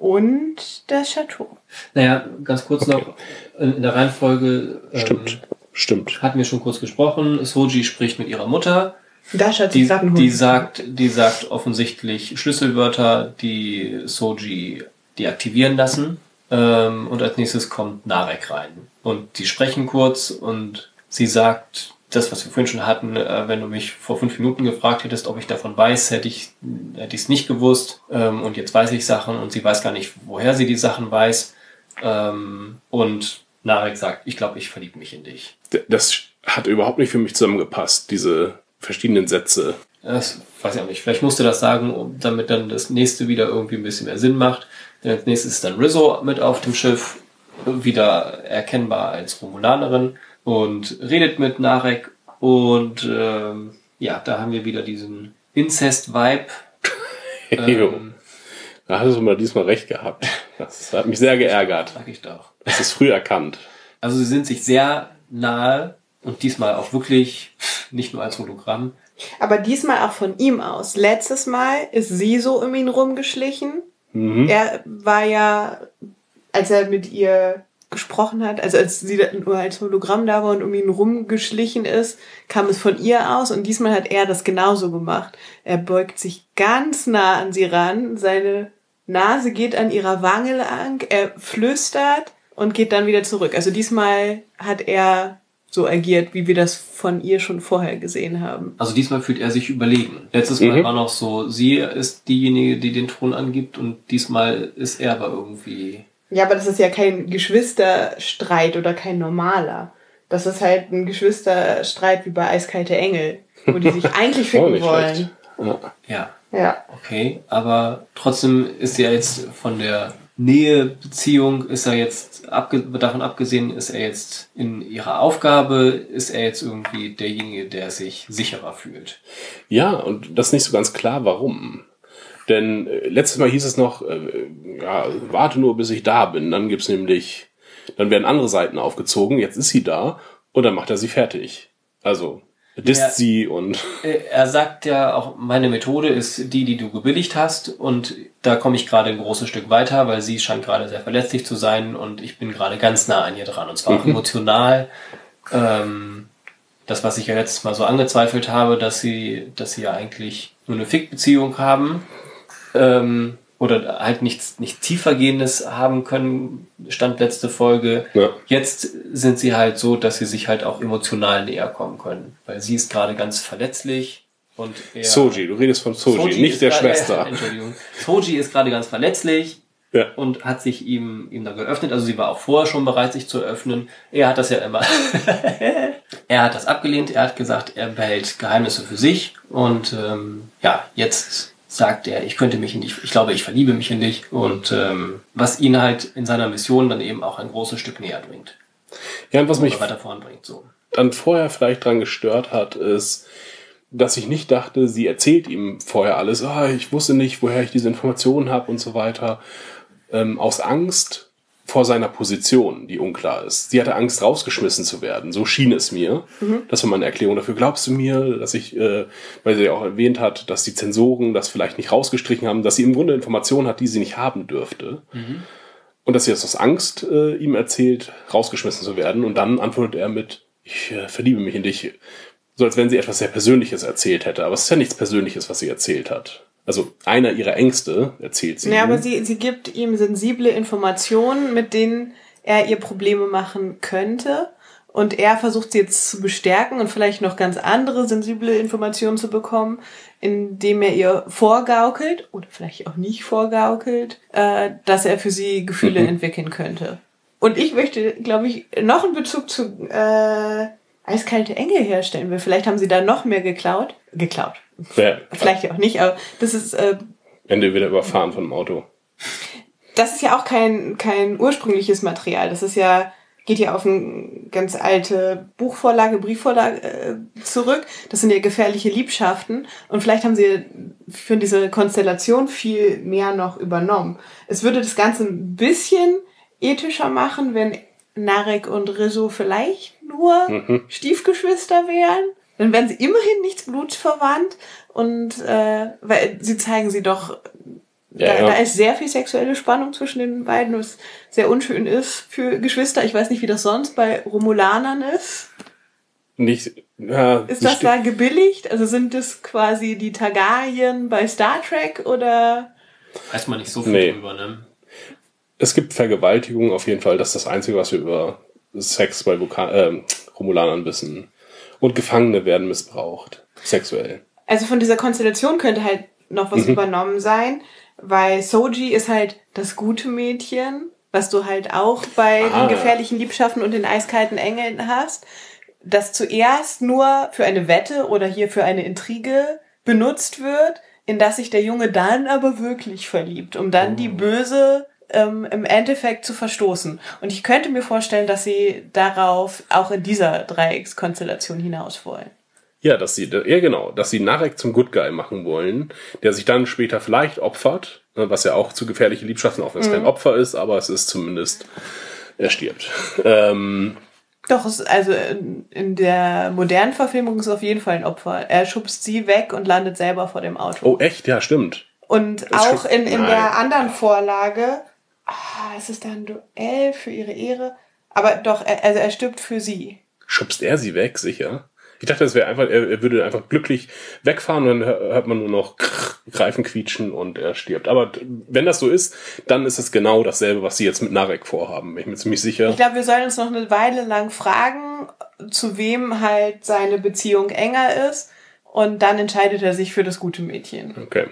Und das Chateau. Naja, ganz kurz noch, in in der Reihenfolge ähm, Stimmt, stimmt. hatten wir schon kurz gesprochen. Soji spricht mit ihrer Mutter. Das hat Die, die sagt, die sagt offensichtlich Schlüsselwörter, die Soji deaktivieren lassen. Ähm, und als nächstes kommt Narek rein. Und die sprechen kurz und sie sagt, das, was wir vorhin schon hatten, äh, wenn du mich vor fünf Minuten gefragt hättest, ob ich davon weiß, hätte ich hätte ich es nicht gewusst. Ähm, und jetzt weiß ich Sachen und sie weiß gar nicht, woher sie die Sachen weiß. Ähm, und Narek sagt, ich glaube, ich verliebe mich in dich. Das hat überhaupt nicht für mich zusammengepasst, diese verschiedenen Sätze. Das weiß ich auch nicht. Vielleicht musste das sagen, damit dann das nächste wieder irgendwie ein bisschen mehr Sinn macht. Denn als nächstes ist dann Rizzo mit auf dem Schiff wieder erkennbar als Romulanerin und redet mit Narek und ähm, ja, da haben wir wieder diesen Incest-Vibe. [LAUGHS] Jo. Ähm, Da hattest du mal diesmal recht gehabt. Das hat mich sehr geärgert. sag ich doch. Das ist früh erkannt. Also sie sind sich sehr nahe und diesmal auch wirklich nicht nur als Hologramm. Aber diesmal auch von ihm aus. Letztes Mal ist sie so um ihn rumgeschlichen. Mhm. Er war ja, als er mit ihr gesprochen hat, also als sie da nur als Hologramm da war und um ihn rumgeschlichen ist, kam es von ihr aus und diesmal hat er das genauso gemacht. Er beugt sich ganz nah an sie ran, seine Nase geht an ihrer Wange lang, er flüstert und geht dann wieder zurück. Also diesmal hat er so agiert, wie wir das von ihr schon vorher gesehen haben. Also diesmal fühlt er sich überlegen. Letztes Mal Mhm. war noch so, sie ist diejenige, die den Thron angibt und diesmal ist er aber irgendwie. Ja, aber das ist ja kein Geschwisterstreit oder kein normaler. Das ist halt ein Geschwisterstreit wie bei Eiskalte Engel, wo die sich [LAUGHS] eigentlich ficken nicht wollen. Ja. Ja, Ja. okay. Aber trotzdem ist er jetzt von der Nähebeziehung, ist er jetzt, abge davon abgesehen, ist er jetzt in ihrer Aufgabe, ist er jetzt irgendwie derjenige, der sich sicherer fühlt. Ja, und das ist nicht so ganz klar, warum. Denn äh, letztes Mal hieß es noch, äh, ja, warte nur, bis ich da bin. Dann gibt's nämlich, dann werden andere Seiten aufgezogen. Jetzt ist sie da und dann macht er sie fertig. Also disst Ja. sie und [LAUGHS] Äh, Er sagt ja auch, meine Methode ist die, die du gebilligt hast und da komme ich gerade ein großes Stück weiter, weil sie scheint gerade sehr verletzlich zu sein und ich bin gerade ganz nah an ihr dran und zwar auch emotional. Ähm, das, was ich ja letztes Mal so angezweifelt habe, dass sie, dass sie ja eigentlich nur eine Fick-Beziehung haben ähm, oder halt nichts, nichts tiefergehendes haben können, stand letzte Folge. Ja. Jetzt sind sie halt so, dass sie sich halt auch emotional näher kommen können, weil sie ist gerade ganz verletzlich und er, Soji. Du redest von Soji, nicht ist der gerade- Schwester. Äh, [LAUGHS] Entschuldigung. Soji ist gerade ganz verletzlich Ja. und hat sich ihm, ihm da geöffnet. Also sie war auch vorher schon bereit, sich zu öffnen. Er hat das ja immer. [LAUGHS] er hat das abgelehnt. Er hat gesagt, er behält Geheimnisse für sich. Und ähm, ja, jetzt sagt er, ich könnte mich in dich, ich glaube, ich verliebe mich in dich. Und ähm, was ihn halt in seiner Mission dann eben auch ein großes Stück näher bringt. Ja, und was mich weiter voranbringt. So. dann vorher vielleicht dran gestört hat, ist, dass ich nicht dachte, sie erzählt ihm vorher alles, ah, ich wusste nicht, woher ich diese Informationen habe und so weiter, ähm, aus Angst vor seiner Position, die unklar ist. Sie hatte Angst, rausgeschmissen zu werden. So schien es mir. Das war meine Erklärung dafür. Glaubst du mir, dass ich, äh, weil sie ja auch erwähnt hat, dass die Zensoren das vielleicht nicht rausgestrichen haben, dass sie im Grunde Informationen hat, die sie nicht haben dürfte. Und dass sie das aus Angst äh, ihm erzählt, rausgeschmissen zu werden. Und dann antwortet er mit, ich äh, verliebe mich in dich. So als wenn sie etwas sehr Persönliches erzählt hätte. Aber es ist ja nichts Persönliches, was sie erzählt hat. Also einer ihrer Ängste erzählt sie. Ja, ihm. aber sie, sie gibt ihm sensible Informationen, mit denen er ihr Probleme machen könnte. Und er versucht sie jetzt zu bestärken und vielleicht noch ganz andere sensible Informationen zu bekommen, indem er ihr vorgaukelt oder vielleicht auch nicht vorgaukelt, äh, dass er für sie Gefühle Mhm. entwickeln könnte. Und ich möchte, glaube ich, noch einen Bezug zu äh, Eiskalte Engel herstellen, weil vielleicht haben sie da noch mehr geklaut. Geklaut. Ja, Vielleicht auch nicht, aber das ist äh, Ende wieder überfahren von dem Auto. das ist ja auch kein, kein ursprüngliches Material. Das ist ja, geht ja auf eine ganz alte Buchvorlage, Briefvorlage äh, zurück. Das sind ja gefährliche Liebschaften. Und vielleicht haben sie für diese Konstellation viel mehr noch übernommen. Es würde das Ganze ein bisschen ethischer machen, wenn Narek und Rizzo vielleicht nur Stiefgeschwister wären. Dann wären sie immerhin nichts blutsverwandt. Und äh, weil sie zeigen sie doch Ja, da, ja. da ist sehr viel sexuelle Spannung zwischen den beiden, was sehr unschön ist für Geschwister. Ich weiß nicht, wie das sonst bei Romulanern ist. Nicht, ja, Ist das da gebilligt? Also sind das quasi die Targaryen bei Star Trek oder? Weiß man nicht so viel Nee. drüber, ne? Es gibt Vergewaltigung auf jeden Fall. Das ist das Einzige, was wir über Sex bei Vulkan äh, Romulanern wissen. Und Gefangene werden missbraucht. Sexuell. Also von dieser Konstellation könnte halt noch Mhm. was übernommen sein, weil Soji ist halt das gute Mädchen, was du halt auch bei Ah. den gefährlichen Liebschaften und den eiskalten Engeln hast, das zuerst nur für eine Wette oder hier für eine Intrige benutzt wird, in das sich der Junge dann aber wirklich verliebt, um dann die böse ähm, im Endeffekt zu verstoßen. Und ich könnte mir vorstellen, dass sie darauf auch in dieser Dreieckskonstellation hinaus wollen. Ja, dass sie, ja genau, dass sie Narek zum Good Guy machen wollen, der sich dann später vielleicht opfert, ne, was ja auch zu gefährliche Liebschaften, auch wenn es kein Opfer ist, aber es ist zumindest, er stirbt. Ähm, Doch, es, also in, in der modernen Verfilmung ist es auf jeden Fall ein Opfer. Er schubst sie weg und landet selber vor dem Auto. oh, echt? Ja, stimmt. Und auch schon- in, in Nein. der anderen Vorlage, ah, es ist ein Duell für ihre Ehre. Aber doch, er, also er stirbt für sie. Schubst er sie weg, sicher? Ich dachte, es wäre einfach, er, er würde einfach glücklich wegfahren und dann hör- hört man nur noch Reifen quietschen und er stirbt. Aber wenn das so ist, dann ist es genau dasselbe, was sie jetzt mit Narek vorhaben. Bin ich mir ziemlich sicher. Ich glaube, wir sollen uns noch eine Weile lang fragen, zu wem halt seine Beziehung enger ist. Und dann entscheidet er sich für das gute Mädchen. Okay.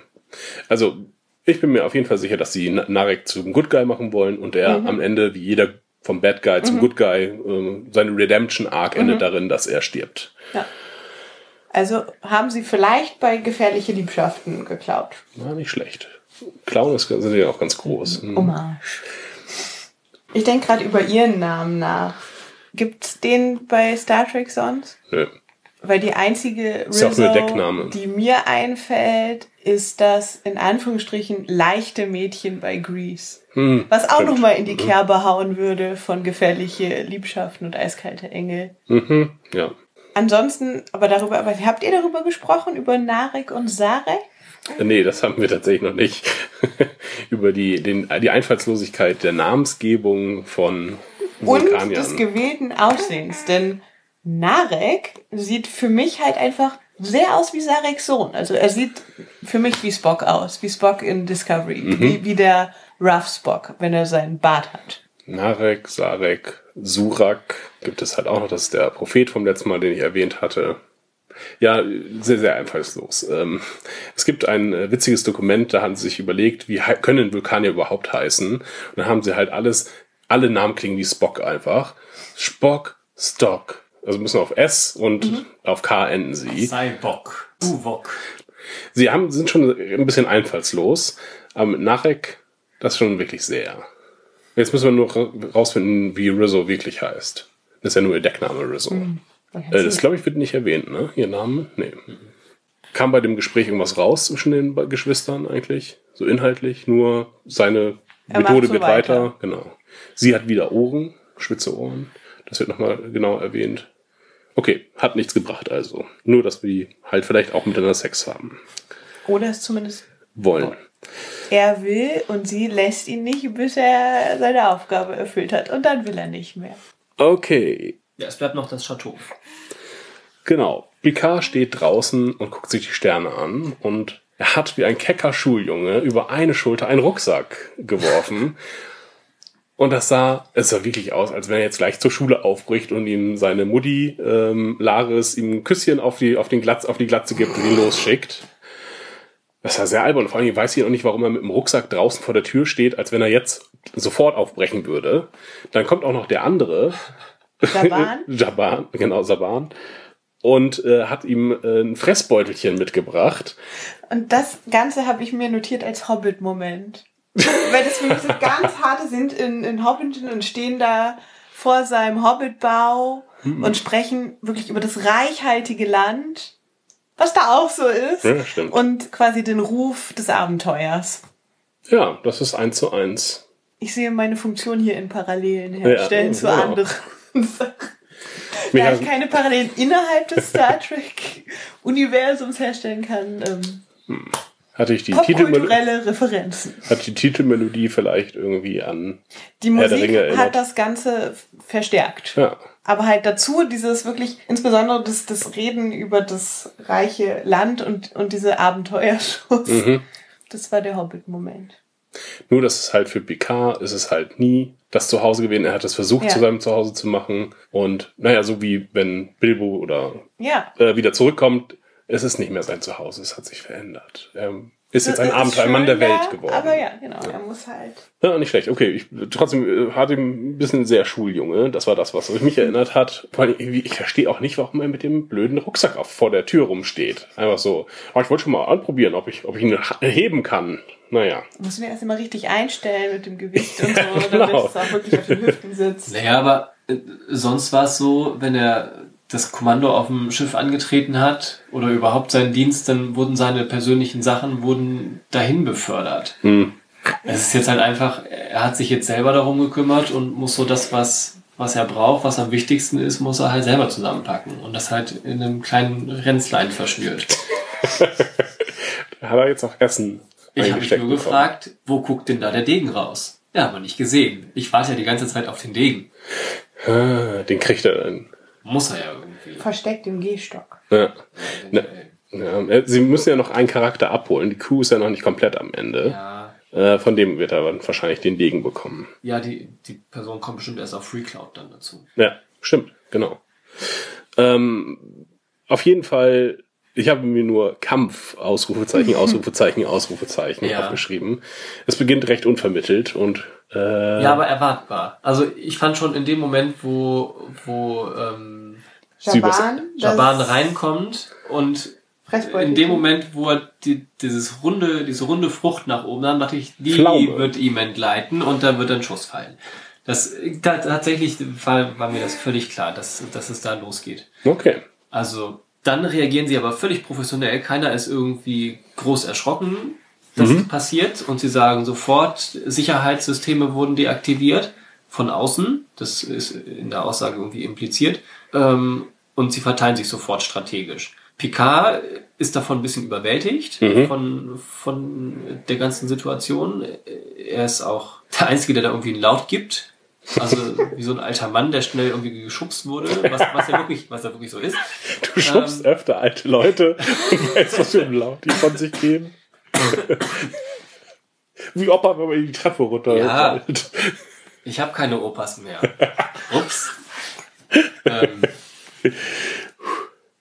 Also, ich bin mir auf jeden Fall sicher, dass sie Na- Narek zum Good Guy machen wollen und er am Ende, wie jeder vom Bad Guy zum Good Guy, ähm, seine Redemption Arc endet darin, dass er stirbt. Ja. Also haben sie vielleicht bei gefährliche Liebschaften geklaut. War nicht schlecht. Clown ist, sind ja auch ganz groß. Hm. Hommage. Ich denke gerade über ihren Namen nach. Gibt's den bei Star Trek sonst? Nö. Weil die einzige Rizzo, Deckname. die mir einfällt, ist das in Anführungsstrichen leichte Mädchen bei Grease. Hm, Was auch nochmal in die Kerbe hauen würde von gefährliche Liebschaften und eiskalte Engel. Mhm, ja. Ansonsten, aber darüber, aber habt ihr darüber gesprochen, über Narek und Sarek? Nee, das haben wir tatsächlich noch nicht. [LAUGHS] Über die, den, die Einfallslosigkeit der Namensgebung von und des gewählten Aussehens. Denn Narek sieht für mich halt einfach sehr aus wie Sareks Sohn. Also er sieht für mich wie Spock aus, wie Spock in Discovery, Mhm. wie, wie der Rough Spock, wenn er seinen Bart hat. Narek, Sarek, Surak gibt es halt auch noch. Das ist der Prophet vom letzten Mal, den ich erwähnt hatte. Ja, sehr, sehr einfallslos. Ähm, es gibt ein äh, witziges Dokument, da haben sie sich überlegt, wie können Vulkanier überhaupt heißen? Und dann haben sie halt alles, alle Namen klingen wie Spock einfach. Spock, Stock. Also müssen auf S und auf K enden sie. Sei Bock. Uvok. Sie haben, sind schon ein bisschen einfallslos, aber mit Narek, das schon wirklich sehr. Jetzt müssen wir nur ra- rausfinden, wie Rizzo wirklich heißt. Das ist ja nur ihr Deckname Rizzo. Äh, das, glaube ich, wird nicht erwähnt, ne? Ihr Name? Nee. Kam bei dem Gespräch irgendwas raus zwischen den Geschwistern eigentlich? So inhaltlich? Nur seine Er Methode so geht weiter. weiter. Genau. Sie hat wieder Ohren, spitze Ohren. Das wird nochmal genau erwähnt. Okay, hat nichts gebracht also. Nur, dass wir halt vielleicht auch miteinander Sex haben Oder es zumindest wollen. er will und sie lässt ihn nicht, bis er seine Aufgabe erfüllt hat. Und dann will er nicht mehr. Okay, Ja, es bleibt noch das Chateau. genau. Picard steht draußen und guckt sich die Sterne an und er hat wie ein kecker Schuljunge über eine Schulter einen Rucksack geworfen. Und das sah, es sah wirklich aus, als wenn er jetzt gleich zur Schule aufbricht und ihm seine Mutti, ähm, Laris, ihm ein Küsschen auf die, auf den Glatz, auf die Glatze gibt und ihn losschickt. Das war sehr albern. Vor allem weiß ich auch nicht, warum er mit dem Rucksack draußen vor der Tür steht, als wenn er jetzt sofort aufbrechen würde. Dann kommt auch noch der andere, Saban? [LAUGHS] Jaban, genau, Saban. Und äh, hat ihm äh, ein Fressbeutelchen mitgebracht. Und das Ganze habe ich mir notiert als Hobbit-Moment. Weil das für mich so ganz harte sind in, in Hobbiton und stehen da vor seinem Hobbitbau Mhm. und sprechen wirklich über das reichhaltige Land, was da auch so ist. Ja, stimmt. Und quasi den Ruf des Abenteuers. Ja, das ist eins zu eins. Ich sehe meine Funktion hier in Parallelen herstellen Ja, zu genau. anderen [LAUGHS] Sachen. Da ich keine Parallelen innerhalb des Star Trek-Universums herstellen kann, ähm, hatte ich die Titelmelodie, Referenzen. hat die Titelmelodie vielleicht irgendwie an. Die Musik Ringe erinnert. hat das Ganze verstärkt. Ja. Aber halt dazu dieses wirklich, insbesondere das, das Reden über das reiche Land und, und diese Abenteuerschuss. Mhm. Das war der Hobbit-Moment. Nur, dass es halt für Picard ist es halt nie das Zuhause gewesen. Er hat es versucht, Ja. zu seinem Zuhause zu machen. Und naja, so wie wenn Bilbo oder Ja, äh, wieder zurückkommt, es ist nicht mehr sein Zuhause. Es hat sich verändert. Er Ist jetzt ein Abenteuermann der Welt geworden. Aber ja, genau. Er muss halt. Ja, nicht schlecht. Okay, ich, trotzdem äh, hatte ein bisschen sehr Schuljunge. Das war das, was mich erinnert hat. Vor allem, ich verstehe auch nicht, warum er mit dem blöden Rucksack auf, vor der Tür rumsteht. Einfach so. Oh, ich wollte schon mal anprobieren, ob ich, ob ich ihn heben kann. Naja. Muss ihn erst mal richtig einstellen mit dem Gewicht und [LAUGHS] so, Genau. damit es auch wirklich auf den Hüften sitzt. Naja, aber äh, sonst war es so, wenn er das Kommando auf dem Schiff angetreten hat oder überhaupt seinen Dienst, dann wurden seine persönlichen Sachen wurden dahin befördert. Hm. Es ist jetzt halt einfach, er hat sich jetzt selber darum gekümmert und muss so das, was, was er braucht, was am wichtigsten ist, muss er halt selber zusammenpacken und das halt in einem kleinen Ränzlein verschnürt. [LAUGHS] Da hat er jetzt auch Essen Ich habe mich nur bekommen. gefragt, wo guckt denn da der Degen raus? Ja, aber nicht gesehen. Ich warte ja die ganze Zeit auf den Degen. Ah, den kriegt er dann. Muss er ja irgendwie. Versteckt im Gehstock. Ja. Ne, ja, äh, sie müssen ja noch einen Charakter abholen. Die Crew ist ja noch nicht komplett am Ende. Ja, Äh, von dem wird er dann wahrscheinlich den Degen bekommen. ja die, die Person kommt bestimmt erst auf FreeCloud dann dazu. Ja, stimmt, genau. Ähm, auf jeden Fall, ich habe mir nur Kampf, Ausrufezeichen, Ausrufezeichen, Ausrufezeichen [LAUGHS] Ja. aufgeschrieben. Es beginnt recht unvermittelt und äh, Ja, aber erwartbar. Also ich fand schon in dem Moment, wo, wo ähm, Schaban. Schaban reinkommt und in dem Moment, wo er die, dieses runde, diese runde Frucht nach oben, dann dachte ich, die Pflaume. wird ihm entgleiten und da wird ein Schuss fallen. Das da, tatsächlich war, war mir das völlig klar, dass, dass es da losgeht. okay. Also dann reagieren sie aber völlig professionell. Keiner ist irgendwie groß erschrocken, dass es passiert und sie sagen sofort, Sicherheitssysteme wurden deaktiviert von außen. Das ist in der Aussage irgendwie impliziert. Ähm, und sie verteilen sich sofort strategisch. Picard ist davon ein bisschen überwältigt von, von der ganzen Situation. Er ist auch der Einzige, der da irgendwie einen Laut gibt. Also [LAUGHS] wie so ein alter Mann, der schnell irgendwie geschubst wurde, was, was ja wirklich, was ja wirklich so ist. Du schubst öfter alte Leute [LAUGHS] und weißt, was für ein Laut die von sich geben. Wie Opa, wenn man die Treppe runter. Ja. Ich habe keine Opas mehr. Ups. Ähm,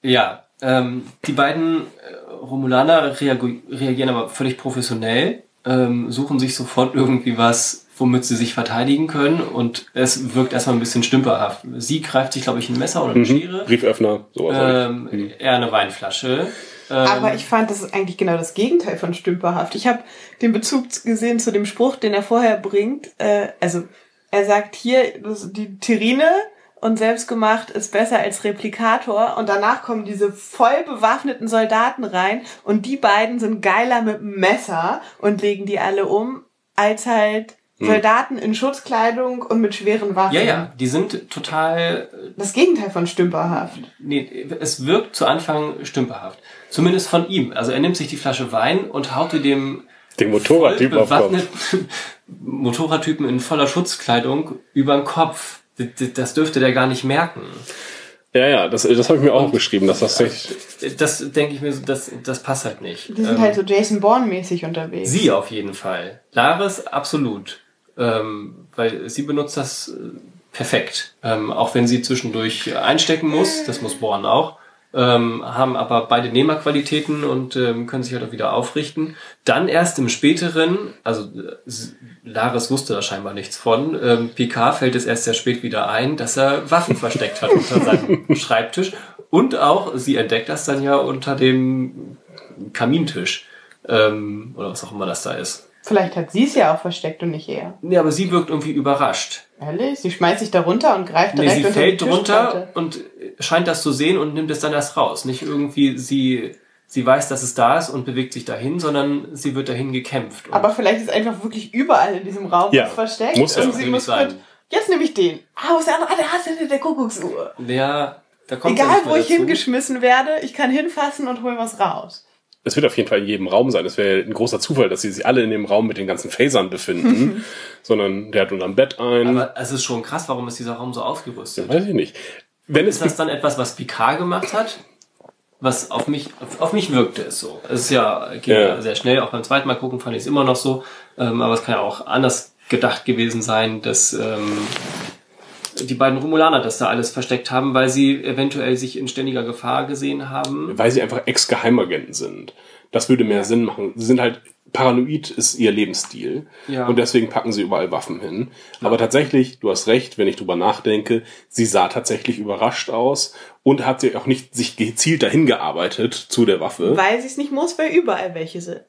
ja, ähm, die beiden äh, Romulaner reagieren aber völlig professionell, ähm, suchen sich sofort irgendwie was, womit sie sich verteidigen können und es wirkt erstmal ein bisschen stümperhaft. Sie greift sich, glaube ich, ein Messer oder eine Schere, Brieföffner, sowas. ähm, er eine Weinflasche. Ähm, Aber ich fand, das ist eigentlich genau das Gegenteil von stümperhaft. Ich habe den Bezug gesehen zu dem Spruch, den er vorher bringt. Äh, also er sagt hier, die Terrine und selbstgemacht ist besser als Replikator. Und danach kommen diese voll bewaffneten Soldaten rein und die beiden sind geiler mit dem Messer und legen die alle um, als halt Soldaten in Schutzkleidung und mit schweren Waffen. ja, ja, die sind total Das Gegenteil von stümperhaft. Nee, es wirkt zu Anfang stümperhaft. Zumindest von ihm. Also er nimmt sich die Flasche Wein und haut die dem Den Motorradtyp auf [LAUGHS] Motorradtypen in voller Schutzkleidung über den Kopf. Das dürfte der gar nicht merken. Ja, ja, das, das habe ich mir auch geschrieben, dass das echt. Das denke ich mir, so, das, das passt halt nicht. Die sind Ähm, halt so Jason Bourne-mäßig unterwegs. Sie auf jeden Fall. Laris absolut. Ähm, weil sie benutzt das äh, perfekt. Ähm, auch wenn sie zwischendurch einstecken muss, das muss Born auch. Ähm, haben aber beide Nehmerqualitäten und ähm, können sich halt auch wieder aufrichten. Dann erst im späteren, also äh, Laris wusste da scheinbar nichts von, ähm, Picard fällt es erst sehr spät wieder ein, dass er Waffen versteckt hat unter seinem [LAUGHS] Schreibtisch. Und auch, sie entdeckt das dann ja unter dem Kamintisch. Ähm, oder was auch immer das da ist. Vielleicht hat sie es ja auch versteckt und nicht er. Nee, aber sie wirkt irgendwie überrascht. Ehrlich? Sie schmeißt sich da runter und greift Nee, direkt sie unter fällt die drunter und scheint das zu sehen und nimmt es dann erst raus. Nicht irgendwie sie, sie weiß, dass es da ist und bewegt sich dahin, sondern sie wird dahin gekämpft. Und Aber vielleicht ist einfach wirklich überall in diesem Raum Ja, was versteckt. muss ja. und sie muss sein. mit, jetzt nehme ich den. Ah, ist der andere? Ah, der hinter der Kuckucksuhr. ja, da kommt sie Egal, nicht wo ich dazu. hingeschmissen werde, ich kann hinfassen und hol was raus. Es wird auf jeden Fall in jedem Raum sein. Es wäre ein großer Zufall, dass sie sich alle in dem Raum mit den ganzen Phasern befinden. [LAUGHS] sondern der hat unterm Bett ein. Aber es ist schon krass, warum ist dieser Raum so ausgerüstet? weiß ich nicht. Wenn es Ist das dann etwas, was Picard gemacht hat? Was auf mich, auf, auf mich wirkte es so. Es ist ja, Ja. ja sehr schnell, auch beim zweiten Mal gucken fand ich es immer noch so. Ähm, aber es kann ja auch anders gedacht gewesen sein, dass, ähm, die beiden Romulaner das da alles versteckt haben, weil sie eventuell sich in ständiger Gefahr gesehen haben. Weil sie einfach Ex-Geheimagenten sind. Das würde mehr Sinn machen. Sie sind halt, paranoid ist ihr Lebensstil. Ja. Und deswegen packen sie überall Waffen hin. Aber tatsächlich, du hast recht, wenn ich drüber nachdenke, sie sah tatsächlich überrascht aus und hat sie auch nicht sich gezielt dahin gearbeitet zu der Waffe. Weil sie es nicht muss, weil überall welche sind.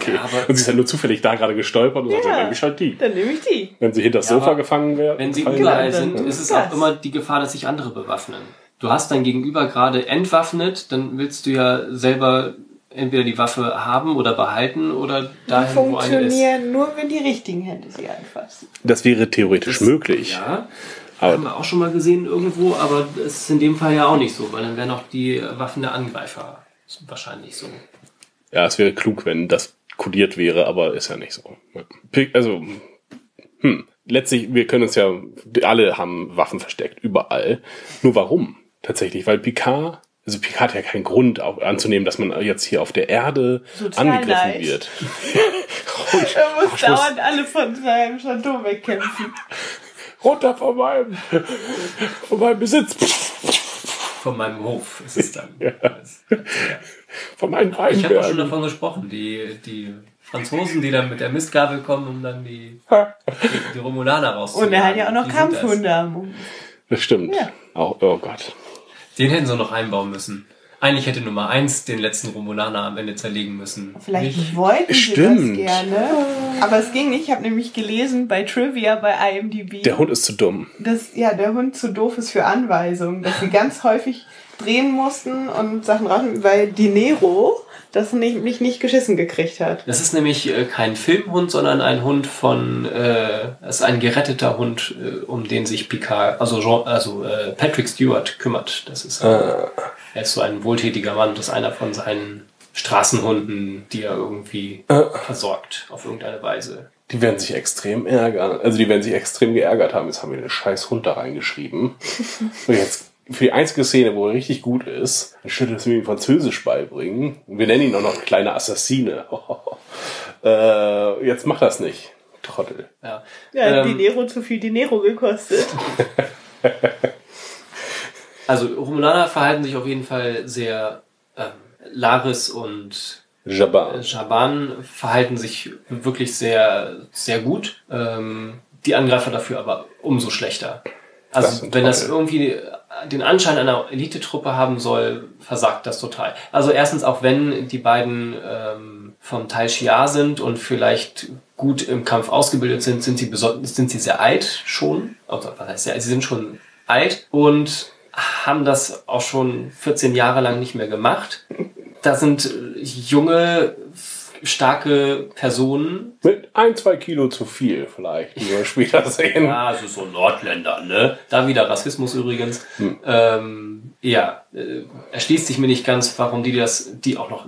Okay. Ja, aber- und sie ist halt nur zufällig da gerade gestolpert und sagt, Ja. dann nehme ich halt die. Dann nehme ich die. Wenn sie hinter das Ja, Sofa gefangen wäre. Wenn sie überall dann sind, ist es das. auch immer die Gefahr, dass sich andere bewaffnen. Du hast dein Gegenüber gerade entwaffnet, dann willst du ja selber entweder die Waffe haben oder behalten oder Die dahin, wo eine ist. funktionieren nur, wenn die richtigen Hände sie anfassen. Das wäre theoretisch möglich. Ja, Aber- haben wir auch schon mal gesehen irgendwo, aber das ist in dem Fall ja auch nicht so, weil dann wären auch die Waffen der Angreifer wahrscheinlich so. Ja, es wäre klug, wenn das kodiert wäre, aber ist ja nicht so. Ja. Also, hm, letztlich, wir können uns ja, alle haben Waffen versteckt, überall. Nur warum? Tatsächlich, weil Picard, also Picard hat ja keinen Grund auch anzunehmen, dass man jetzt hier auf der Erde Sozial angegriffen leicht. wird. [LAUGHS] Er muss ich muss- dauernd alle von seinem Chateau wegkämpfen. Runter von meinem, von meinem Besitz, Von meinem Hof ist es dann. [LAUGHS] von meinen Ich habe auch schon Weinbergen. davon gesprochen, die, die Franzosen, die dann mit der Mistgabel kommen, um dann die, die, die Romulaner rauszuholen. Und er hat ja auch noch. Kampfhunde am Mund. Das stimmt. Ja. Auch, oh Gott. Den hätten sie noch einbauen müssen. Eigentlich hätte Nummer eins den letzten Romulaner am Ende zerlegen müssen. Vielleicht Nicht? wollten sie Stimmt. das gerne. Aber es ging nicht. Ich habe nämlich gelesen bei Trivia bei IMDb, Der Hund ist zu dumm. dass ja, der Hund zu doof ist für Anweisungen. Dass sie ganz häufig drehen mussten und Sachen raus, weil die Nero das nicht, nicht, nicht geschissen gekriegt hat. Das ist nämlich äh, kein Filmhund, sondern ein Hund von, äh, es ist ein geretteter Hund, äh, um den sich Picard, also, Jean, also äh, Patrick Stewart kümmert. Das ist, äh, er ist so ein wohltätiger Mann, das ist einer von seinen Straßenhunden, die er irgendwie versorgt auf irgendeine Weise. Die werden sich extrem ärgern. Also die werden sich extrem geärgert haben. Jetzt haben wir den scheiß Hund da reingeschrieben. [LAUGHS] Und jetzt für die einzige Szene, wo er richtig gut ist, dann schüttelt es mir ihm Französisch beibringen. Wir nennen ihn auch noch kleine Assassine. [LAUGHS] äh, jetzt mach das nicht. Trottel. Ja, Ja, Ähm, die Nero zu viel die Nero gekostet. [LAUGHS] Also Romulaner verhalten sich auf jeden Fall sehr, ähm, Laris und Jabbar. Jaban verhalten sich wirklich sehr, sehr gut. Ähm, die Angreifer dafür aber umso schlechter. Das Also sind wenn das irgendwie den Anschein einer Elitetruppe haben soll, versagt das total. Also erstens auch wenn die beiden ähm, vom Teil Shia sind und vielleicht gut im Kampf ausgebildet sind, sind sie beso- sind sie sehr alt schon. Also was heißt ja, sie sind schon alt und haben das auch schon 14 Jahre lang nicht mehr gemacht. Da sind junge, starke Personen. Mit ein, zwei Kilo zu viel vielleicht, wie wir später [LAUGHS] sehen. Ja, also so Nordländer, ne? Da wieder Rassismus übrigens. Ähm, ja, äh, erschließt sich mir nicht ganz, warum die das, die auch noch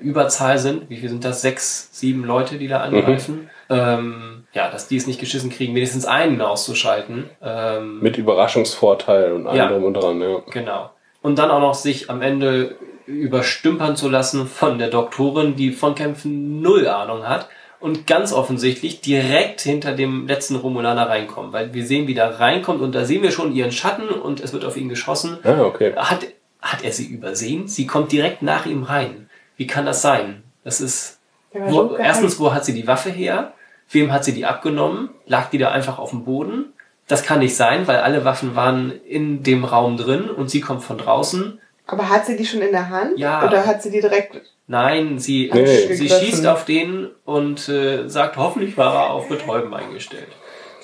Überzahl sind. Wie viel sind das? Sechs, sieben Leute, die da angreifen. Ähm, ja, dass die es nicht geschissen kriegen, wenigstens einen auszuschalten. Ähm, Mit Überraschungsvorteil und allem Ja. drum und dran, ja. Genau. Und dann auch noch sich am Ende überstümpern zu lassen von der Doktorin, die von Kämpfen null Ahnung hat und ganz offensichtlich direkt hinter dem letzten Romulaner reinkommt. Weil wir sehen, wie der reinkommt und da sehen wir schon ihren Schatten und es wird auf ihn geschossen. Ah, okay. Hat, hat er sie übersehen? Sie kommt direkt nach ihm rein. Wie kann das sein? Das ist, wo, erstens, wo hat sie die Waffe her? Wem hat sie die abgenommen? Lag die da einfach auf dem Boden? Das kann nicht sein, weil alle Waffen waren in dem Raum drin und sie kommt von draußen. Aber hat sie die schon in der Hand? Ja. Oder hat sie die direkt Nein, sie, Nee. sie schießt auf den und äh, sagt, hoffentlich war er auf Betäuben eingestellt.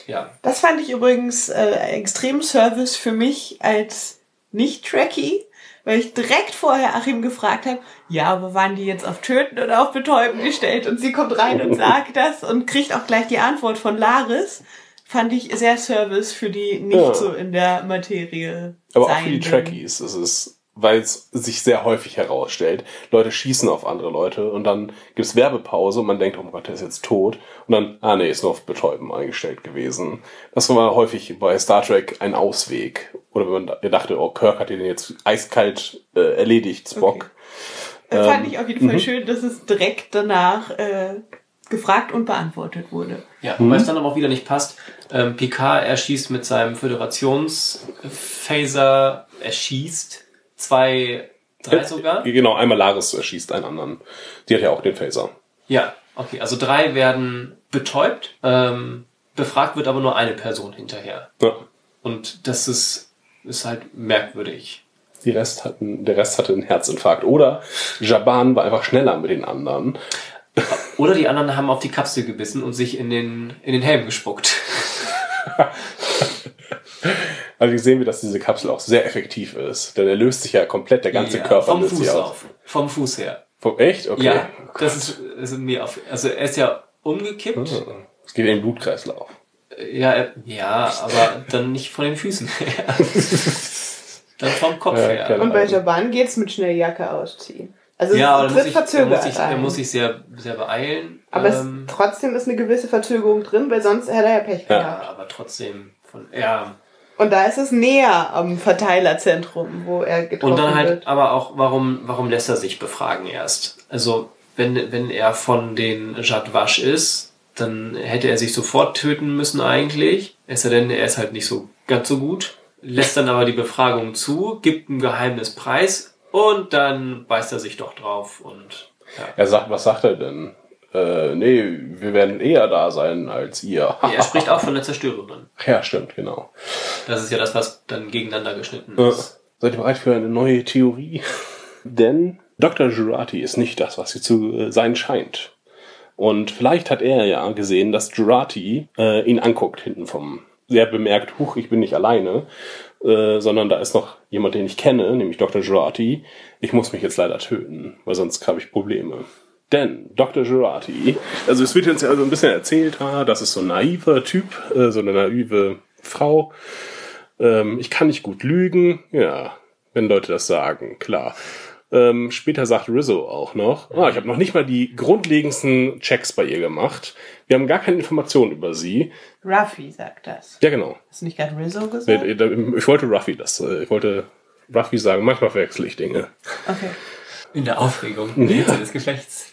Ja. Das fand ich übrigens äh, extrem Service für mich als Nicht-Trekkie, weil ich direkt vorher Achim gefragt habe, ja, aber waren die jetzt auf Töten oder auf Betäuben gestellt? Und sie kommt rein und [LAUGHS] sagt das und kriegt auch gleich die Antwort von Laris. Fand ich sehr Service für die nicht Ja. so in der Materie. Aber auch für die. Trekkies ist es, weil es sich sehr häufig herausstellt, Leute schießen auf andere Leute und dann gibt's Werbepause und man denkt, oh mein Gott, der ist jetzt tot. Und dann, ah nee, ist nur auf Betäuben eingestellt gewesen. Das war häufig bei Star Trek ein Ausweg. Oder wenn man da- dachte, oh, Kirk hat den jetzt eiskalt äh, erledigt, Spock. Äh, Fand Ähm, ich auf jeden Fall schön, dass es direkt danach äh, gefragt und beantwortet wurde. Ja, wobei es dann aber auch wieder nicht passt. Ähm, Picard erschießt mit seinem Föderationsphaser, erschießt zwei, drei sogar. Genau, einmal Laris schießt einen anderen. Die hat ja auch den Phaser. Ja, okay, also drei werden betäubt, ähm, befragt wird aber nur eine Person hinterher. Ja. Und das ist, ist halt merkwürdig. Die Rest hatten, der Rest hatte einen Herzinfarkt. Oder Jaban war einfach schneller mit den anderen. [LAUGHS] Oder die anderen haben auf die Kapsel gebissen und sich in den, in den Helm gespuckt. [LAUGHS] Also hier sehen wir, dass diese Kapsel auch sehr effektiv ist. Denn er löst sich ja komplett, der ganze Ja, Körper vom löst sich Fuß aus. auf. Vom Fuß her. Vom, echt? Okay. Ja, das ist, ist mir auf, also er ist ja umgekippt. Es geht in den Blutkreislauf. Ja, er- ja, aber dann nicht von den Füßen her. [LAUGHS] dann vom Kopf Ja, her. Und bei Jaban geht's mit schnell Jacke ausziehen. Also Ja, es da muss tritt ich, er verzögert muss sich, er ein. muss sich sehr, sehr beeilen. aber ähm, es, trotzdem ist eine gewisse Verzögerung drin, weil sonst hätte er ja Pech ja, gehabt. aber trotzdem von, ja. Und da ist es näher am Verteilerzentrum, wo er getroffen Und dann halt, wird. aber auch, warum, warum lässt er sich befragen erst? Also, wenn, wenn er von den Jadwasch ist, dann hätte er sich sofort töten müssen eigentlich. Es sei denn, er ist halt nicht so ganz so gut. Lässt dann aber die Befragung zu, gibt ein Geheimnis preis und dann beißt er sich doch drauf und ja. Er sagt, was sagt er denn? Äh, nee, wir werden eher da sein als ihr. Er spricht auch von der Zerstörerin. [LAUGHS] ja, stimmt, genau. Das ist ja das, was dann gegeneinander geschnitten Äh, ist. Seid ihr bereit für eine neue Theorie? [LAUGHS] Denn Dr. Jurati ist nicht das, was sie zu äh, sein scheint. Und vielleicht hat er ja gesehen, dass Jurati äh, ihn anguckt hinten vom. Er bemerkt, huch, ich bin nicht alleine, äh, sondern da ist noch jemand, den ich kenne, nämlich Dr. Jurati. Ich muss mich jetzt leider töten, weil sonst habe ich Probleme. Denn Dr. Jurati, also es wird jetzt also ein bisschen erzählt, ah, das ist so ein naiver Typ, äh, so eine naive Frau, ähm, ich kann nicht gut lügen. Ja, wenn Leute das sagen, klar. Ähm, später sagt Rizzo auch noch, ah, ich habe noch nicht mal die grundlegendsten Checks bei ihr gemacht. Wir haben gar keine Informationen über sie. Ruffy sagt das. Ja, genau. Hast du nicht gerade Rizzo gesagt? Ich wollte Ruffy das, ich wollte Ruffy sagen, manchmal verwechsel ich Dinge. Okay. In der Aufregung, Hitze des Gefechts.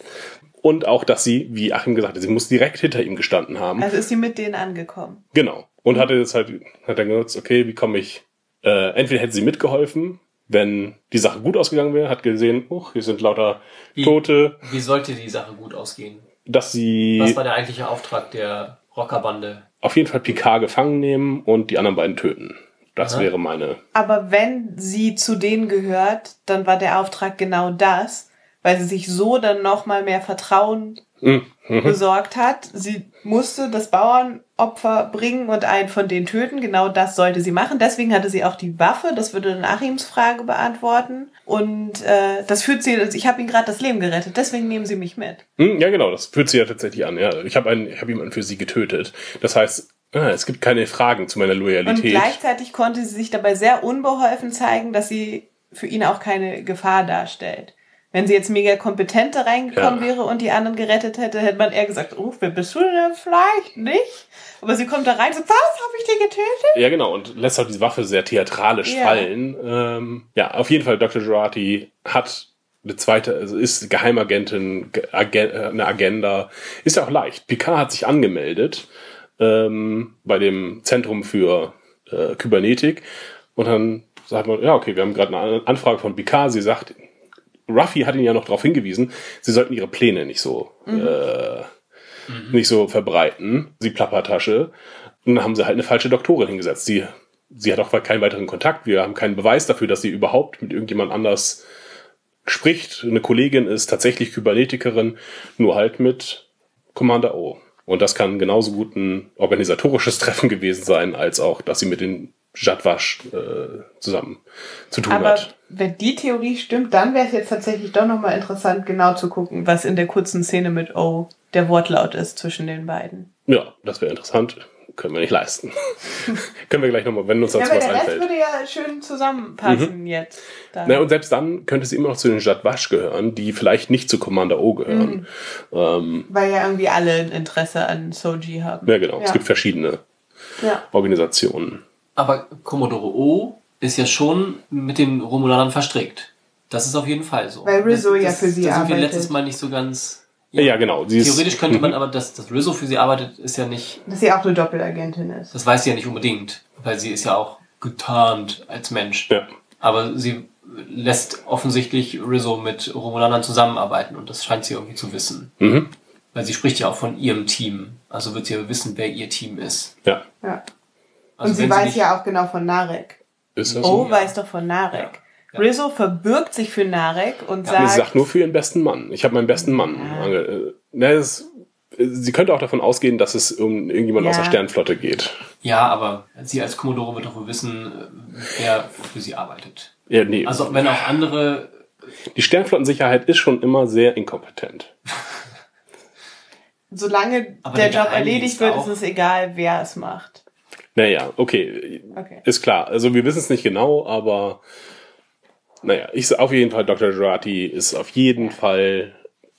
Und auch, dass sie, wie Achim gesagt hat, sie muss direkt hinter ihm gestanden haben. Also ist sie mit denen angekommen. Genau. Und hatte jetzt halt, hat dann genutzt, okay, wie komme ich, äh, entweder hätte sie mitgeholfen, wenn die Sache gut ausgegangen wäre, hat gesehen, uch, hier sind lauter Wie- Tote, Wie sollte die Sache gut ausgehen? dass sie Was war der eigentliche Auftrag der Rockerbande? auf jeden Fall Picard gefangen nehmen und die anderen beiden töten. Das Aha. wäre meine. Aber wenn sie zu denen gehört, dann war der Auftrag genau das, weil sie sich so dann nochmal mehr Vertrauen Mhm. Mhm. besorgt hat. Sie musste das Bauernopfer bringen und einen von denen töten. Genau das sollte sie machen. Deswegen hatte sie auch die Waffe. Das würde dann Achims Frage beantworten. Und äh, das führt sie, ich habe ihm gerade das Leben gerettet. Deswegen nehmen sie mich mit. Hm, Ja, genau, das fühlt sie ja tatsächlich an. Ja, ich habe habe jemanden für sie getötet. Das heißt, ah, es gibt keine Fragen zu meiner Und Loyalität. gleichzeitig konnte sie sich dabei sehr unbeholfen zeigen, dass sie für ihn auch keine Gefahr darstellt. Wenn sie jetzt mega kompetent da reingekommen Ja. wäre und die anderen gerettet hätte, hätte man eher gesagt, oh, wer bist du denn vielleicht nicht? Aber sie kommt da rein und sagt, was, habe ich dich getötet? Ja, genau, und lässt auch diese Waffe sehr theatralisch Ja. fallen. Ähm, ja, auf jeden Fall, Dr. Jurati hat eine zweite, also ist Geheimagentin, Ge- Agen- äh, eine Agenda. Ist ja auch leicht. Picard hat sich angemeldet ähm, bei dem Zentrum für äh, Kybernetik und dann sagt man, ja, okay, wir haben gerade eine Anfrage von Picard. Sie sagt, Ruffy hat ihn ja noch darauf hingewiesen, sie sollten ihre Pläne nicht so äh, nicht so verbreiten, sie Plappertasche. Und dann haben sie halt eine falsche Doktorin hingesetzt. Sie, sie hat auch keinen weiteren Kontakt. Wir haben keinen Beweis dafür, dass sie überhaupt mit irgendjemand anders spricht. Eine Kollegin ist tatsächlich Kybernetikerin, nur halt mit Commander O. Und das kann genauso gut ein organisatorisches [LAUGHS] Treffen gewesen sein, als auch, dass sie mit den Jadwasch äh, zusammen zu tun Aber hat. wenn die Theorie stimmt, dann wäre es jetzt tatsächlich doch nochmal interessant, genau zu gucken, was in der kurzen Szene mit O der Wortlaut ist zwischen den beiden. Ja, das wäre interessant. Können wir nicht leisten. [LAUGHS] Können wir gleich nochmal, wenn uns Ja, dazu aber was der einfällt. würde ja schön zusammenpassen jetzt. Da. Na, und selbst dann könnte sie immer noch zu den Jadwasch gehören, die vielleicht nicht zu Commander O gehören. Ähm, Weil ja irgendwie alle ein Interesse an Soji haben. ja, genau. Es Ja. gibt verschiedene Ja. Organisationen. Aber Commodore O ist ja schon mit den Romulanern verstrickt. Das ist auf jeden Fall so. Weil Rizzo das, ja das, für sie Da sind wir arbeitet. letztes Mal nicht so ganz Ja, ja genau. Sie ist- Theoretisch könnte man Mhm. aber, dass, dass Rizzo für sie arbeitet, ist ja nicht, Dass sie auch eine Doppelagentin ist. das weiß sie ja nicht unbedingt, weil sie ist ja auch getarnt als Mensch. Ja. Aber sie lässt offensichtlich Rizzo mit Romulanern zusammenarbeiten und das scheint sie irgendwie zu wissen. Mhm. Weil sie spricht ja auch von ihrem Team. Also wird sie ja wissen, wer ihr Team ist. Ja. Ja. Also und sie weiß ja auch genau von Narek. Ist das Oh, so? weiß doch von Narek. Ja. Rizzo verbirgt sich für Narek und sagt, Sie sagt nur für ihren besten Mann. Ich habe meinen besten Mann. ange- äh, ne, es, sie könnte auch davon ausgehen, dass es um irgendjemand aus Ja. der Sternflotte geht. Ja, aber sie als Commodore wird doch wohl wissen, äh, wer für sie arbeitet. Ja, nee. Also wenn auch andere, die Sternflottensicherheit ist schon immer sehr inkompetent. solange der der Job erledigt wird, ist es egal, wer es macht. Naja, okay. Okay. Ist klar. Also wir wissen es nicht genau, aber naja, ich auf jeden Fall, Dr. Jurati ist auf jeden Fall,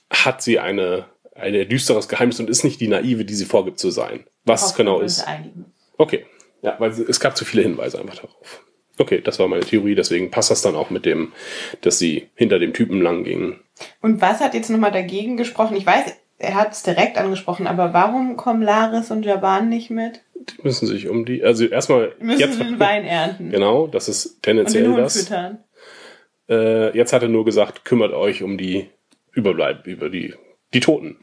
hat sie eine, eine düsteres Geheimnis und ist nicht die naive, die sie vorgibt zu sein. Was es genau ist. einigen. Okay. Ja, weil es gab zu viele Hinweise einfach darauf. Okay, das war meine Theorie, deswegen passt das dann auch mit dem, dass sie hinter dem Typen lang ging. Und was hat jetzt nochmal dagegen gesprochen? Ich weiß, er hat es direkt angesprochen, aber warum kommen Laris und Jaban nicht mit? Die müssen sich um die, also erstmal Müssen jetzt, den Wein ernten genau, das ist und den tendenziell das. füttern. Äh, jetzt hat er nur gesagt, kümmert euch um die Überbleib, über die, die Toten.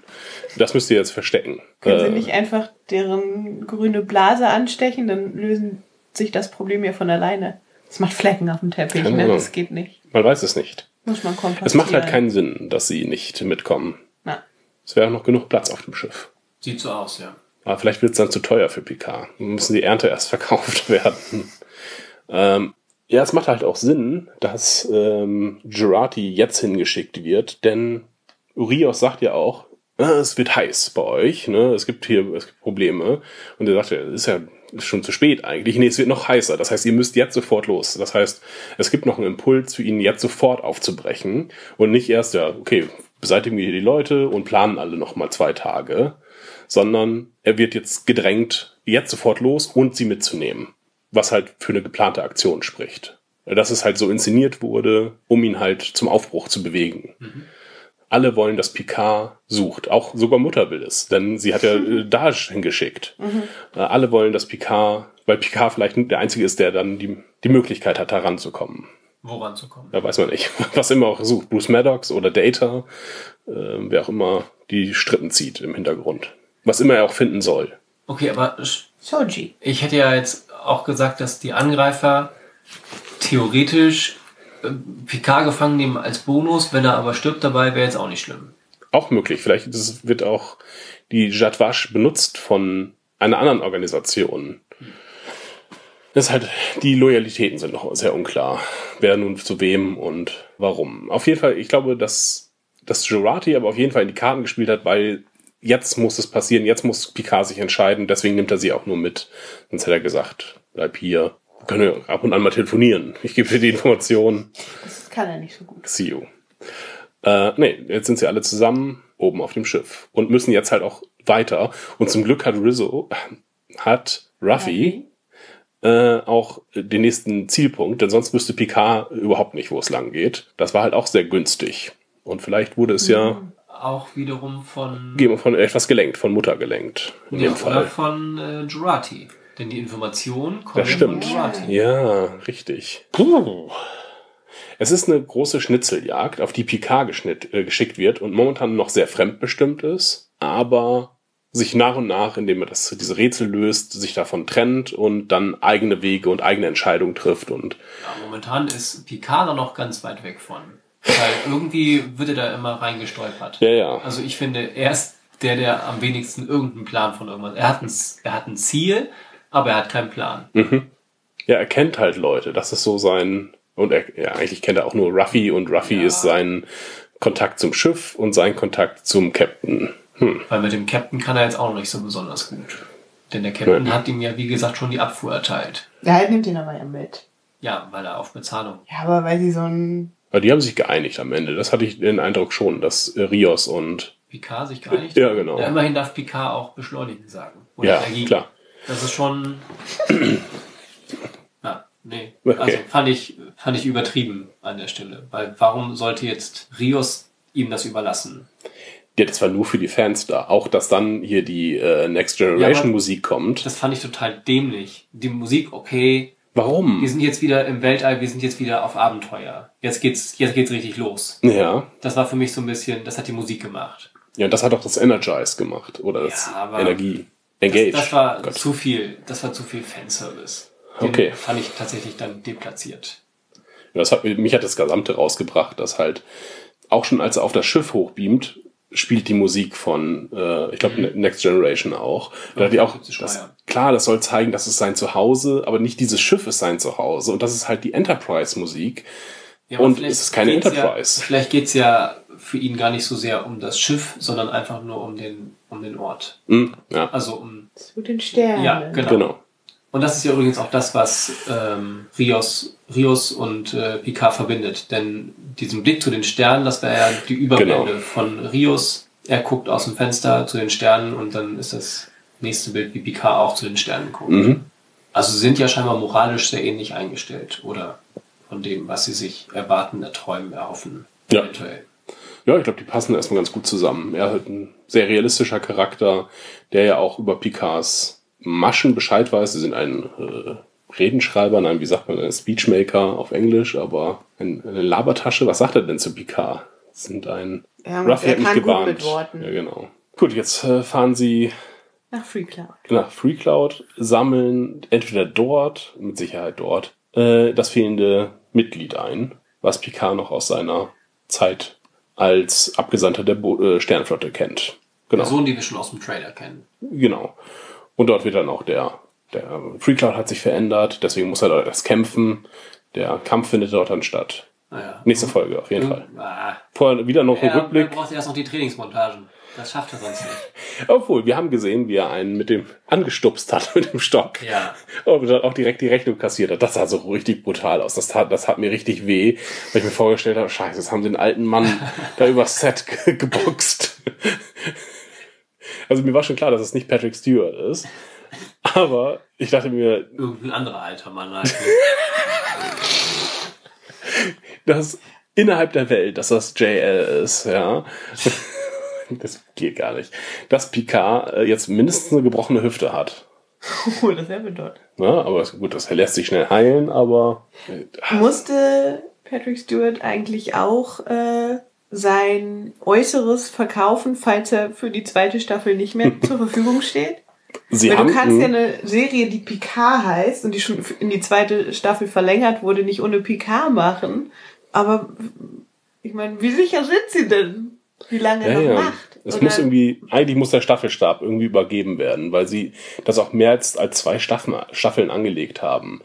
Das müsst ihr jetzt verstecken. Können Äh, sie nicht einfach deren grüne Blase anstechen, dann lösen sich das Problem ja von alleine. Das macht Flecken auf dem Teppich, ne? Das geht nicht. man weiß es nicht. Muss man kompostieren. Es macht halt keinen Sinn, dass sie nicht mitkommen. Es wäre noch genug Platz auf dem Schiff. sieht so aus, ja. Aber vielleicht wird es dann zu teuer für Picard. Dann müssen die Ernte erst [LAUGHS] verkauft werden. ähm, ja, es macht halt auch Sinn, dass ähm, Jurati jetzt hingeschickt wird, denn Urios sagt ja auch, ah, es wird heiß bei euch, ne? es gibt hier es gibt Probleme. Und er sagt, ja, es ist ja ist schon zu spät eigentlich. Nee, es wird noch heißer. Das heißt, ihr müsst jetzt sofort los. Das heißt, es gibt noch einen Impuls für ihn, jetzt sofort aufzubrechen und nicht erst, ja, okay, beseitigen wir hier die Leute und planen alle noch mal zwei Tage, sondern er wird jetzt gedrängt, jetzt sofort los und sie mitzunehmen, was halt für eine geplante Aktion spricht. Dass es halt so inszeniert wurde, um ihn halt zum Aufbruch zu bewegen. Alle wollen, dass Picard sucht. Auch sogar Mutter will es, denn sie hat ja äh, [LAUGHS] hingeschickt. Äh, alle wollen, dass Picard, weil Picard vielleicht der Einzige ist, der dann die, die Möglichkeit hat, da ranzukommen. Woran zu kommen. Da weiß man nicht, [LAUGHS] was immer auch sucht. Bruce Maddox oder Data, äh, wer auch immer die Strippen zieht im Hintergrund. Was immer er auch finden soll. Okay, aber Soji. ich hätte ja jetzt auch gesagt, dass die Angreifer theoretisch äh, Picard gefangen nehmen als Bonus, wenn er aber stirbt dabei, wäre jetzt auch nicht schlimm. Auch möglich. Vielleicht wird auch die Jadwash benutzt von einer anderen Organisation. Das ist halt, die Loyalitäten sind noch sehr unklar. Wer nun zu wem und warum. Auf jeden Fall, ich glaube, dass, dass Jurati aber auf jeden Fall in die Karten gespielt hat, weil jetzt muss es passieren, jetzt muss Picard sich entscheiden, deswegen nimmt er sie auch nur mit. Sonst hätte er gesagt, bleib hier. Wir können ja ab und an mal telefonieren. Ich gebe dir die Informationen. Das kann er nicht so gut. See you. Äh, nee, jetzt sind sie alle zusammen oben auf dem Schiff und müssen jetzt halt auch weiter. Und zum Glück hat Rizzo, hat Ruffy äh, auch den nächsten Zielpunkt, denn sonst wüsste Picard überhaupt nicht, wo es lang geht. Das war halt auch sehr günstig. Und vielleicht wurde es ja Auch wiederum von, von etwas gelenkt, von Mutter gelenkt. In ja, dem oder Fall. von äh, Jurati. Denn die Information kommt Das ja stimmt. von Jurati. Ja, richtig. Puh. Es ist eine große Schnitzeljagd, auf die Picard geschnitt, äh, geschickt wird und momentan noch sehr fremdbestimmt ist, aber sich nach und nach, indem er das, diese Rätsel löst, sich davon trennt und dann eigene Wege und eigene Entscheidungen trifft und Ja, momentan ist Picard da noch ganz weit weg von. Weil irgendwie wird er da immer reingestolpert. ja, ja. Also ich finde, er ist der, der am wenigsten irgendeinen Plan von irgendwas. Er hat ein, er hat ein Ziel, aber er hat keinen Plan. Ja, er kennt halt Leute, das ist so sein, und er, ja, eigentlich kennt er auch nur Ruffy und Ruffy Ja. ist sein Kontakt zum Schiff und sein Kontakt zum Captain. Hm. Weil mit dem Captain kann er jetzt auch noch nicht so besonders gut. Denn der Captain Ja. hat ihm ja, wie gesagt, schon die Abfuhr erteilt. Der halt nimmt ihn aber ja mit. Ja, weil er auf Bezahlung. Ja, aber weil sie so ein. Aber die haben sich geeinigt am Ende. Das hatte ich den Eindruck schon, dass äh, Rios und Picard sich geeinigt Ja, genau. Ja, immerhin darf Picard auch beschleunigen sagen. ja, Energie. klar. Das ist schon. [CLEARS THROAT] ja, nee. Okay. Also fand ich, fand ich übertrieben an der Stelle. Weil warum sollte jetzt Rios ihm das überlassen? Ja, das war nur für die Fans da. Auch, dass dann hier die äh, Next Generation aber- Musik kommt. Das fand ich total dämlich. Die Musik, okay, Warum? wir sind jetzt wieder im Weltall, wir sind jetzt wieder auf Abenteuer. Jetzt geht's, jetzt geht's richtig los. Ja. Das war für mich so ein bisschen, das hat die Musik gemacht. Ja, das hat auch das Energize gemacht. Oder das Ja, aber- Energie. Engage. Das, das war Gott. zu viel, das war zu viel Fanservice. Den Okay. fand ich tatsächlich dann deplatziert. Ja, das hat, mich hat das Gesamte rausgebracht, dass halt auch schon als er auf das Schiff hochbeamt, spielt die Musik von, äh, ich glaube, Next Generation auch. Da hat die auch, das ist das, klar, das soll zeigen, dass es sein Zuhause, aber nicht dieses Schiff ist sein Zuhause. Und das ist halt die Enterprise-Musik. Ja, Und es ist keine geht's Enterprise. Ja, vielleicht geht's ja für ihn gar nicht so sehr um das Schiff, sondern einfach nur um den, um den Ort. Hm, ja, Also um, Zu den Sternen. ja, genau. genau. Und das ist ja übrigens auch das, was ähm, Rios, Rios und äh, Picard verbindet. Denn diesen Blick zu den Sternen, das wäre ja die Überblende Genau. von Rios. Er guckt aus dem Fenster zu den Sternen und dann ist das nächste Bild, wie Picard auch zu den Sternen guckt. Mhm. Also sind ja scheinbar moralisch sehr ähnlich eingestellt oder von dem, was sie sich erwarten, erträumen, erhoffen. Ja. Eventuell. Ja, ich glaube, die passen erstmal ganz gut zusammen. Er hat ein sehr realistischer Charakter, der ja auch über Picards Maschen Bescheid weiß. Sie sind ein äh, Redenschreiber, nein, wie sagt man, ein Speechmaker auf Englisch, aber ein, eine Labertasche. Was sagt er denn zu Picard? Sie Sind ein Ja, Ruffy er hat mich kann gut gewarnt. mit Worten. Ja, genau. Gut, jetzt äh, fahren sie Nach Free Cloud. nach FreeCloud, sammeln entweder dort, mit Sicherheit dort, äh, das fehlende Mitglied ein, was Picard noch aus seiner Zeit als Abgesandter der Bo äh, Sternflotte kennt. Genau. Personen, die wir schon aus dem Trailer kennen. Genau. Und dort wird dann auch der, der FreeCloud hat sich verändert, deswegen muss er dort erst kämpfen. Der Kampf findet dort dann statt. Naja. Nächste Folge, auf jeden Fall. Ah, Vorher wieder noch ein er, er Rückblick. braucht erst noch die Trainingsmontagen. Das schafft er sonst nicht. [LAUGHS] Obwohl, wir haben gesehen, wie er einen mit dem angestupst hat, [LAUGHS] mit dem Stock. Ja. Und dann auch direkt die Rechnung kassiert hat. Das sah so richtig brutal aus. Das tat, das hat mir richtig weh, weil ich mir vorgestellt habe, scheiße, jetzt haben sie den alten Mann [LAUGHS] da übers Set ge geboxt. Also mir war schon klar, dass es nicht Patrick Stewart ist. Aber ich dachte mir, Irgendein anderer alter Mann halt. dass innerhalb der Welt, dass das JL ist, ja. Das geht gar nicht. Dass Picard äh, jetzt mindestens eine gebrochene Hüfte hat. Oh, das wäre bedeutet. Ja, aber ist gut, das lässt sich schnell heilen, aber äh, Musste Patrick Stewart eigentlich auch äh, sein Äußeres verkaufen, falls er für die zweite Staffel nicht mehr [LAUGHS] zur Verfügung steht? sie Weil haben du kannst ja eine Serie, die Picard heißt und die schon in die zweite Staffel verlängert wurde, nicht ohne Picard machen. Aber ich meine, wie sicher sind sie denn, wie lange Ja, noch ja. macht? Es Oder- muss irgendwie, eigentlich muss der Staffelstab irgendwie übergeben werden, weil sie das auch mehr als, als zwei Staffeln, Staffeln angelegt haben.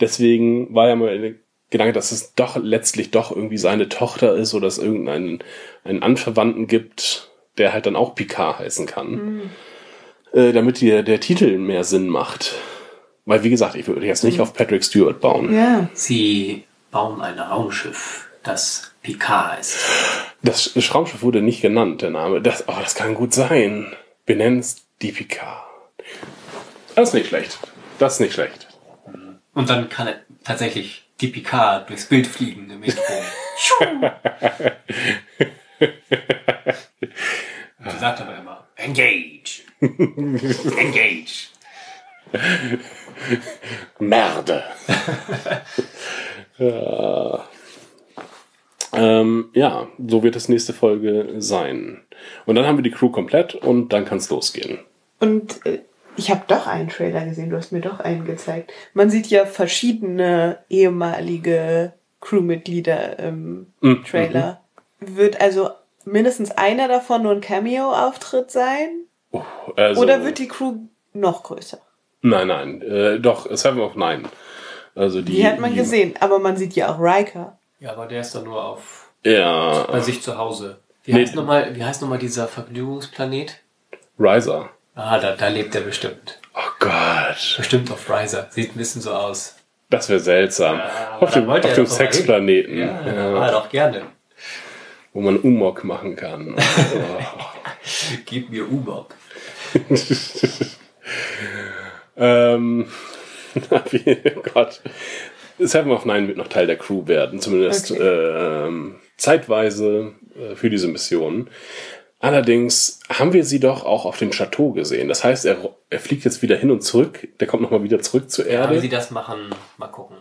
Deswegen war ja mal Gedanke, dass es doch letztlich doch irgendwie seine Tochter ist oder es irgendeinen einen Anverwandten gibt, der halt dann auch Picard heißen kann. Äh, damit die, der Titel mehr Sinn macht. Weil, wie gesagt, ich würde jetzt nicht auf Patrick Stewart bauen. ja, Sie bauen ein Raumschiff, das Picard heißt. Das Raumschiff wurde nicht genannt, der Name. Das, oh, das kann gut sein. Es die Picard. Das ist nicht schlecht. Das ist nicht schlecht. Und dann kann er tatsächlich die Picard durchs Bild fliegen im Metro. [LAUGHS] Sie sagt aber immer, engage. [LAUGHS] engage. Merde. [LAUGHS] ja. Ähm, ja, so wird das nächste Folge sein. Und dann haben wir die Crew komplett und dann kann es losgehen. Und äh, ich habe doch einen Trailer gesehen, du hast mir doch einen gezeigt. Man sieht ja verschiedene ehemalige Crewmitglieder im Mhm. Trailer. Wird also mindestens einer davon nur ein Cameo-Auftritt sein? Also, Oder wird die Crew noch größer? Nein, nein. Äh, doch, Seven of Nine. Also die, Die, hat man gesehen, aber man sieht ja auch Riker. Ja, aber der ist dann nur auf Ja, bei sich zu Hause. Wie Nee. heißt nochmal, wie heißt nochmal dieser Vergnügungsplanet? Riser. Ah, da, da lebt er bestimmt. Oh Gott. Bestimmt auf Riser. Sieht ein bisschen so aus. Das wäre seltsam. aber auf dem, auf dem. Sexplaneten. Ja, Ja, doch gerne. Wo man Umok machen kann. [LAUGHS] Oh. Gib mir U-Bock. [LAUGHS] ähm, [LAUGHS] wie, oh Gott. Seven of Nine wird noch Teil der Crew werden, zumindest Okay. ähm, zeitweise äh, für diese Mission. Allerdings haben wir sie doch auch auf dem Chateau gesehen. Das heißt, er, er fliegt jetzt wieder hin und zurück. Der kommt nochmal wieder zurück zur Ja, wie Erde. sie das machen, mal gucken.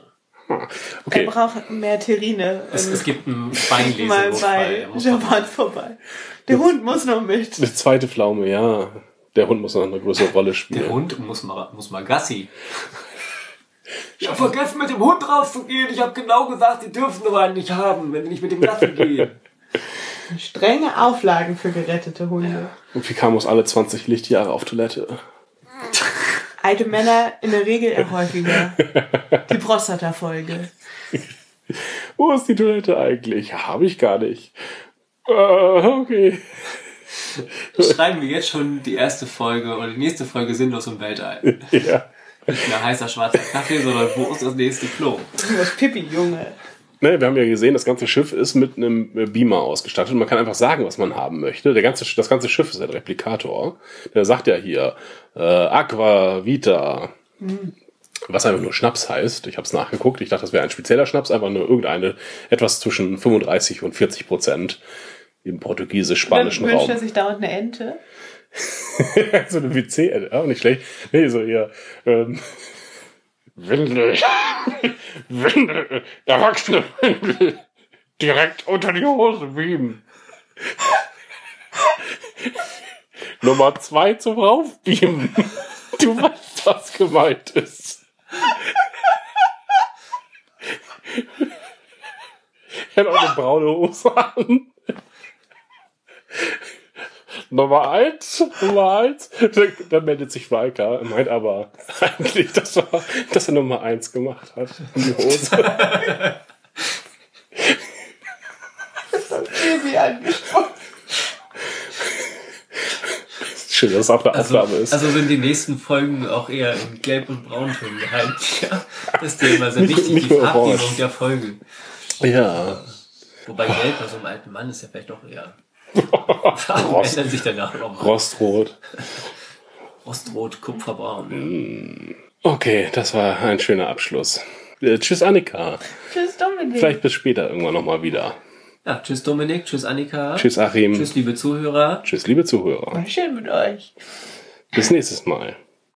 Er Okay, braucht mehr Terrine. Es, es gibt einen mal Beinlesenotfall. bei Er muss mal- Japan vorbei. Der Hund muss noch mit. eine zweite Pflaume, ja. Der Hund muss noch eine größere Rolle Der spielen. Hund muss mal, muss mal Gassi. [LAUGHS] Ich habe vergessen, mit dem Hund rauszugehen. Ich habe genau gesagt, sie dürfen nur einen nicht haben, wenn sie nicht mit dem Gassi gehen. Strenge Auflagen für gerettete Hunde. Und Picard muss alle 20 Lichtjahre auf Toilette. Alte Männer in der Regel eher häufiger. [LAUGHS] Die Prostata-Folge. Wo ist die Toilette eigentlich? Habe ich gar nicht. Äh, okay. Schreiben wir jetzt schon die erste Folge oder die nächste Folge sinnlos im Weltall. [LAUGHS] Ja. Nicht mehr heißer schwarzer Kaffee, sondern wo ist das nächste Klo? Du hast Pipi, Junge. Ne, wir haben ja gesehen, das ganze Schiff ist mit einem Beamer ausgestattet. Man kann einfach sagen, was man haben möchte. Der ganze, das ganze Schiff ist ein Replikator. Der sagt ja hier äh, Aqua Vita, was einfach nur Schnaps heißt. Ich habe es nachgeguckt. Ich dachte, das wäre ein spezieller Schnaps, einfach nur irgendeine etwas zwischen 35 und 40 Prozent im portugiesisch-spanischen wünscht Raum. er sich dauernd eine Ente. [LAUGHS] so eine WC, auch nicht schlecht. Nee, so eher. Ähm, Windel. [LAUGHS] Windel. Erwachsene Windel. Direkt unter die Hose beamen. [LAUGHS] Nummer zwei zum Raufbeamen. [LAUGHS] Du weißt, was gemeint ist. Er hat auch eine braune Hose an. Nummer eins, Nummer eins. Dann, dann meldet sich Walker, meint aber eigentlich, dass er, dass er Nummer eins gemacht hat. in Die Hose. Pipi angesprochen. Schön, dass es auch eine Also, Aufgabe ist. also sind die nächsten Folgen auch eher in Gelb- und Brauntönen gehalten. Ja, das ist dir immer sehr wichtig, nicht die Farbgebung der Folge. ja. Wobei Gelb bei so einem alten Mann ist ja vielleicht doch eher. Farben Rost, ändern sich danach nochmal. Rostrot. Rostrot, Kupferbraun. Okay, das war ein schöner Abschluss. Äh, tschüss, Annika. Tschüss, Dominik. Vielleicht bis später irgendwann nochmal wieder. Ja, tschüss Dominik, tschüss Annika. Tschüss, Achim. Tschüss liebe Zuhörer. Tschüss, liebe Zuhörer. War schön mit euch. Bis nächstes Mal.